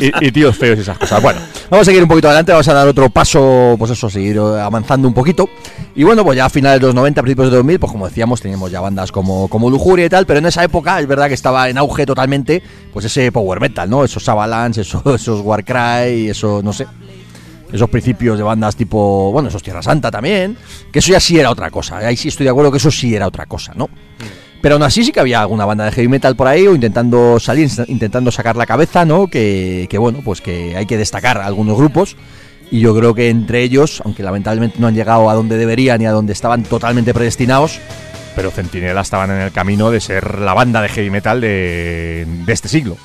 Speaker 1: Y, y- y tíos feos y esas cosas. Bueno, vamos a seguir un poquito adelante, vamos a dar otro paso, pues eso, seguir eh, avanzando un poquito. Y bueno, pues ya a finales de los 90, principios de 2000, pues como decíamos, teníamos ya bandas como, como Lujuria y tal, pero en esa época es verdad que estaba en auge totalmente, pues ese power metal, ¿no? Esos Avalanche, esos, esos Warcry, eso, no sé. Esos principios de bandas tipo, bueno, esos Tierra Santa también, que eso ya sí era otra cosa. Ahí sí estoy de acuerdo que eso sí era otra cosa, ¿no? Pero aún así sí que había alguna banda de heavy metal por ahí o intentando salir, intentando sacar la cabeza, ¿no? Que, que bueno, pues que hay que destacar algunos grupos. Y yo creo que entre ellos, aunque lamentablemente no han llegado a donde deberían y a donde estaban totalmente predestinados, pero Centinela estaban en el camino de ser la banda de heavy metal de, de este siglo.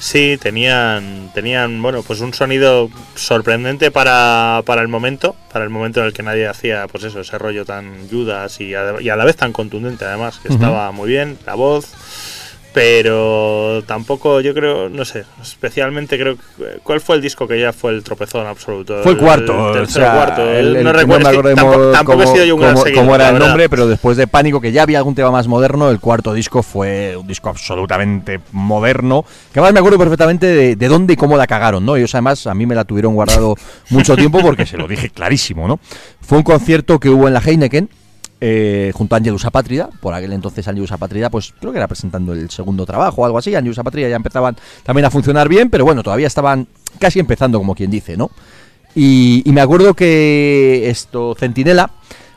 Speaker 3: Sí, tenían, tenían, bueno, pues un sonido sorprendente para, para el momento, para el momento en el que nadie hacía, pues eso, ese rollo tan Judas y a, y a la vez tan contundente, además, que estaba muy bien, la voz, pero tampoco, yo creo, no sé, especialmente creo, ¿cuál fue el disco que ya fue el tropezón absoluto?
Speaker 1: Fue el cuarto,
Speaker 3: el
Speaker 1: o sea,
Speaker 3: cuarto,
Speaker 1: el- el
Speaker 3: no recuerdo,
Speaker 1: acuerdo
Speaker 3: tampoco, tampoco he
Speaker 1: cómo-
Speaker 3: sido yo un gran
Speaker 1: cómo-
Speaker 3: seguidor,
Speaker 1: cómo era el nombre, pero después de Pánico, que ya había algún tema más moderno, el cuarto disco fue un disco absolutamente moderno, que además me acuerdo perfectamente de, de dónde y cómo la cagaron, ¿no? Ellos además a mí me la tuvieron guardado mucho tiempo porque se lo dije clarísimo, ¿no? Fue un concierto que hubo en la Heineken, eh, junto a Angelus Apátrida, por aquel entonces Angelus Apátrida, pues creo que era presentando el segundo trabajo o algo así, Angelus Apátrida ya empezaban también a funcionar bien, pero bueno, todavía estaban casi empezando, como quien dice, ¿no? Y, me acuerdo que esto, Centinela,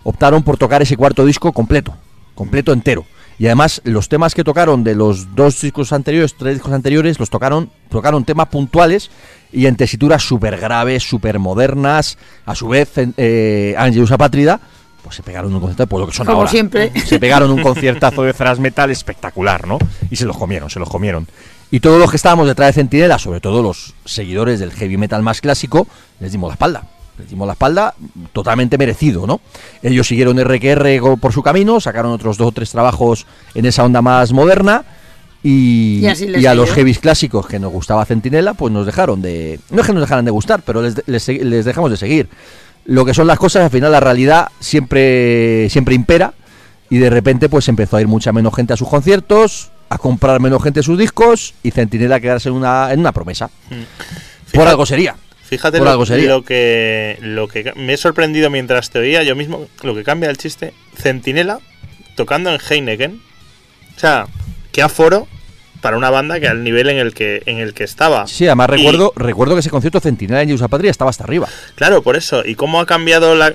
Speaker 1: optaron por tocar ese cuarto disco completo, completo entero. Y además los temas que tocaron de los dos discos anteriores, tres discos anteriores, los tocaron, tocaron temas puntuales y en tesituras súper graves, súper modernas. A su vez, eh, Angelus Apátrida, pues se pegaron un concierto, pues lo que son
Speaker 2: Como
Speaker 1: ahora.
Speaker 2: siempre.
Speaker 1: Se pegaron un conciertazo de thrash metal espectacular, ¿no? Y se los comieron, se los comieron. Y todos los que estábamos detrás de Centinela, sobre todo los seguidores del heavy metal más clásico, les dimos la espalda. Les dimos la espalda totalmente merecido, ¿no? Ellos siguieron RQR por su camino, sacaron otros dos o tres trabajos en esa onda más moderna. Y, a los heavies clásicos que nos gustaba Centinela, pues nos dejaron de. No es que nos dejaran de gustar, pero les, les dejamos de seguir. Lo que son las cosas, al final la realidad siempre, siempre impera. Y de repente, pues empezó a ir mucha menos gente a sus conciertos, a comprar menos gente sus discos y Centinela a quedarse en una, en una promesa. Por
Speaker 3: Fíjate-
Speaker 1: algo sería.
Speaker 3: Fíjate
Speaker 1: Por
Speaker 3: lo,
Speaker 1: algo sería.
Speaker 3: lo que lo que me he sorprendido mientras te oía yo mismo, lo que cambia el chiste, Centinela tocando en Heineken. O sea, qué aforo para una banda que al nivel en el que en el que estaba.
Speaker 1: Sí, además
Speaker 3: Y-
Speaker 1: recuerdo, recuerdo que ese concierto Centinela en Patria estaba hasta arriba.
Speaker 3: Claro, por eso. ¿Y cómo ha cambiado la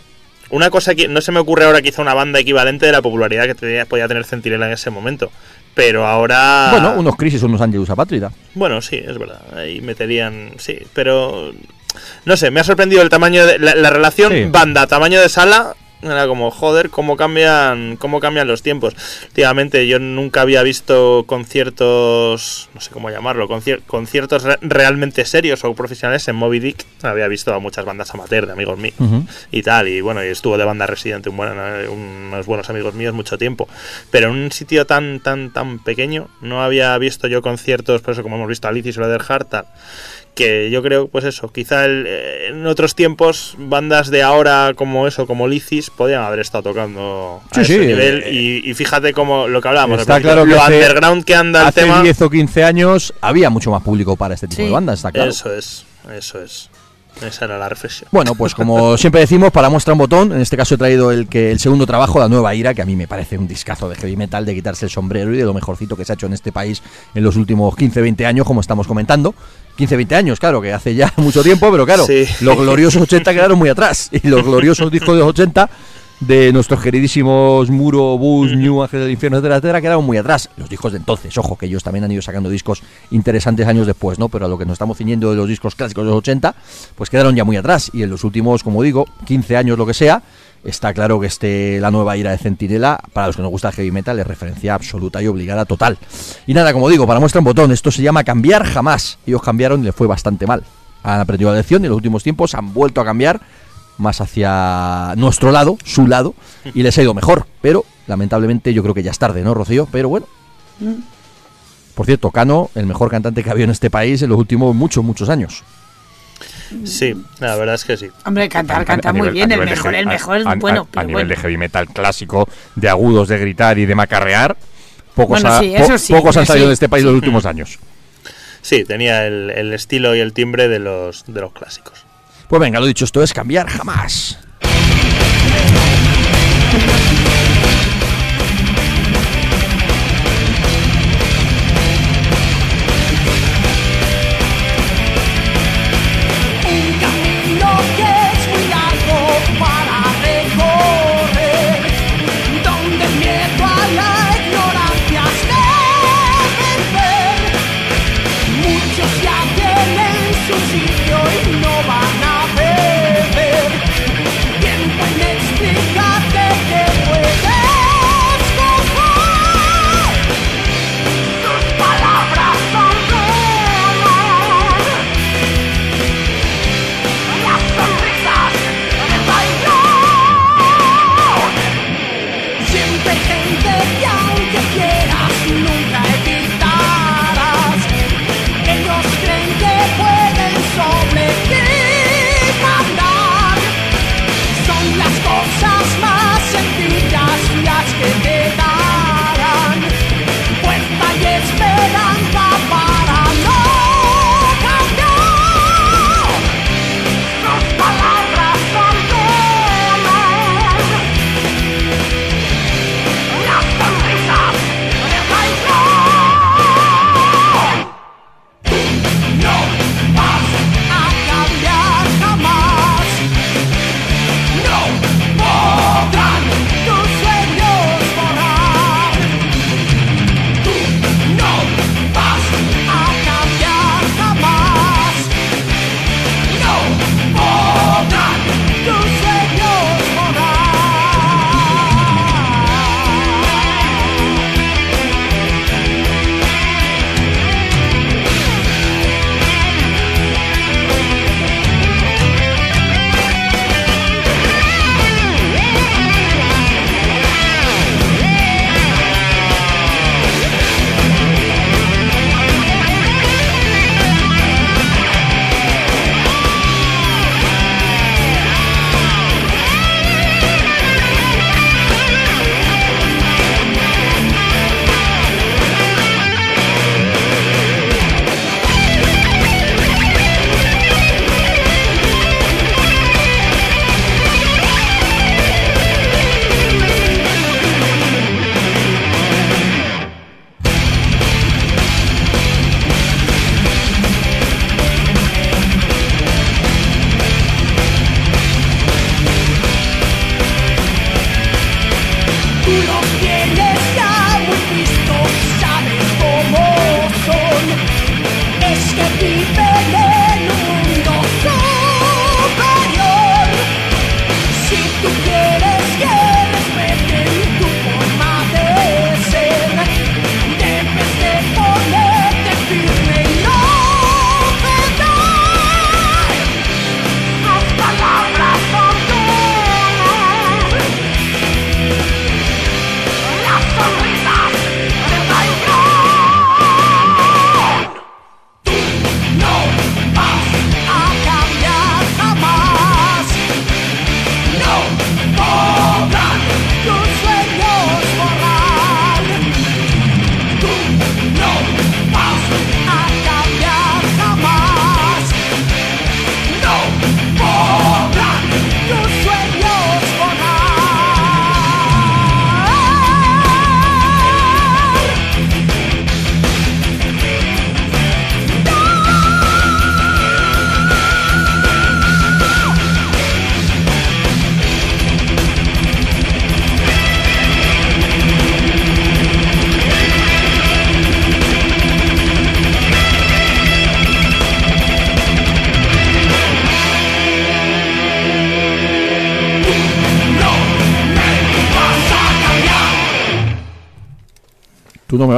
Speaker 3: una cosa que no se me ocurre ahora quizá una banda equivalente de la popularidad que tenía- podía tener Centinela en ese momento. Pero ahora
Speaker 1: Bueno, unos crisis, unos Angelus Apátrida.
Speaker 3: Bueno, sí, es verdad. Ahí meterían. Sí, pero. No sé, me ha sorprendido el tamaño de. La, la relación
Speaker 1: Sí.
Speaker 3: banda-tamaño de sala. Era como, joder, cómo cambian, cómo cambian los tiempos. Últimamente yo nunca había visto conciertos, no sé cómo llamarlo, concier- conciertos re- realmente serios o profesionales en Moby Dick. Había visto a muchas bandas amateur de amigos míos y tal. Y bueno, y estuvo de banda residente un buen- unos buenos amigos míos mucho tiempo. Pero en un sitio tan, tan, tan pequeño, no había visto yo conciertos, por eso como hemos visto Alice y Heart, tal, que yo creo, pues eso, quizá el- eh, en otros tiempos, bandas de ahora como eso, como Licis, podían haber estado tocando a
Speaker 1: Sí,
Speaker 3: ese
Speaker 1: sí,
Speaker 3: nivel.
Speaker 1: eh,
Speaker 3: y, y fíjate como lo que hablábamos,
Speaker 1: Está claro que
Speaker 3: lo
Speaker 1: hace-
Speaker 3: underground que anda el
Speaker 1: Hace
Speaker 3: tema.
Speaker 1: 10 o 15 años había mucho más público para este tipo
Speaker 2: Sí.
Speaker 1: de bandas, está claro.
Speaker 3: Eso es, eso es. Esa era la reflexión.
Speaker 1: Bueno, pues como siempre decimos, para muestra un botón, en este caso he traído el que el segundo trabajo, La Nueva Ira, que a mí me parece un discazo de heavy metal, de quitarse el sombrero y de lo mejorcito que se ha hecho en este país en los últimos 15-20 años, como estamos comentando. 15-20 años, claro, que hace ya mucho tiempo, pero claro,
Speaker 3: Sí.
Speaker 1: los gloriosos 80 quedaron muy atrás. Y los gloriosos discos de los 80 de nuestros queridísimos Muro, Bus, New Ángel del Infierno, etcétera, etcétera, quedaron muy atrás. Los discos de entonces, ojo, que ellos también han ido sacando discos interesantes años después, ¿no? Pero a lo que nos estamos ciñendo de los discos clásicos de los 80, pues quedaron ya muy atrás. Y en los últimos, como digo, 15 años, lo que sea, está claro que este la nueva ira de Centinela, para los que nos gusta el heavy metal, es referencia absoluta y obligada total. Y nada, como digo, para muestra un botón, esto se llama cambiar jamás. Ellos cambiaron y les fue bastante mal. Han aprendido la lección y en los últimos tiempos han vuelto a cambiar más hacia nuestro lado, su lado, y les ha ido mejor. Pero lamentablemente yo creo que ya es tarde, ¿no, Rocío? Pero bueno. Por cierto, Cano, el mejor cantante que ha habido en este país en los últimos muchos, muchos años.
Speaker 3: Sí, la verdad es que sí.
Speaker 2: Hombre, cantar, canta muy
Speaker 7: nivel-
Speaker 2: bien. El mejor,
Speaker 7: heavy-
Speaker 2: el mejor es
Speaker 7: a- a-
Speaker 2: bueno.
Speaker 7: A, nivel
Speaker 2: bueno.
Speaker 7: de heavy metal clásico, de agudos, de gritar y de macarrear, pocos,
Speaker 2: Bueno,
Speaker 7: ha-
Speaker 2: sí,
Speaker 7: po-
Speaker 2: eso sí,
Speaker 7: pocos han
Speaker 2: sí,
Speaker 7: salido de este país los últimos años.
Speaker 3: Sí, tenía el, el estilo y el timbre de los, de los clásicos.
Speaker 1: Pues venga, lo dicho, esto es cambiar jamás.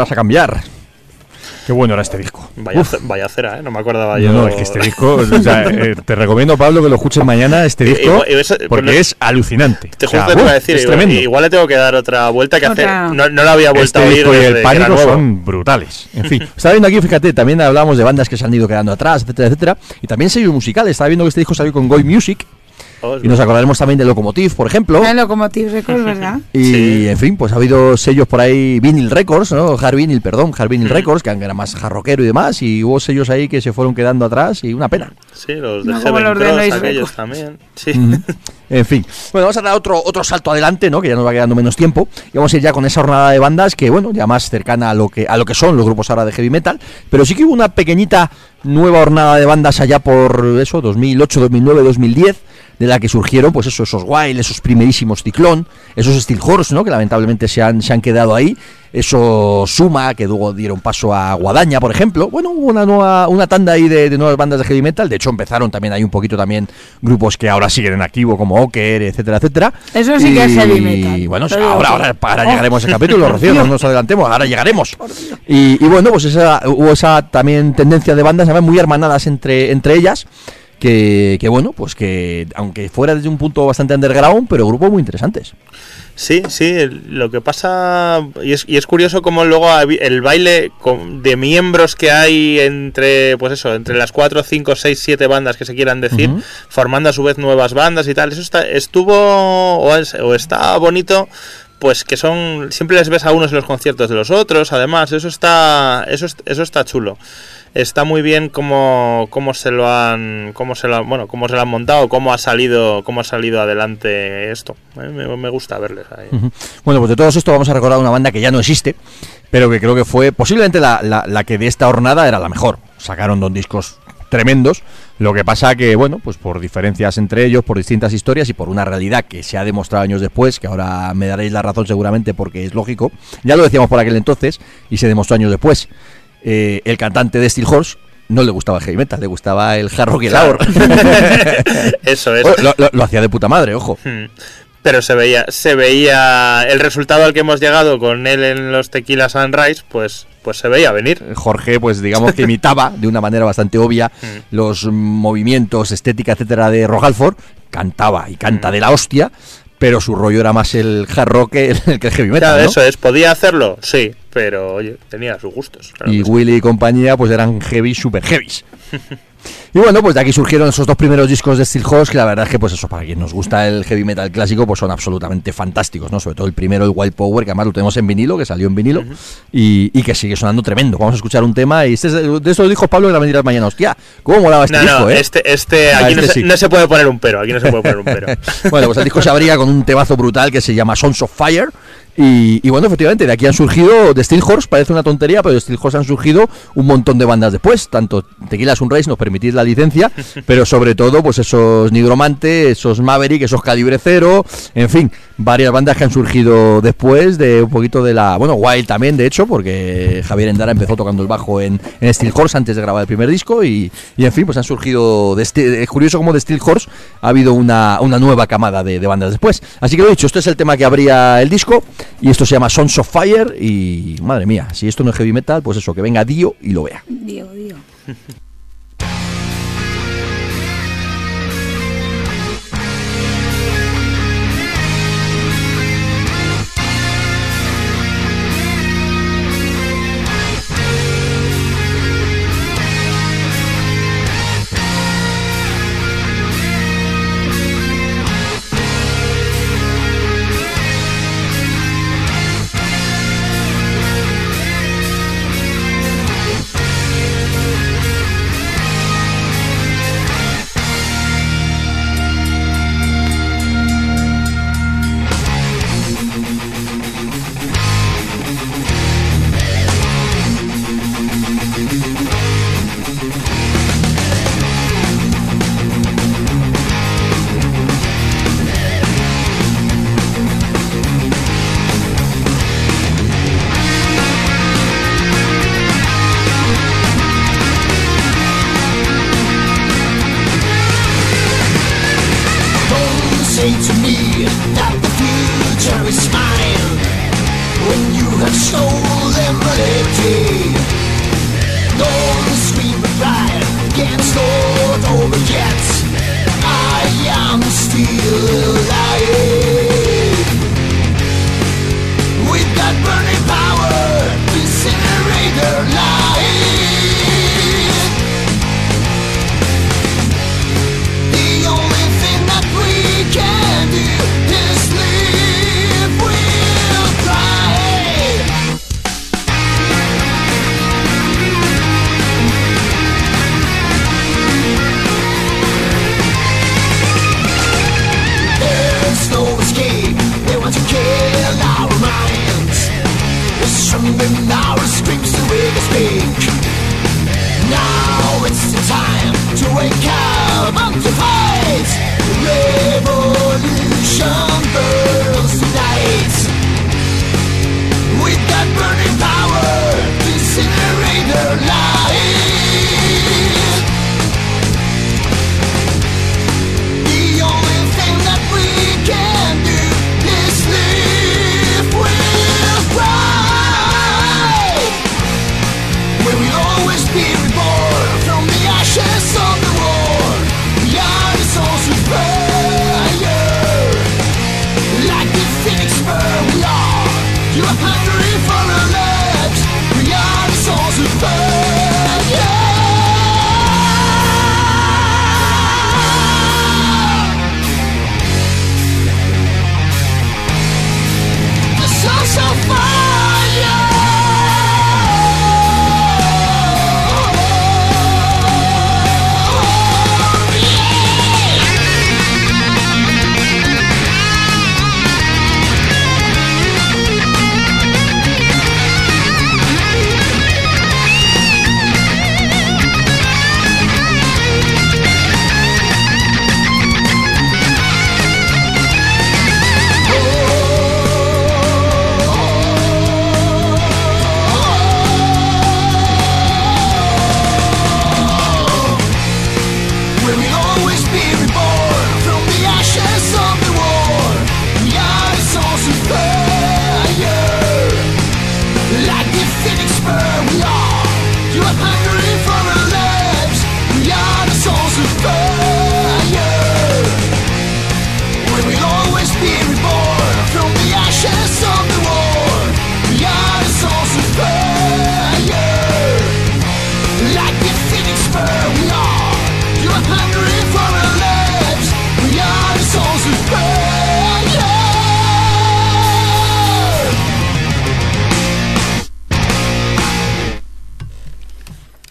Speaker 1: Vas a cambiar.
Speaker 7: Qué bueno era este disco.
Speaker 3: Vaya, ce- vaya cera, ¿eh? No me acordaba
Speaker 7: No,
Speaker 3: yo.
Speaker 7: no, es que este disco, o sea, eh, te recomiendo, Pablo, que lo escuches mañana, este
Speaker 3: Eh,
Speaker 7: disco,
Speaker 3: igual- eso-
Speaker 7: porque
Speaker 3: pues,
Speaker 7: es alucinante.
Speaker 3: Te
Speaker 7: O sea,
Speaker 3: justo te iba a
Speaker 7: uf,
Speaker 3: decir,
Speaker 7: es
Speaker 3: igual,
Speaker 7: tremendo.
Speaker 3: igual le tengo que dar otra vuelta que hacer. No, no la había vuelto
Speaker 7: Este
Speaker 3: a oír
Speaker 7: disco y el pánico son brutales.
Speaker 1: En fin, estaba viendo aquí, fíjate, también hablamos de bandas que se han ido quedando atrás, etcétera, etcétera. Y también sellos musicales. Estaba viendo que este disco salió con Goy Music.
Speaker 3: Oh,
Speaker 1: Y nos acordaremos también de Locomotive, por ejemplo.
Speaker 2: En Locomotive Records, ¿verdad?
Speaker 1: Y
Speaker 3: Sí.
Speaker 1: en fin, pues ha habido sellos por ahí, Vinyl Records, ¿no? Hard Vinyl, perdón, Hard Vinyl Records, que era más jarroquero y demás. Y hubo sellos ahí que se fueron quedando atrás y una pena.
Speaker 3: Sí, los de
Speaker 2: No
Speaker 3: Heaven
Speaker 2: los de
Speaker 3: Cross, aquellos también. Sí.
Speaker 1: En fin. Bueno, vamos a dar otro, otro salto adelante, ¿no? Que ya nos va quedando menos tiempo. Y vamos a ir ya con esa jornada de bandas que, bueno, ya más cercana a lo que, a lo que son los grupos ahora de heavy metal. Pero sí que hubo una pequeñita nueva jornada de bandas allá por eso, 2008, 2009, 2010 de la que surgieron pues eso, esos Wild, esos primerísimos Ciclón, esos Steel Horse, ¿no? que lamentablemente se han, se han quedado ahí, esos Suma, que luego dieron paso a Guadaña, por ejemplo. Bueno, hubo una nueva, una tanda ahí de, de nuevas bandas de heavy metal, de hecho empezaron también hay un poquito también grupos que ahora siguen en activo, como Oker, etcétera, etcétera.
Speaker 2: Eso sí que es heavy metal.
Speaker 1: Y bueno, ahora, ahora, para
Speaker 2: Oh.
Speaker 1: llegaremos al capítulo, Rocío, no nos adelantemos, ahora llegaremos. Y, y bueno, pues esa, hubo esa también tendencia de bandas además, muy hermanadas entre, entre ellas. Que, que bueno, pues que aunque fuera desde un punto bastante underground, pero grupos muy interesantes.
Speaker 3: Sí, sí, lo que pasa, y es, y es curioso como luego el baile de miembros que hay entre, pues eso, entre las 4, 5, 6, 7 bandas que se quieran decir, formando a su vez nuevas bandas y tal, eso está, estuvo o, es- o está bonito, pues que son, siempre les ves a unos en los conciertos de los otros, además, eso está, eso, es- eso está chulo. Está muy bien cómo, cómo se lo han, cómo se lo bueno, cómo se lo han montado, cómo ha salido, cómo ha salido adelante esto. Eh, Me, gusta verles ahí.
Speaker 1: Bueno, pues de todos esto vamos a recordar una banda que ya no existe, pero que creo que fue posiblemente la, la- la que de esta jornada era la mejor. Sacaron dos discos tremendos, lo que pasa que, bueno, pues por diferencias entre ellos, por distintas historias y por una realidad que se ha demostrado años después, que ahora me daréis la razón seguramente porque es lógico, ya lo decíamos por aquel entonces y se demostró años después. Eh, el cantante de Steel Horse no le gustaba el heavy metal, le gustaba el hard rock y el
Speaker 3: Claro. Eso es.
Speaker 1: Bueno, lo, lo- lo hacía de puta madre, ojo.
Speaker 3: Hmm. Pero se veía, se veía el resultado al que hemos llegado con él en los Tequila Sunrise, pues, pues se veía venir.
Speaker 1: Jorge, pues digamos que imitaba de una manera bastante obvia
Speaker 3: Mm.
Speaker 1: los movimientos, estética, etcétera, de Rojalford, cantaba y canta
Speaker 3: Mm.
Speaker 1: de la hostia, pero su rollo era más el hard rock que el, que el heavy metal.
Speaker 3: Claro,
Speaker 1: ¿no?
Speaker 3: eso es, podía hacerlo, sí, pero oye, tenía sus gustos. claro
Speaker 1: y
Speaker 3: sí.
Speaker 1: Willy y compañía pues eran heavy, super heavies. Y bueno, pues de aquí surgieron esos dos primeros discos de Steel Horse, que la verdad es que, pues eso, para quien nos gusta el heavy metal clásico, pues son absolutamente fantásticos, ¿no? Sobre todo el primero, el Wild Power, que además lo tenemos en vinilo, que salió en vinilo, y, y que sigue sonando tremendo. Vamos a escuchar un tema, y este es de, de estos discos, Pablo, que la dirás mañana, hostia, ¿cómo molaba este
Speaker 3: No,
Speaker 1: disco,
Speaker 3: no,
Speaker 1: eh?
Speaker 3: este, este,
Speaker 1: Ah, este
Speaker 3: no, se,
Speaker 1: sí.
Speaker 3: no se puede poner un pero, aquí no se puede poner un pero.
Speaker 1: bueno, pues el disco se abría con un temazo brutal que se llama Sons of Fire. Y, y bueno, efectivamente, de aquí han surgido, de Steel Horse, parece una tontería, pero de Steel Horse han surgido un montón de bandas después. Tanto Tequila Sunrise, nos permitís la licencia, pero sobre todo, pues esos Nigromante, esos Maverick, esos Calibre Cero, en fin, varias bandas que han surgido después de un poquito de la. Bueno, Wild también, de hecho, porque Javier Endara empezó tocando el bajo en, en Steel Horse antes de grabar el primer disco. Y, y en fin, pues han surgido. De este, es curioso como de Steel Horse ha habido una, una nueva camada de, de bandas después. Así que lo dicho, este es el tema que abría el disco. Y esto se llama Sons of Fire. Y madre mía, si esto no es heavy metal, pues eso, que venga Dio y lo vea.
Speaker 2: Dios, Dios.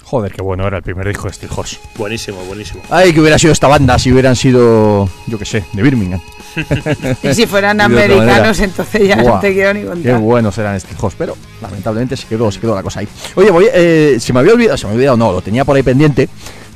Speaker 7: Joder, qué bueno era el primer disco de Steel Horse.
Speaker 8: Buenísimo, buenísimo.
Speaker 1: Ay, que hubiera sido esta banda si hubieran sido, yo qué sé, de Birmingham.
Speaker 2: Y si fueran
Speaker 1: Y
Speaker 2: americanos, entonces ya
Speaker 1: Buah,
Speaker 2: no te quiero ni
Speaker 1: Qué
Speaker 2: contar.
Speaker 1: buenos eran Steel Horse, pero lamentablemente se quedó, se quedó la cosa ahí. Oye, voy, eh, se me había olvidado, se me había olvidado, no, lo tenía por ahí pendiente.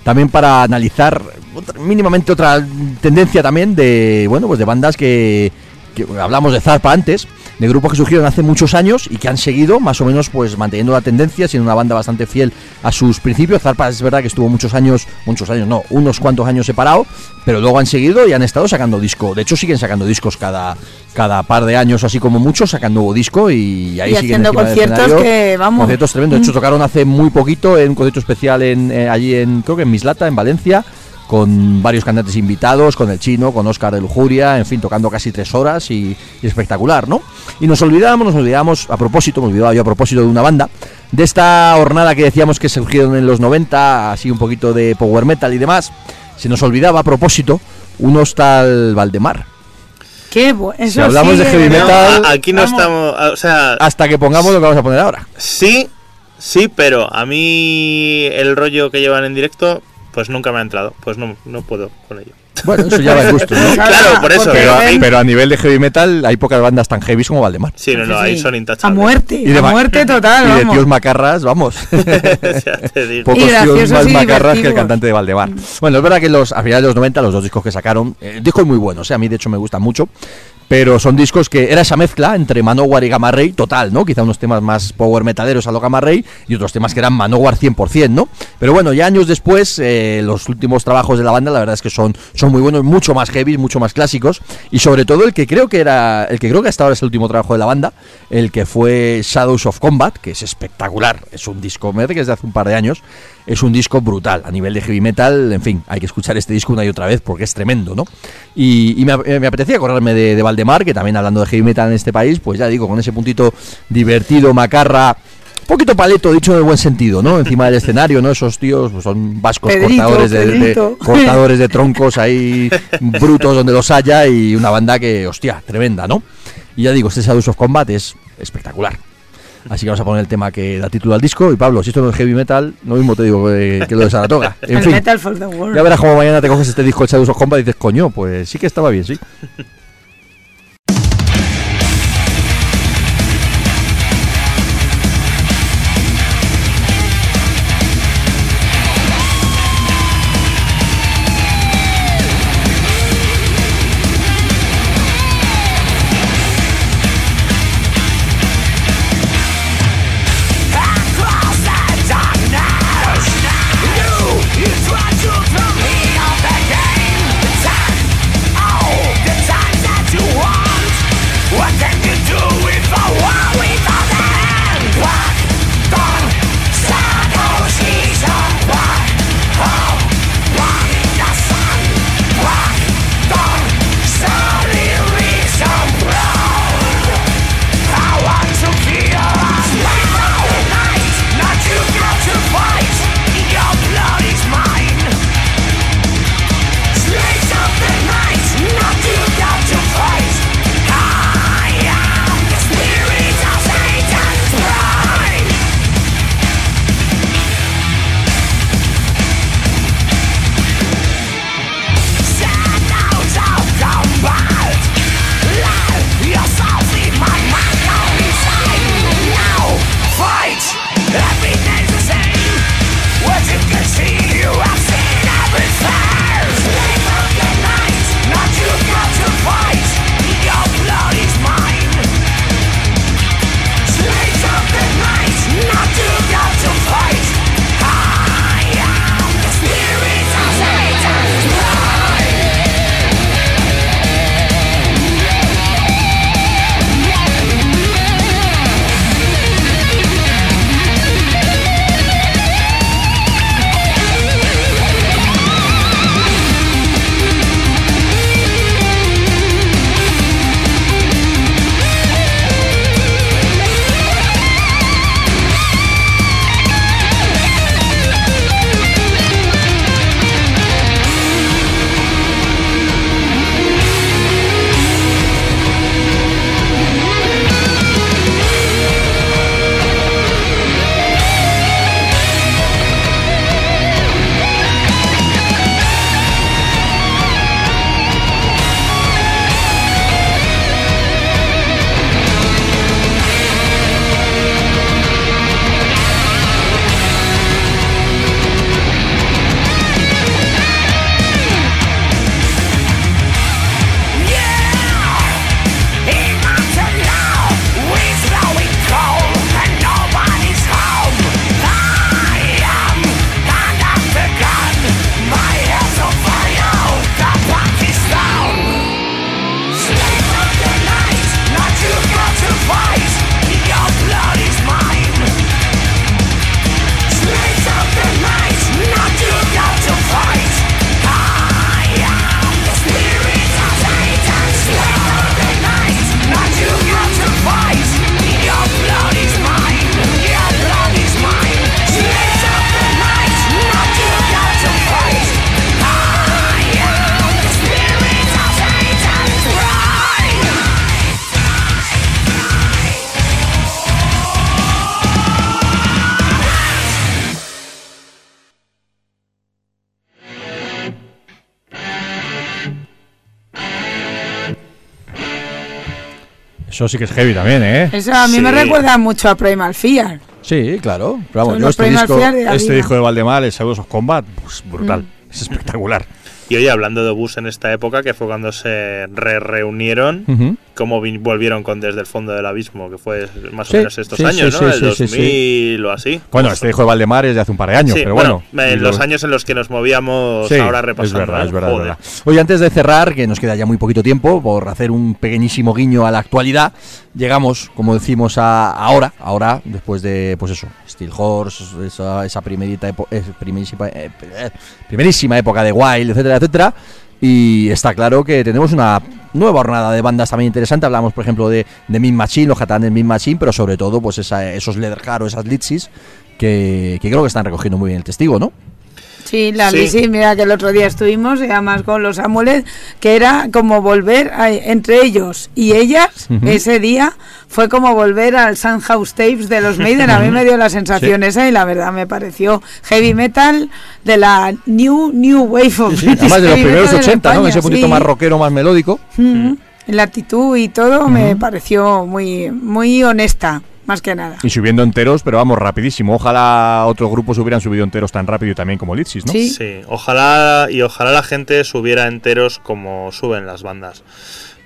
Speaker 1: También para analizar otra- mínimamente otra tendencia también de, bueno, pues de bandas que, que hablamos de Zarpa antes, de grupos que surgieron hace muchos años y que han seguido más o menos pues manteniendo la tendencia, siendo una banda bastante fiel a sus principios. Zarpa es verdad que estuvo muchos años, muchos años no, unos cuantos años separado, pero luego han seguido y han estado sacando disco. De hecho siguen sacando discos cada, cada par de años, así como muchos, sacan nuevo disco y ahí
Speaker 2: Y
Speaker 1: siguen
Speaker 2: haciendo conciertos que, vamos.
Speaker 1: Conciertos tremendos. De hecho
Speaker 2: Mm.
Speaker 1: tocaron hace muy poquito en un concierto especial en, eh, allí en, creo que en Mislata, en Valencia con varios cantantes invitados, con el chino, con Oscar de Lujuria, en fin, tocando casi tres horas y, y espectacular, ¿no? Y nos olvidamos, nos olvidamos, a propósito, me olvidaba yo a propósito de una banda, de esta hornada que decíamos que surgieron en los 90, así un poquito de power metal y demás, se nos olvidaba a propósito unos tal Valdemar.
Speaker 2: Qué bueno.
Speaker 1: Si hablamos de heavy metal,
Speaker 8: aquí no
Speaker 2: Vamos.
Speaker 8: estamos. O sea,
Speaker 1: hasta que pongamos lo que vamos a poner ahora.
Speaker 8: sí, sí, pero a mí el rollo que llevan en directo, pues nunca me ha entrado. Pues no, no puedo con ello.
Speaker 1: Bueno, eso ya va en gusto, ¿no?
Speaker 8: Claro, por eso.
Speaker 1: Pero,
Speaker 2: ven
Speaker 1: pero a nivel de heavy metal hay pocas bandas tan heavy como Valdemar.
Speaker 8: Sí, no, no, ahí son
Speaker 2: A
Speaker 8: intachables.
Speaker 2: muerte,
Speaker 1: Y de
Speaker 2: a muerte total,
Speaker 1: y de tíos macarras, vamos.
Speaker 8: Ya te digo.
Speaker 1: Pocos
Speaker 2: Y
Speaker 1: tíos más
Speaker 2: y
Speaker 1: macarras que el cantante de Valdemar. Bueno, es verdad que los, a finales de los 90, los dos discos que sacaron, eh, discos muy buenos, eh, a mí de hecho me gustan mucho.
Speaker 9: Pero son discos que era esa mezcla entre Manowar y Gamma Ray total, ¿no? Quizá unos temas más power metaleros a lo Gamma Ray y otros temas que eran Manowar 100%, ¿no? Pero bueno, ya años después, eh, los últimos trabajos de la banda, la verdad es que son, son muy buenos, mucho más heavy, mucho más clásicos. Y sobre todo el que creo que era, el que creo que hasta ahora es el último trabajo de la banda, el que fue Shadows of Combat, que es espectacular. Es un disco, me que es de hace un par de años. Es un disco brutal. A nivel de heavy metal, en fin, hay que escuchar este disco una y otra vez porque es tremendo, ¿no? Y, y me, eh, me apetecía acordarme de, de Valdemar, que también hablando de heavy metal en este país, pues ya digo, con ese puntito divertido, macarra. Poquito paleto, dicho en el buen sentido, ¿no? Encima del escenario, ¿no? Esos tíos pues, son vascos
Speaker 2: Pedrito,
Speaker 9: cortadores de, cortadores de troncos ahí brutos donde los haya y una banda que, hostia, tremenda, ¿no? Y ya digo, este Shadows of Combat es espectacular. Así que vamos a poner el tema que da título al disco. Y Pablo, si esto no es heavy metal, lo mismo te digo que, que lo de Saratoga. En fin,
Speaker 2: Metal for the World.
Speaker 9: ya verás cómo mañana te coges este disco, el Shadows of Combat, y dices, coño, pues sí que estaba bien, sí.
Speaker 1: Eso sí que es heavy también, ¿eh?
Speaker 2: Eso a mí me recuerda mucho a Primal Fear.
Speaker 9: Sí, claro. Pero vamos, yo este
Speaker 2: Primal
Speaker 9: disco,
Speaker 2: de
Speaker 1: Este disco de Valdemar, el Shadows of Combat, pues brutal.
Speaker 2: Mm.
Speaker 1: Es espectacular.
Speaker 3: Y oye, hablando de Obús en esta época, que fue cuando se re reunieron,
Speaker 1: Ujú.
Speaker 3: Cómo vi- volvieron con Desde el Fondo del Abismo, que fue más
Speaker 1: Sí,
Speaker 3: o menos estos
Speaker 1: sí,
Speaker 3: años,
Speaker 1: sí,
Speaker 3: ¿no?
Speaker 1: sí,
Speaker 3: el
Speaker 1: sí, sí,
Speaker 3: 2000 o así.
Speaker 10: Bueno, este hijo de Valdemar es de hace un par de años,
Speaker 3: Sí,
Speaker 10: pero
Speaker 3: bueno,
Speaker 10: bueno.
Speaker 3: en los
Speaker 10: lo-
Speaker 3: años en los que nos movíamos
Speaker 10: Sí,
Speaker 3: ahora
Speaker 10: es
Speaker 3: repasando.
Speaker 10: verdad,
Speaker 3: ¿eh?
Speaker 10: es verdad, es
Speaker 3: Joder.
Speaker 10: verdad.
Speaker 1: Oye, antes de cerrar, que nos queda ya muy poquito tiempo, por hacer un pequeñísimo guiño a la actualidad, llegamos, como decimos, a ahora, ahora, después de, pues eso, Steel Horse, esa, esa primerita eh, primerísima, eh, primerísima época de Wild, etcétera, etcétera. Y está claro que tenemos una nueva jornada de bandas también interesante. Hablamos, por ejemplo, de, de Min Machine, los de Min Machine, pero sobre todo, pues esa- esos Leatherheart o esas Litsis que creo que están recogiendo muy bien el testigo, ¿no?
Speaker 2: Sí, la
Speaker 3: Sí.
Speaker 2: Lisi, mira que el otro día estuvimos, y además con los Amulet, que era como volver a- entre ellos y ellas, ese día fue como volver al Sunhouse Tapes de los Maiden. A mí me dio la sensación esa y la verdad me pareció heavy metal de la New New Wave of
Speaker 1: Sí, además de los primeros
Speaker 2: metal en
Speaker 1: 80, ¿no? Ese puntito
Speaker 2: sí.
Speaker 1: más rockero, más melódico.
Speaker 2: Mm. La actitud y todo me pareció muy, muy honesta, más que nada.
Speaker 10: Y subiendo enteros, pero vamos, rapidísimo. Ojalá otros grupos hubieran subido enteros tan rápido y también como Litsis, ¿no?
Speaker 2: Sí.
Speaker 3: Sí, ojalá y ojalá la gente subiera enteros como suben las bandas.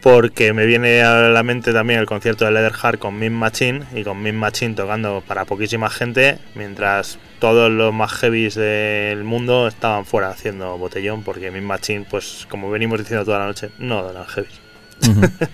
Speaker 3: Porque me viene a la mente también el concierto de Leatherheart con Min Machine y con Min Machine tocando para poquísima gente, mientras todos los más heavies del mundo estaban fuera haciendo botellón, porque Min Machine, pues como venimos diciendo toda la noche, no eran heavies.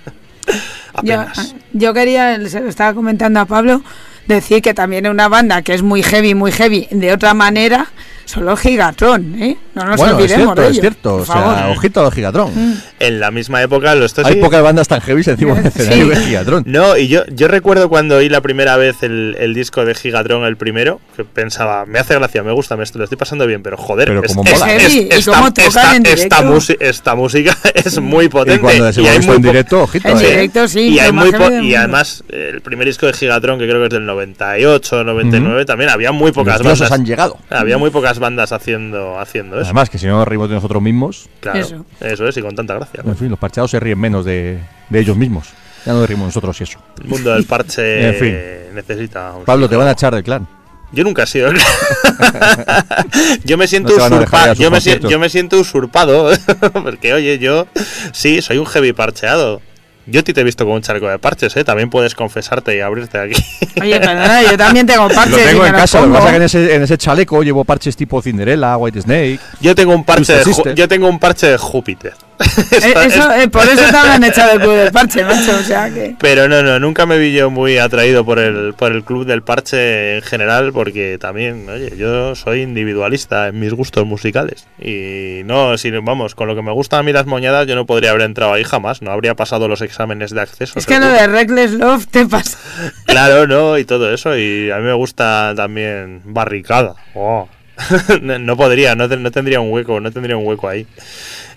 Speaker 3: Apenas.
Speaker 2: yo quería, se lo estaba comentando a Pablo, decir que también es una banda que es muy heavy, muy heavy, de otra manera, son los Gigatron, ¿eh? No nos
Speaker 1: bueno, es
Speaker 2: olvidemos
Speaker 1: cierto,
Speaker 2: de
Speaker 1: es
Speaker 2: ellos,
Speaker 1: cierto. O sea.
Speaker 2: Mm.
Speaker 1: ojito al Gigatron.
Speaker 3: En la misma época, lo estoy
Speaker 1: Hay pocas bandas tan heavy encima del escenario que Gigatron.
Speaker 3: No, y yo, yo recuerdo cuando oí la primera vez el, el disco de Gigatron, el primero, que pensaba, me hace gracia, me gusta, me lo estoy pasando bien, pero joder,
Speaker 10: Pero como
Speaker 2: mola. Es heavy, y
Speaker 3: esta, esta-
Speaker 2: en
Speaker 3: esta esta música es muy
Speaker 1: Y
Speaker 3: potente.
Speaker 1: cuando se
Speaker 3: hay muy
Speaker 1: en
Speaker 3: po-
Speaker 1: directo, ojito.
Speaker 2: En
Speaker 1: eh.
Speaker 2: directo, sí.
Speaker 3: y, hay muy y además, el primer disco de Gigatron, que creo que es del 98, 99, también había muy pocas
Speaker 1: Los
Speaker 3: bandas.
Speaker 1: han llegado.
Speaker 3: Había muy pocas bandas haciendo, haciendo eso.
Speaker 10: Además, que si no nos reímos de nosotros mismos,
Speaker 3: claro,
Speaker 2: Eso.
Speaker 3: eso. es, y con tanta gracia.
Speaker 10: En fin, los parcheados se ríen menos de, de ellos mismos. Ya no nos reímos nosotros y eso.
Speaker 3: El mundo del parche
Speaker 10: En fin.
Speaker 3: necesita. un
Speaker 1: Pablo, te van a echar del clan.
Speaker 3: Yo nunca he sido. yo me siento
Speaker 10: No
Speaker 3: usurpado. Yo, me si-
Speaker 10: conciertos.
Speaker 3: yo me siento usurpado. Porque, oye, yo sí, soy un heavy parcheado. Yo a ti te he visto con un charco de parches, ¿eh? También puedes confesarte y abrirte aquí.
Speaker 2: Oye, perdona, yo también tengo parches.
Speaker 1: Lo tengo en casa, lo que
Speaker 2: pongo.
Speaker 1: pasa es que en ese, en ese chaleco llevo parches tipo Cinderella, White Snake.
Speaker 3: Yo tengo un parche, de, yo tengo un parche de Júpiter.
Speaker 2: Eh, eso, eh, por eso te habrán echado el club del parche, macho. O sea que.
Speaker 3: Pero no, no, nunca me vi yo muy atraído por el, por el club del parche en general, porque también, oye, yo soy individualista en mis gustos musicales. Y no, si vamos, con lo que me gustan a mí las moñadas, yo no podría haber entrado ahí jamás, no habría pasado los exámenes de acceso.
Speaker 2: Es que lo de Reckless Love te pasa.
Speaker 3: Claro, no, y todo eso, y a mí me gusta también Barricada. Oh. no, podría, no, no tendría un hueco, no tendría un hueco ahí.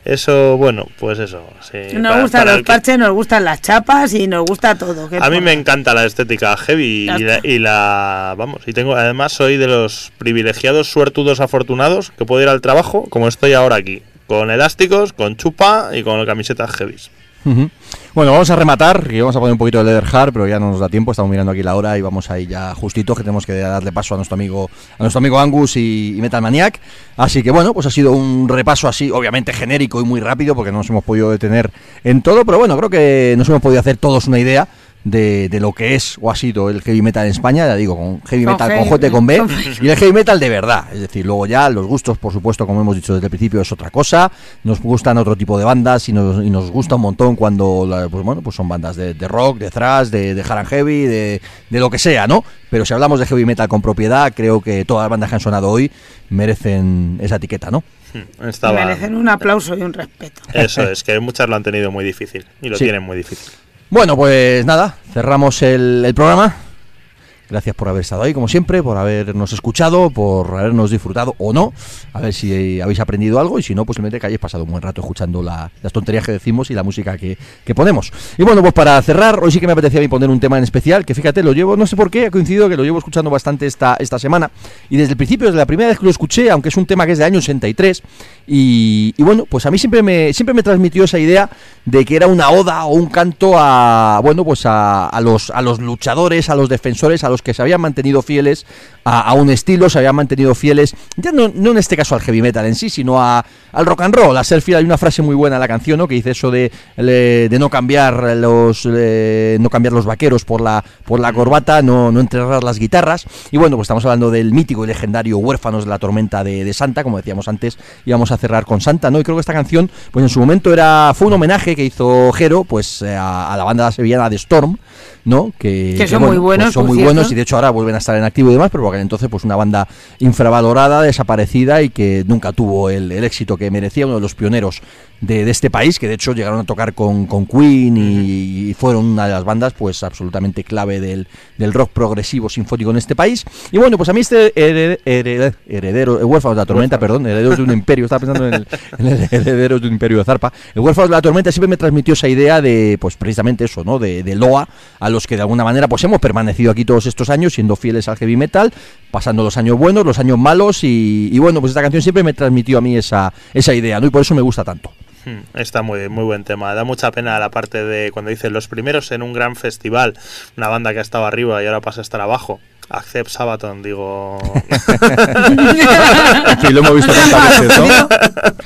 Speaker 3: Eso, bueno, pues eso. sí,
Speaker 2: Nos
Speaker 3: para-
Speaker 2: gustan
Speaker 3: para
Speaker 2: los
Speaker 3: que-
Speaker 2: parches, nos gustan las chapas y nos gusta todo. ¿qué
Speaker 3: A mí me encanta la estética heavy y la, y la- vamos y tengo además soy de los privilegiados suertudos afortunados que puedo ir al trabajo como estoy ahora aquí con elásticos, con chupa y con camisetas heavies.
Speaker 1: Ujú. Bueno, vamos a rematar y vamos a poner un poquito de Leatherheart, pero ya no nos da tiempo, estamos mirando aquí la hora y vamos ahí ya justito, que tenemos que darle paso a nuestro amigo, a nuestro amigo Angus y, y Metal Maniac. Así que bueno, pues ha sido un repaso así, obviamente genérico y muy rápido, porque no nos hemos podido detener en todo, pero bueno, creo que nos hemos podido hacer todos una idea. De, de lo que es o ha sido el heavy metal en España, ya digo, con heavy
Speaker 2: Con
Speaker 1: metal
Speaker 2: heavy-
Speaker 1: con J con B,
Speaker 2: con-
Speaker 1: y el heavy metal de verdad. Es decir, luego ya los gustos, por supuesto, como hemos dicho desde el principio, es otra cosa. Nos gustan otro tipo de bandas y nos, y nos gusta un montón cuando, pues bueno, pues son bandas de, de rock, de thrash, de, de hard and heavy, de, de lo que sea, ¿no? Pero si hablamos de heavy metal con propiedad, creo que todas las bandas que han sonado hoy merecen esa etiqueta, ¿no?
Speaker 3: Estaba
Speaker 2: Merecen un aplauso y un respeto.
Speaker 3: Eso es que muchas lo han tenido muy difícil y lo
Speaker 1: Sí.
Speaker 3: tienen muy difícil.
Speaker 1: Bueno, pues nada, cerramos el, programa. Gracias por haber estado ahí, como siempre, por habernos escuchado, por habernos disfrutado o no. A ver si habéis aprendido algo y si no, pues que hayáis pasado un buen rato escuchando la- las tonterías que decimos y la música que, que ponemos. Y bueno, pues para cerrar, hoy sí que me apetecía a mí poner un tema en especial, que fíjate, lo llevo, no sé por qué, ha coincidido que lo llevo escuchando bastante esta, esta semana. Y desde el principio, desde la primera vez que lo escuché, aunque es un tema que es de año 63, y, y bueno, pues a mí siempre me, siempre me transmitió esa idea de que era una oda o un canto a, bueno, pues a, a los, a los luchadores, a los defensores, a los los que se habían mantenido fieles a, un estilo, se habían mantenido fieles, ya no, en este caso al heavy metal en sí, sino a, al rock and roll, a ser fiel. Hay una frase muy buena en la canción, ¿no? Que dice eso de, de no cambiar los no cambiar los vaqueros por la por la corbata, no, enterrar las guitarras. Y bueno, pues estamos hablando del mítico y legendario Huérfanos de la Tormenta de, de Santa, como decíamos antes, íbamos a cerrar con Santa, ¿no? Y creo que esta canción, pues en su momento era fue un homenaje que hizo Jero, pues eh, a, a la banda sevillana de Storm, ¿no? Que,
Speaker 2: Que son muy buenos,
Speaker 1: pues son
Speaker 2: por
Speaker 1: muy
Speaker 2: cierto.
Speaker 1: buenos y de hecho ahora vuelven a estar en activo y demás, pero por aquel entonces pues una banda infravalorada, desaparecida y que nunca tuvo el, el éxito que merecía, uno de los pioneros de, de este país, que de hecho llegaron a tocar con, con Queen y, y fueron una de las bandas pues absolutamente clave del, del rock progresivo sinfónico en este país. Y bueno, pues a mí este hered- hered- heredero, el huérfano de la tormenta, perdón, herederos de un imperio, estaba pensando en el, en el herederos de un imperio de zarpa, el huérfano de la tormenta siempre me transmitió esa idea de pues precisamente eso, ¿no? De, de Loa, a los que de alguna manera pues hemos permanecido aquí todos estos años siendo fieles al heavy metal, pasando los años buenos, los años malos y, y bueno, pues esta canción siempre me transmitió a mí esa, esa idea, ¿no? Y por eso me gusta tanto.
Speaker 3: Hmm, Está muy, muy buen tema. Da mucha pena la parte de cuando dicen los primeros en un gran festival, una banda que ha estado arriba y ahora pasa a estar abajo. Accept Sabaton, digo.
Speaker 1: Sí, lo hemos visto tantas veces, ¿no?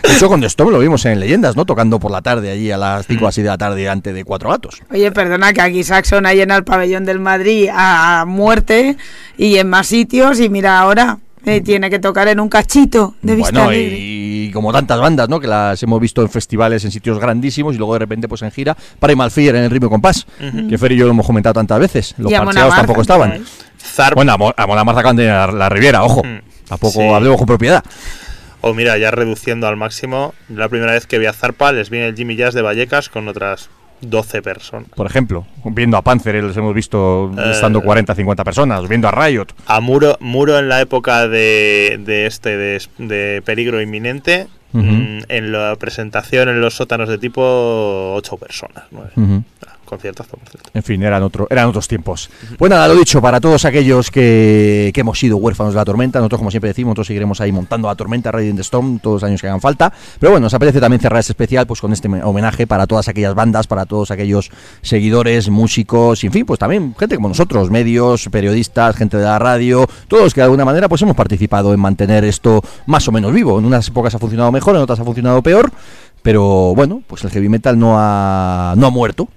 Speaker 1: De hecho, con Storm lo vimos en Leyendas, ¿no? Tocando por la tarde allí a las 5 o así de la tarde delante de cuatro gatos.
Speaker 2: Oye, perdona que aquí Saxon ha llenado el pabellón del Madrid a muerte y en más sitios y mira ahora eh, tiene que tocar en un cachito de vista
Speaker 1: Bueno,
Speaker 2: libre.
Speaker 1: y, como tantas bandas, ¿no? Que las hemos visto en festivales en sitios grandísimos y luego de repente pues en gira para Malfier en el ritmo y compás. Que Fer y yo lo hemos comentado tantas veces. Los parcheados tampoco estaban. Bueno, a Mo- a Mona Marta acaban de la, la Riviera, ojo.
Speaker 3: Mm.
Speaker 1: Tampoco
Speaker 3: Sí.
Speaker 1: hablemos con propiedad.
Speaker 3: O mira, ya reduciendo al máximo, la primera vez que vi a Zarpa les vi en el Jimmy Jazz de Vallecas con otras 12 personas.
Speaker 1: Por ejemplo, viendo a Panzer, les hemos visto
Speaker 3: Eh.
Speaker 1: estando 40, 50 personas, viendo a Riot.
Speaker 3: A Muro, Muro en la época de, de este de, de peligro inminente, mm, en la presentación en los sótanos de tipo 8 personas. Conciertazo, por cierto.
Speaker 1: En fin, eran, otro, eran otros tiempos. Pues nada, lo dicho, para todos aquellos que, que hemos sido huérfanos de la tormenta, nosotros, como siempre decimos, nosotros seguiremos ahí montando la tormenta, Riding the Storm, todos los años que hagan falta. Pero bueno, nos apetece también cerrar este especial pues con este homenaje para todas aquellas bandas, para todos aquellos seguidores, músicos, en fin, pues también gente como nosotros, medios, periodistas, gente de la radio, todos que de alguna manera pues hemos participado en mantener esto más o menos vivo. En unas épocas ha funcionado mejor, en otras ha funcionado peor. Pero bueno, pues el heavy metal no ha, no ha muerto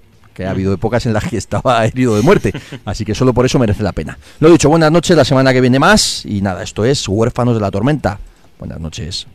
Speaker 1: ha habido épocas en las que estaba herido de muerte. Así que solo por eso merece la pena. Lo dicho, buenas noches, la semana que viene más. Y nada, esto es Huérfanos de la Tormenta. Buenas noches.